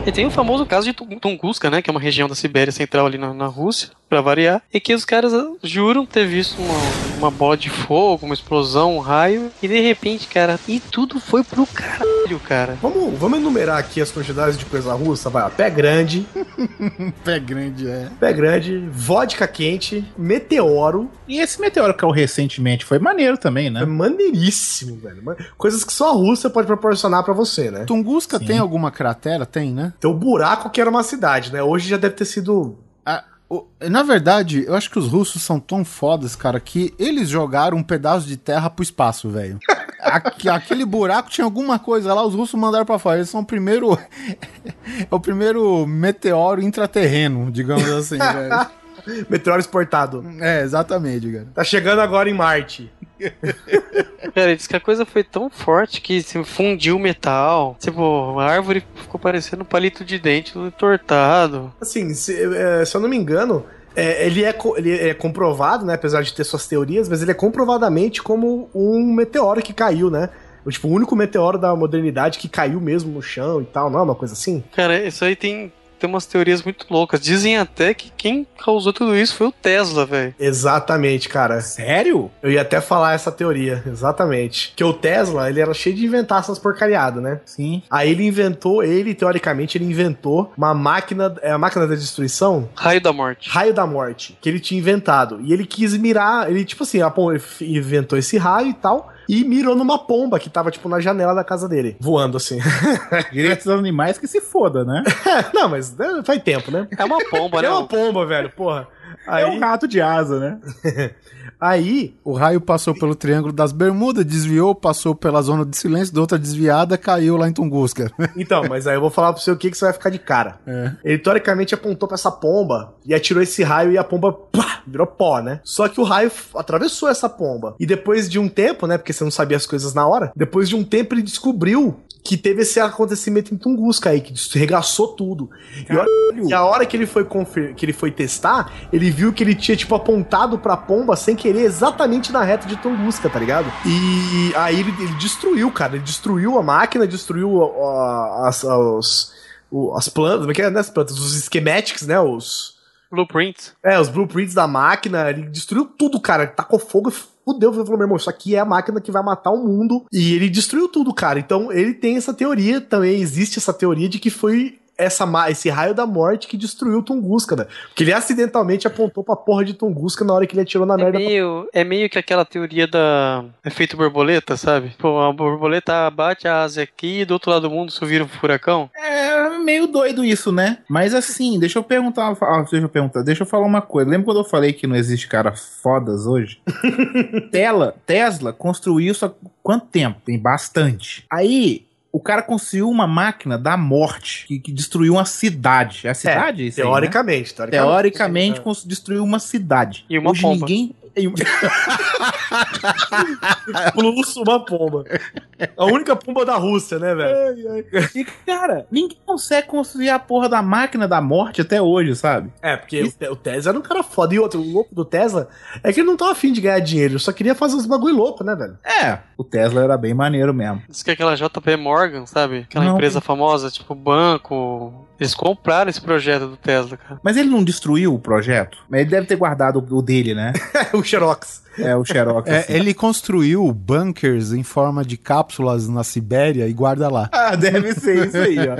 E tem o famoso caso de Tung- Tunguska, né? Que é uma região da Sibéria Central ali na, na Rússia, pra variar. E que os caras ah, juram ter visto uma, uma bola de fogo, uma explosão, um raio. E de repente, cara, e tudo foi pro caralho, cara. Vamos, vamos enumerar aqui as quantidades de coisa russa. Vai, ó, pé grande, Pé grande, é. pé grande, vodka quente, meteoro. E esse meteoro que caiu recentemente foi maneiro também, É né? maneiríssimo, velho. Coisas que só a Rússia pode proporcionar pra você, né? Tunguska Sim. tem alguma cratera? Tem, né? Tem o buraco que era uma cidade, né? Hoje já deve ter sido na verdade, eu acho que os russos são tão fodas, cara, que eles jogaram um pedaço de terra pro espaço, velho. Aquele buraco tinha alguma coisa lá, os russos mandaram pra fora. Eles são o primeiro. é o primeiro meteoro intraterreno, digamos assim, velho. meteoro exportado. É, exatamente, cara. Tá chegando agora em Marte. Cara, diz que a coisa foi tão forte que se fundiu o metal. Tipo, a árvore ficou parecendo um palito de dente entortado. Assim, se, é, se eu não me engano, é, ele, é, ele é comprovado, né? Apesar de ter suas teorias, mas ele é comprovadamente como um meteoro que caiu, né? Tipo, o único meteoro da modernidade que caiu mesmo no chão e tal, não é uma coisa assim? Cara, isso aí tem, tem umas teorias muito loucas. Dizem até que quem causou tudo isso foi o Tesla, velho. Exatamente, cara. Sério? Eu ia até falar essa teoria, exatamente. Que o Tesla, ele era cheio de inventar essas porcariadas, né? Sim. Aí ele inventou, ele, teoricamente, ele inventou uma máquina, é a máquina da destruição, Raio da morte. raio da morte, que ele tinha inventado. E ele quis mirar, ele, tipo assim, ele inventou esse raio e tal, e mirou numa pomba que tava, tipo, na janela da casa dele, voando assim. Direitos dos animais que se foda, né? Não, mas né, faz tempo, né? É uma pomba, né? É uma pomba, velho, porra. É um Aí, rato de asa, né? aí O raio passou pelo Triângulo das Bermudas, desviou, passou pela zona de silêncio, da outra desviada, caiu lá em Tunguska. então, mas aí eu vou falar pra você o que, que você vai ficar de cara. É. Ele teoricamente apontou pra essa pomba e atirou esse raio e a pomba pá, virou pó, né? Só que o raio atravessou essa pomba. E depois de um tempo, né? Porque você não sabia as coisas na hora, depois de um tempo ele descobriu que teve esse acontecimento em Tunguska aí, que regaçou tudo. E a, hora, e a hora que ele foi confer- que ele foi testar, ele viu que ele tinha, tipo, apontado pra pomba sem querer exatamente na reta de Tunguska, tá ligado? E aí ele, ele destruiu, cara. Ele destruiu a máquina, destruiu a- a- as, os- o- as plantas, como é que é, né, as plantas, os schematics, né, os... Blueprints. É, os blueprints da máquina, ele destruiu tudo, cara. Ele tacou fogo e fudeu. Falou, meu irmão, isso aqui é a máquina que vai matar o mundo. E ele destruiu tudo, cara. Então, ele tem essa teoria, também existe essa teoria de que foi essa, esse raio da morte que destruiu Tunguska, né? Porque ele acidentalmente apontou pra porra de Tunguska na hora que ele atirou na É merda. meio, é meio que aquela teoria da efeito borboleta, sabe? Pô, a borboleta bate a asa aqui e do outro lado do mundo isso vira um furacão. É meio doido isso, né? Mas assim, deixa eu perguntar. ah, deixa eu perguntar, deixa eu falar uma coisa. Lembra quando eu falei que não existe cara fodas hoje? Tela, Tesla construiu isso há quanto tempo? Tem bastante. Aí. O cara construiu uma máquina da morte que, que destruiu uma cidade. É a cidade? isso aí, né? Teoricamente, teoricamente. Teoricamente, cons- destruiu uma cidade. E uma Hoje pomba. ninguém. E um- Plus uma pomba. A única pomba da Rússia, né, velho? E, cara, ninguém consegue construir a porra da máquina da morte até hoje, sabe? É, porque o Te- o Tesla era um cara foda. E outro, o louco do Tesla é que ele não tava afim de ganhar dinheiro, ele só queria fazer uns bagulho louco, né, velho? É, o Tesla era bem maneiro mesmo. Diz que aquela JP Morgan, sabe? Aquela Não. empresa famosa, tipo banco. Eles compraram esse projeto do Tesla, cara. Mas ele não destruiu o projeto? Mas ele deve ter guardado o dele, né? o Xerox. É, o Xerox. É, assim. ele construiu bunkers em forma de cápsulas na Sibéria e guarda lá. Ah, deve ser isso aí, ó.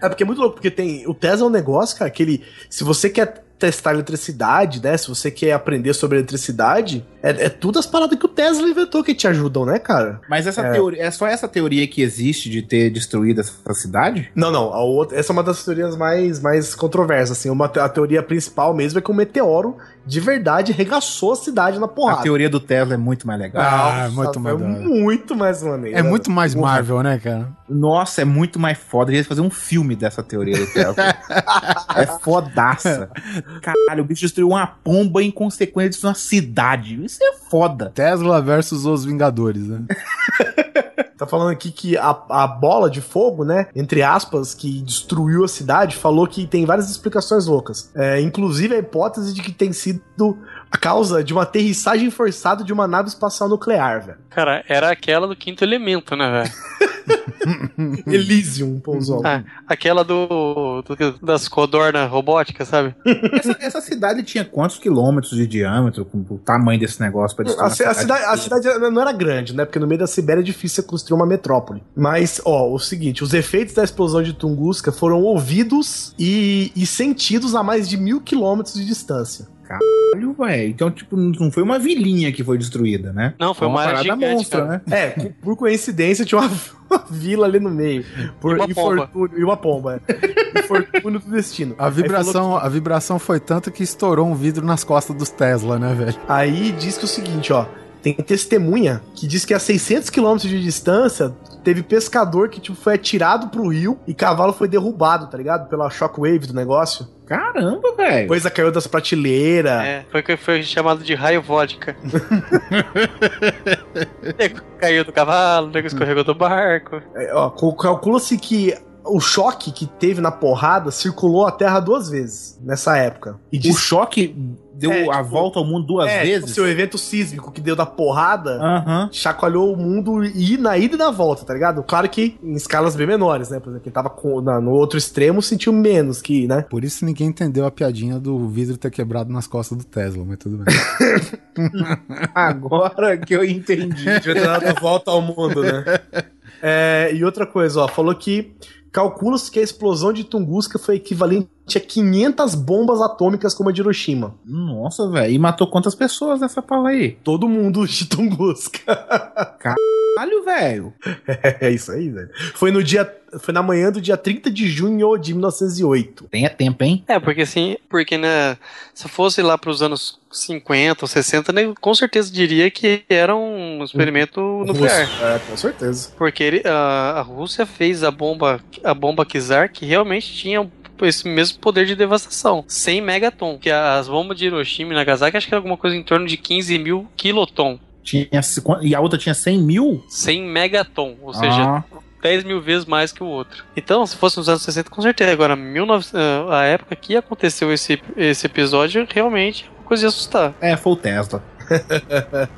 É porque é muito louco, porque tem. O Tesla é um negócio, cara, que ele. Se você quer testar eletricidade, né? Se você quer aprender sobre eletricidade, é, é tudo as paradas que o Tesla inventou que te ajudam, né, cara? Mas essa É. teoria, é só essa teoria que existe de ter destruído essa cidade? Não, não. Outra, essa é uma das teorias mais, mais controversas, assim. Uma, a teoria principal mesmo é que um meteoro de verdade regaçou a cidade na A porrada. teoria do Tesla é muito mais legal. Ah, Nossa, muito mais é muito mais maneiro. É muito mais Marvel, né, cara? Nossa, é muito mais foda. Eles fazer um filme dessa teoria do Tesla. é fodaça. Caralho, o bicho destruiu uma pomba em consequência de uma cidade. Isso é foda. Tesla versus os Vingadores, né? Tá falando aqui que a, a bola de fogo, né? Entre aspas, que destruiu a cidade, falou que tem várias explicações loucas. É, inclusive a hipótese de que tem sido a causa de uma aterrissagem forçada de uma nave espacial nuclear, velho. Cara, era aquela do quinto elemento, né, velho? Elysium pousou. Ah, aquela do, do- das codornas robóticas, sabe? Essa, essa cidade tinha quantos quilômetros de diâmetro com o tamanho desse negócio pra destruir A, a cidade, a cidade não era grande, né? Porque no meio da Sibéria é difícil você construir uma metrópole. Mas, ó, o seguinte: os efeitos da explosão de Tunguska foram ouvidos e, e sentidos a mais de mil quilômetros de distância. Caralho, velho. Então, tipo, não foi uma vilinha que foi destruída, né? Não, foi uma área parada gigante, monstra, cara. né? É, por- coincidência tinha uma, uma vila ali no meio. Por E uma pomba. infortúnio- E uma pomba. é. Infortúnio do destino. A vibração, a vibração foi tanto que estourou um vidro nas costas dos Tesla, né, velho? Aí diz que é o seguinte, ó. Tem testemunha que diz que a 600 quilômetros de distância teve pescador que tipo, foi atirado pro rio e cavalo foi derrubado, tá ligado? Pela shockwave do negócio. Caramba, velho. Coisa caiu das prateleiras. É, foi que foi chamado de raio vodka. nego caiu do cavalo, nego escorregou do barco. É, ó, cal- Calcula-se que o choque que teve na porrada circulou a Terra duas vezes nessa época. E O choque deu É, a tipo, volta ao mundo duas é, vezes? Tipo, seu evento sísmico que deu da porrada. Aham. chacoalhou o mundo e na ida e na volta, tá ligado? Claro que em escalas bem menores, né? Por exemplo, quem tava com- na- no outro extremo sentiu menos que, né? Por isso ninguém entendeu a piadinha do vidro ter quebrado nas costas do Tesla, mas tudo bem. Agora que eu entendi. Devia ter dado volta ao mundo, né? É, e outra coisa, ó, falou que calcula-se que a explosão de Tunguska foi equivalente a 500 bombas atômicas como a de Hiroshima. Nossa, velho. E matou quantas pessoas nessa porra aí? Todo mundo de Tunguska. Caralho, velho. é isso aí, velho. Foi no dia, foi na manhã do dia 30 de junho de 1908. Tenha tempo, hein? É, porque assim, porque né, se fosse lá pros anos 50 ou 60, né, com certeza diria que era um experimento nuclear. Russo. É, com certeza. Porque ele- a, a Rússia fez a bomba, a bomba Kizar que realmente tinha esse mesmo poder de devastação, 100 megaton. Que as bombas de Hiroshima e Nagasaki acho que era alguma coisa em torno de 15 mil kiloton. Tinha, e a outra tinha 100 mil? 100 megaton, ou seja, Ah, 10 mil vezes mais que o outro. Então, se fosse nos anos 60, com certeza. Agora, 19, ah, a época que aconteceu esse, esse episódio, realmente uma coisa de assustar. é, foi o Tesla.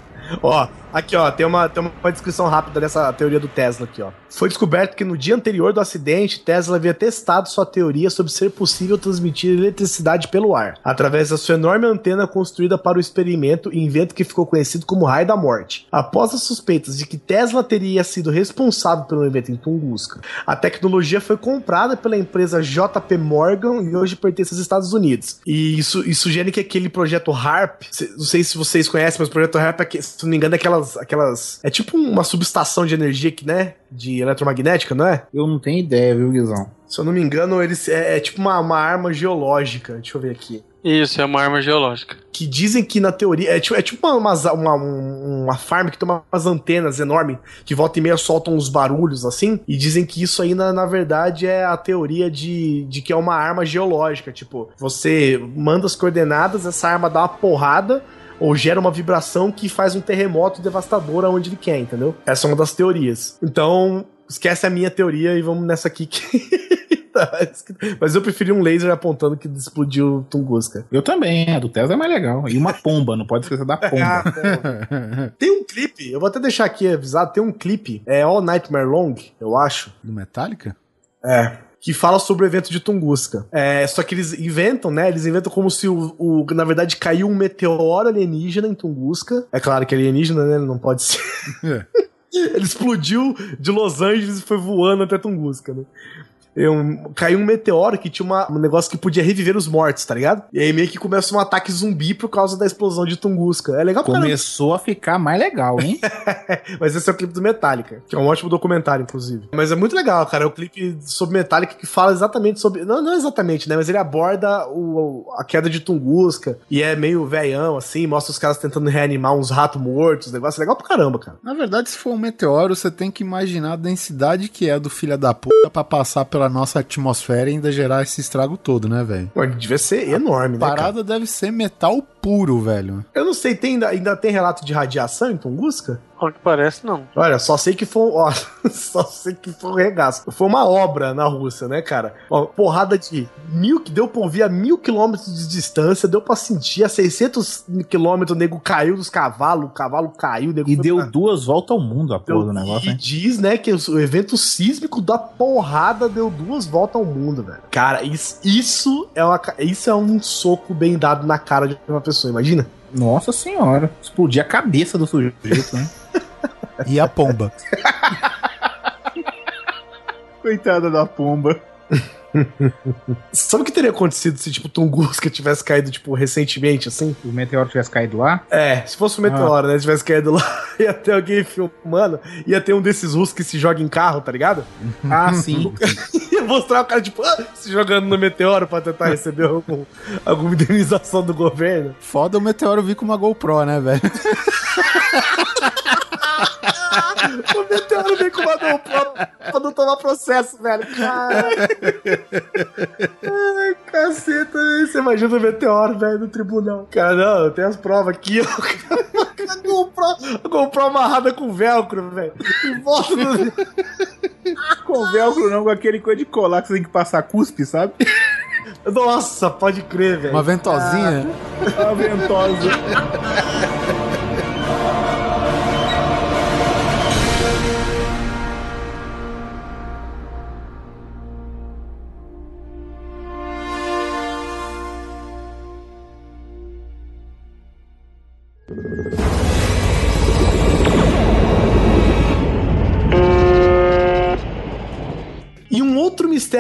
Ó, Aqui, ó, tem uma, tem uma descrição rápida dessa teoria do Tesla aqui, ó. Foi descoberto que no dia anterior do acidente, Tesla havia testado sua teoria sobre ser possível transmitir eletricidade pelo ar, através da sua enorme antena construída para o experimento e invento que ficou conhecido como Raio da Morte. Após as suspeitas de que Tesla teria sido responsável pelo evento em Tunguska, a tecnologia foi comprada pela empresa JP Morgan e hoje pertence aos Estados Unidos. E isso, isso sugere que aquele projeto HARP, não sei se vocês conhecem, mas o projeto HARP, é se não me engano, é aquelas, aquelas. É tipo uma subestação de energia que, né? De eletromagnética, não é? Eu não tenho ideia, viu, Guizão? Se eu não me engano, eles é, é tipo uma, uma arma geológica. Deixa eu ver aqui. Isso, é uma arma geológica. Que dizem que na teoria. É tipo, é tipo uma, uma, uma, um- uma farm que tem umas antenas enormes que volta e meia soltam uns barulhos assim. E dizem que isso aí, na, na verdade, é a teoria de, de que é uma arma geológica. Tipo, você manda as coordenadas, essa arma dá uma porrada. Ou gera uma vibração que faz um terremoto devastador aonde ele quer, entendeu? Essa é uma das teorias. Então, esquece a minha teoria e vamos nessa aqui que. Mas eu preferi um laser apontando que explodiu Tunguska. Eu também, a do Tesla é mais legal. E uma pomba, não pode esquecer da pomba. Tem um clipe, eu vou até deixar aqui avisado, tem um clipe, é All Nightmare Long, eu acho. Do Metallica? É. Que fala sobre o evento de Tunguska. É, só que eles inventam, né? Eles inventam como se o, o- na verdade, caiu um meteoro alienígena em Tunguska. É claro que alienígena, né? Não pode ser. É. Ele explodiu de Los Angeles e foi voando até Tunguska, né? Eu- caiu um meteoro que tinha uma- um negócio que podia reviver os mortos, tá ligado? E aí meio que começa um ataque zumbi por causa da explosão de Tunguska. É legal pra caramba. Começou a ficar mais legal, hein? Mas esse é o clipe do Metallica, que é um ótimo documentário, inclusive. Mas é muito legal, cara. É o clipe sobre Metallica que fala exatamente sobre. Não, não exatamente, né? Mas ele aborda o, a queda de Tunguska e é meio velhão, assim, mostra os caras tentando reanimar uns ratos mortos. Negócio legal pra caramba, cara. Na verdade, se for um meteoro, você tem que imaginar a densidade que é do filho da puta pra passar pela nossa atmosfera e ainda gerar esse estrago todo, né, velho? Pô, devia ser enorme, né? Parada deve ser metal puro, velho. Eu não sei, tem, ainda, ainda tem relato de radiação em Tunguska? Ao que parece, não. Olha, só sei que foi, ó, só sei que foi um regaço. Foi uma obra na Rússia, né, cara? Ó, porrada de mil, que deu pra ouvir a mil quilômetros de distância, deu pra sentir a 600 quilômetros, o nego caiu dos cavalos, o cavalo caiu, o nego E deu pra- duas voltas ao mundo a porra do negócio, e hein? diz, né, que o evento sísmico da porrada deu duas voltas ao mundo, velho. Cara, isso, isso é uma, isso é um soco bem dado na cara de uma pessoa, imagina? Nossa senhora. Explodir a cabeça do sujeito, né? E a pomba. Coitada da pomba. Sabe o que teria acontecido se, tipo, Tunguska tivesse caído, tipo, recentemente, assim? Se o meteoro tivesse caído lá, É, se fosse um meteoro, né? Tivesse caído lá, ia ter alguém filmando, ia ter um desses russos que se joga em carro, tá ligado? ah, sim. Ia mostrar o cara, tipo, ah, se jogando no meteoro pra tentar receber algum, alguma indenização do governo. Foda o meteoro vir com uma GoPro, né, velho? O meteoro vem com uma GoPro pra não tomar processo, velho. Caralho. Ai, caceta. Você imagina o meteoro, velho, no tribunal. Cara, não, tenho as provas aqui, ó. A GoPro, a GoPro amarrada com velcro, velho. Em volta do... com velcro não, com aquele coisa de colar que você tem que passar cuspe, sabe? Nossa, pode crer, velho. Uma ventosinha. A ventosa.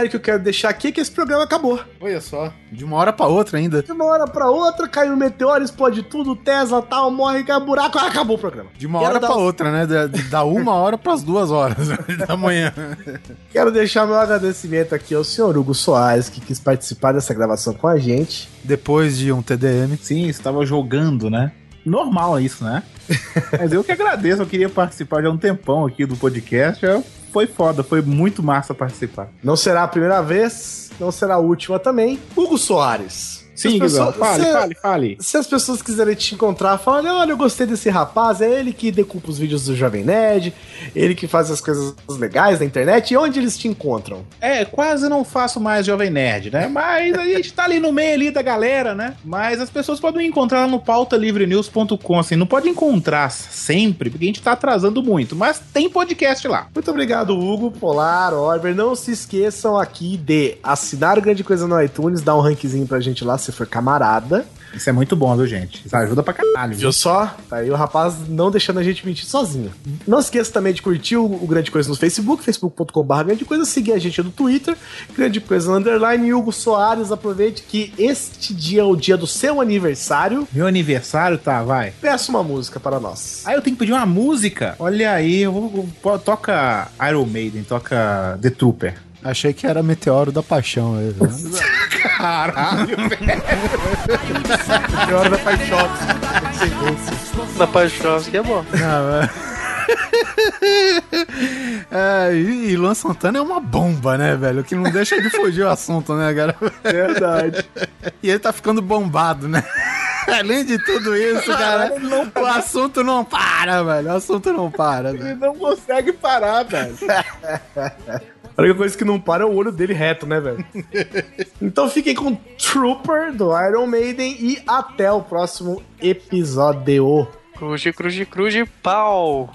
Que eu quero deixar aqui é que esse programa acabou. Olha só. De uma hora pra outra ainda. De uma hora pra outra, cai um meteoro, explode tudo, Tesla tal, morre, cai um buraco, ah, acabou o programa. De uma Quero hora dar- pra outra, né? Da, da uma hora pras duas horas da manhã. Quero deixar meu agradecimento aqui ao senhor Hugo Soares, que quis participar dessa gravação com a gente. Depois de um TDM. Sim, estava jogando, né? Normal isso, né? Mas eu que agradeço, eu queria participar já há um tempão aqui do podcast. já Foi foda, foi muito massa participar. Não será a primeira vez, não será a última também. Hugo Soares, Sim, Guizão, fale, você- fale, fale. Se as pessoas quiserem te encontrar, falam, olha, eu gostei desse rapaz, é ele que decupa os vídeos do Jovem Nerd, ele que faz as coisas legais na internet, e onde eles te encontram? É, quase não faço mais Jovem Nerd, né? Mas a gente tá ali no meio ali da galera, né? Mas as pessoas podem encontrar no pautalivrenews.com, assim, não pode encontrar sempre, porque a gente tá atrasando muito, mas tem podcast lá. Muito obrigado, Hugo, Polar, Orber. Não se esqueçam aqui de assinar o Grande Coisa no iTunes, dar um rankzinho pra gente lá, se for camarada. Isso é muito bom, viu, gente? Isso ajuda pra caralho. viu? Viu só? Tá aí o rapaz não deixando a gente mentir sozinho. Não esqueça também de curtir o, o Grande Coisa no Facebook, facebook.com.br Grande Coisa, seguir a gente no Twitter, Grande Coisa no Underline, Hugo Soares, aproveite que este dia é o dia do seu aniversário. Meu aniversário, tá, vai. Peça uma música para nós. Aí eu tenho que pedir uma música. Olha aí, eu vou, eu- toca Iron Maiden, toca The Trooper. Achei que era Meteoro da Paixão. aí, né? Caralho, Hora da paixão. Da Paixão, que é bom. Não, é... É, e, e Luan Santana é uma bomba, né, velho? Que não deixa de fugir o assunto, né, cara? Verdade. E ele tá ficando bombado, né? Além de tudo isso, cara, o assunto não para, velho. O assunto não para, velho. não consegue parar, velho. A única coisa que não para é o olho dele reto, né, velho? então fiquem com Trooper do Iron Maiden e até o próximo episódio. Cruze, cruze, cruze, pau.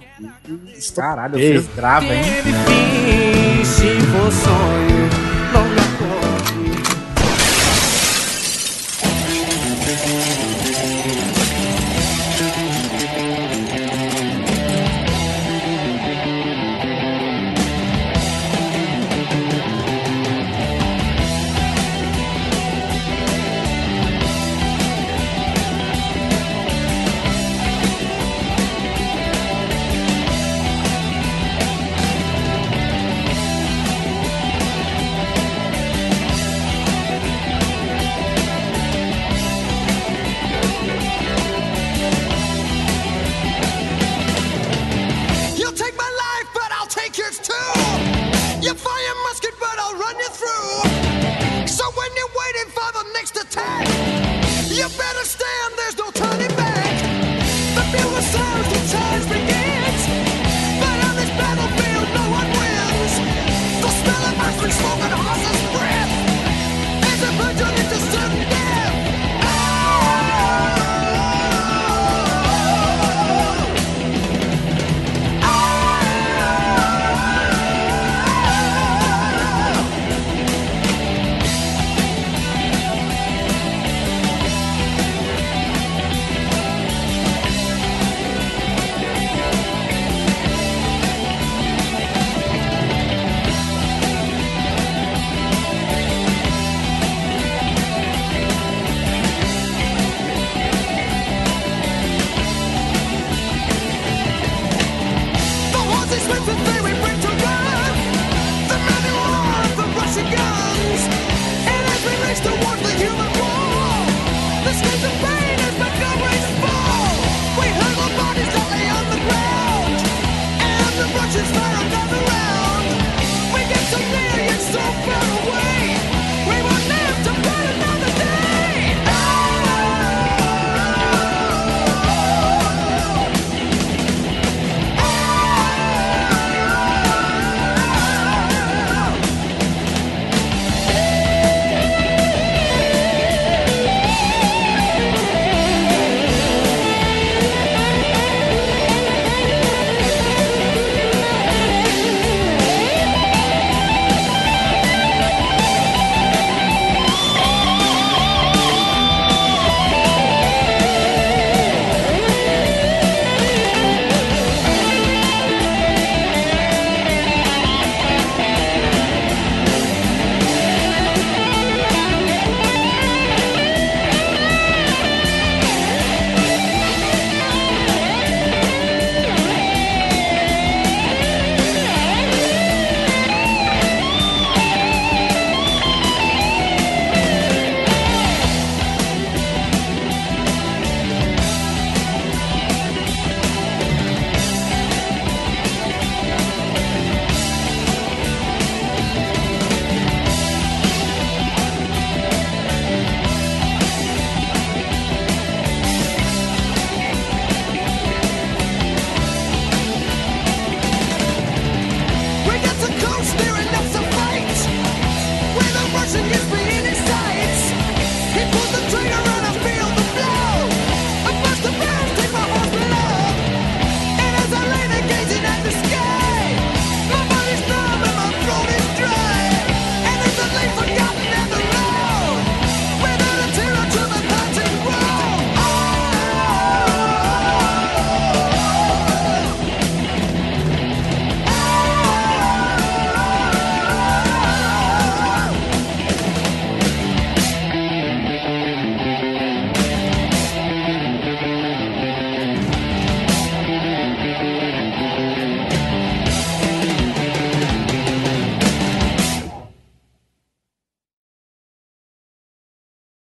Caralho, vocês gravam, hein? Se for sonho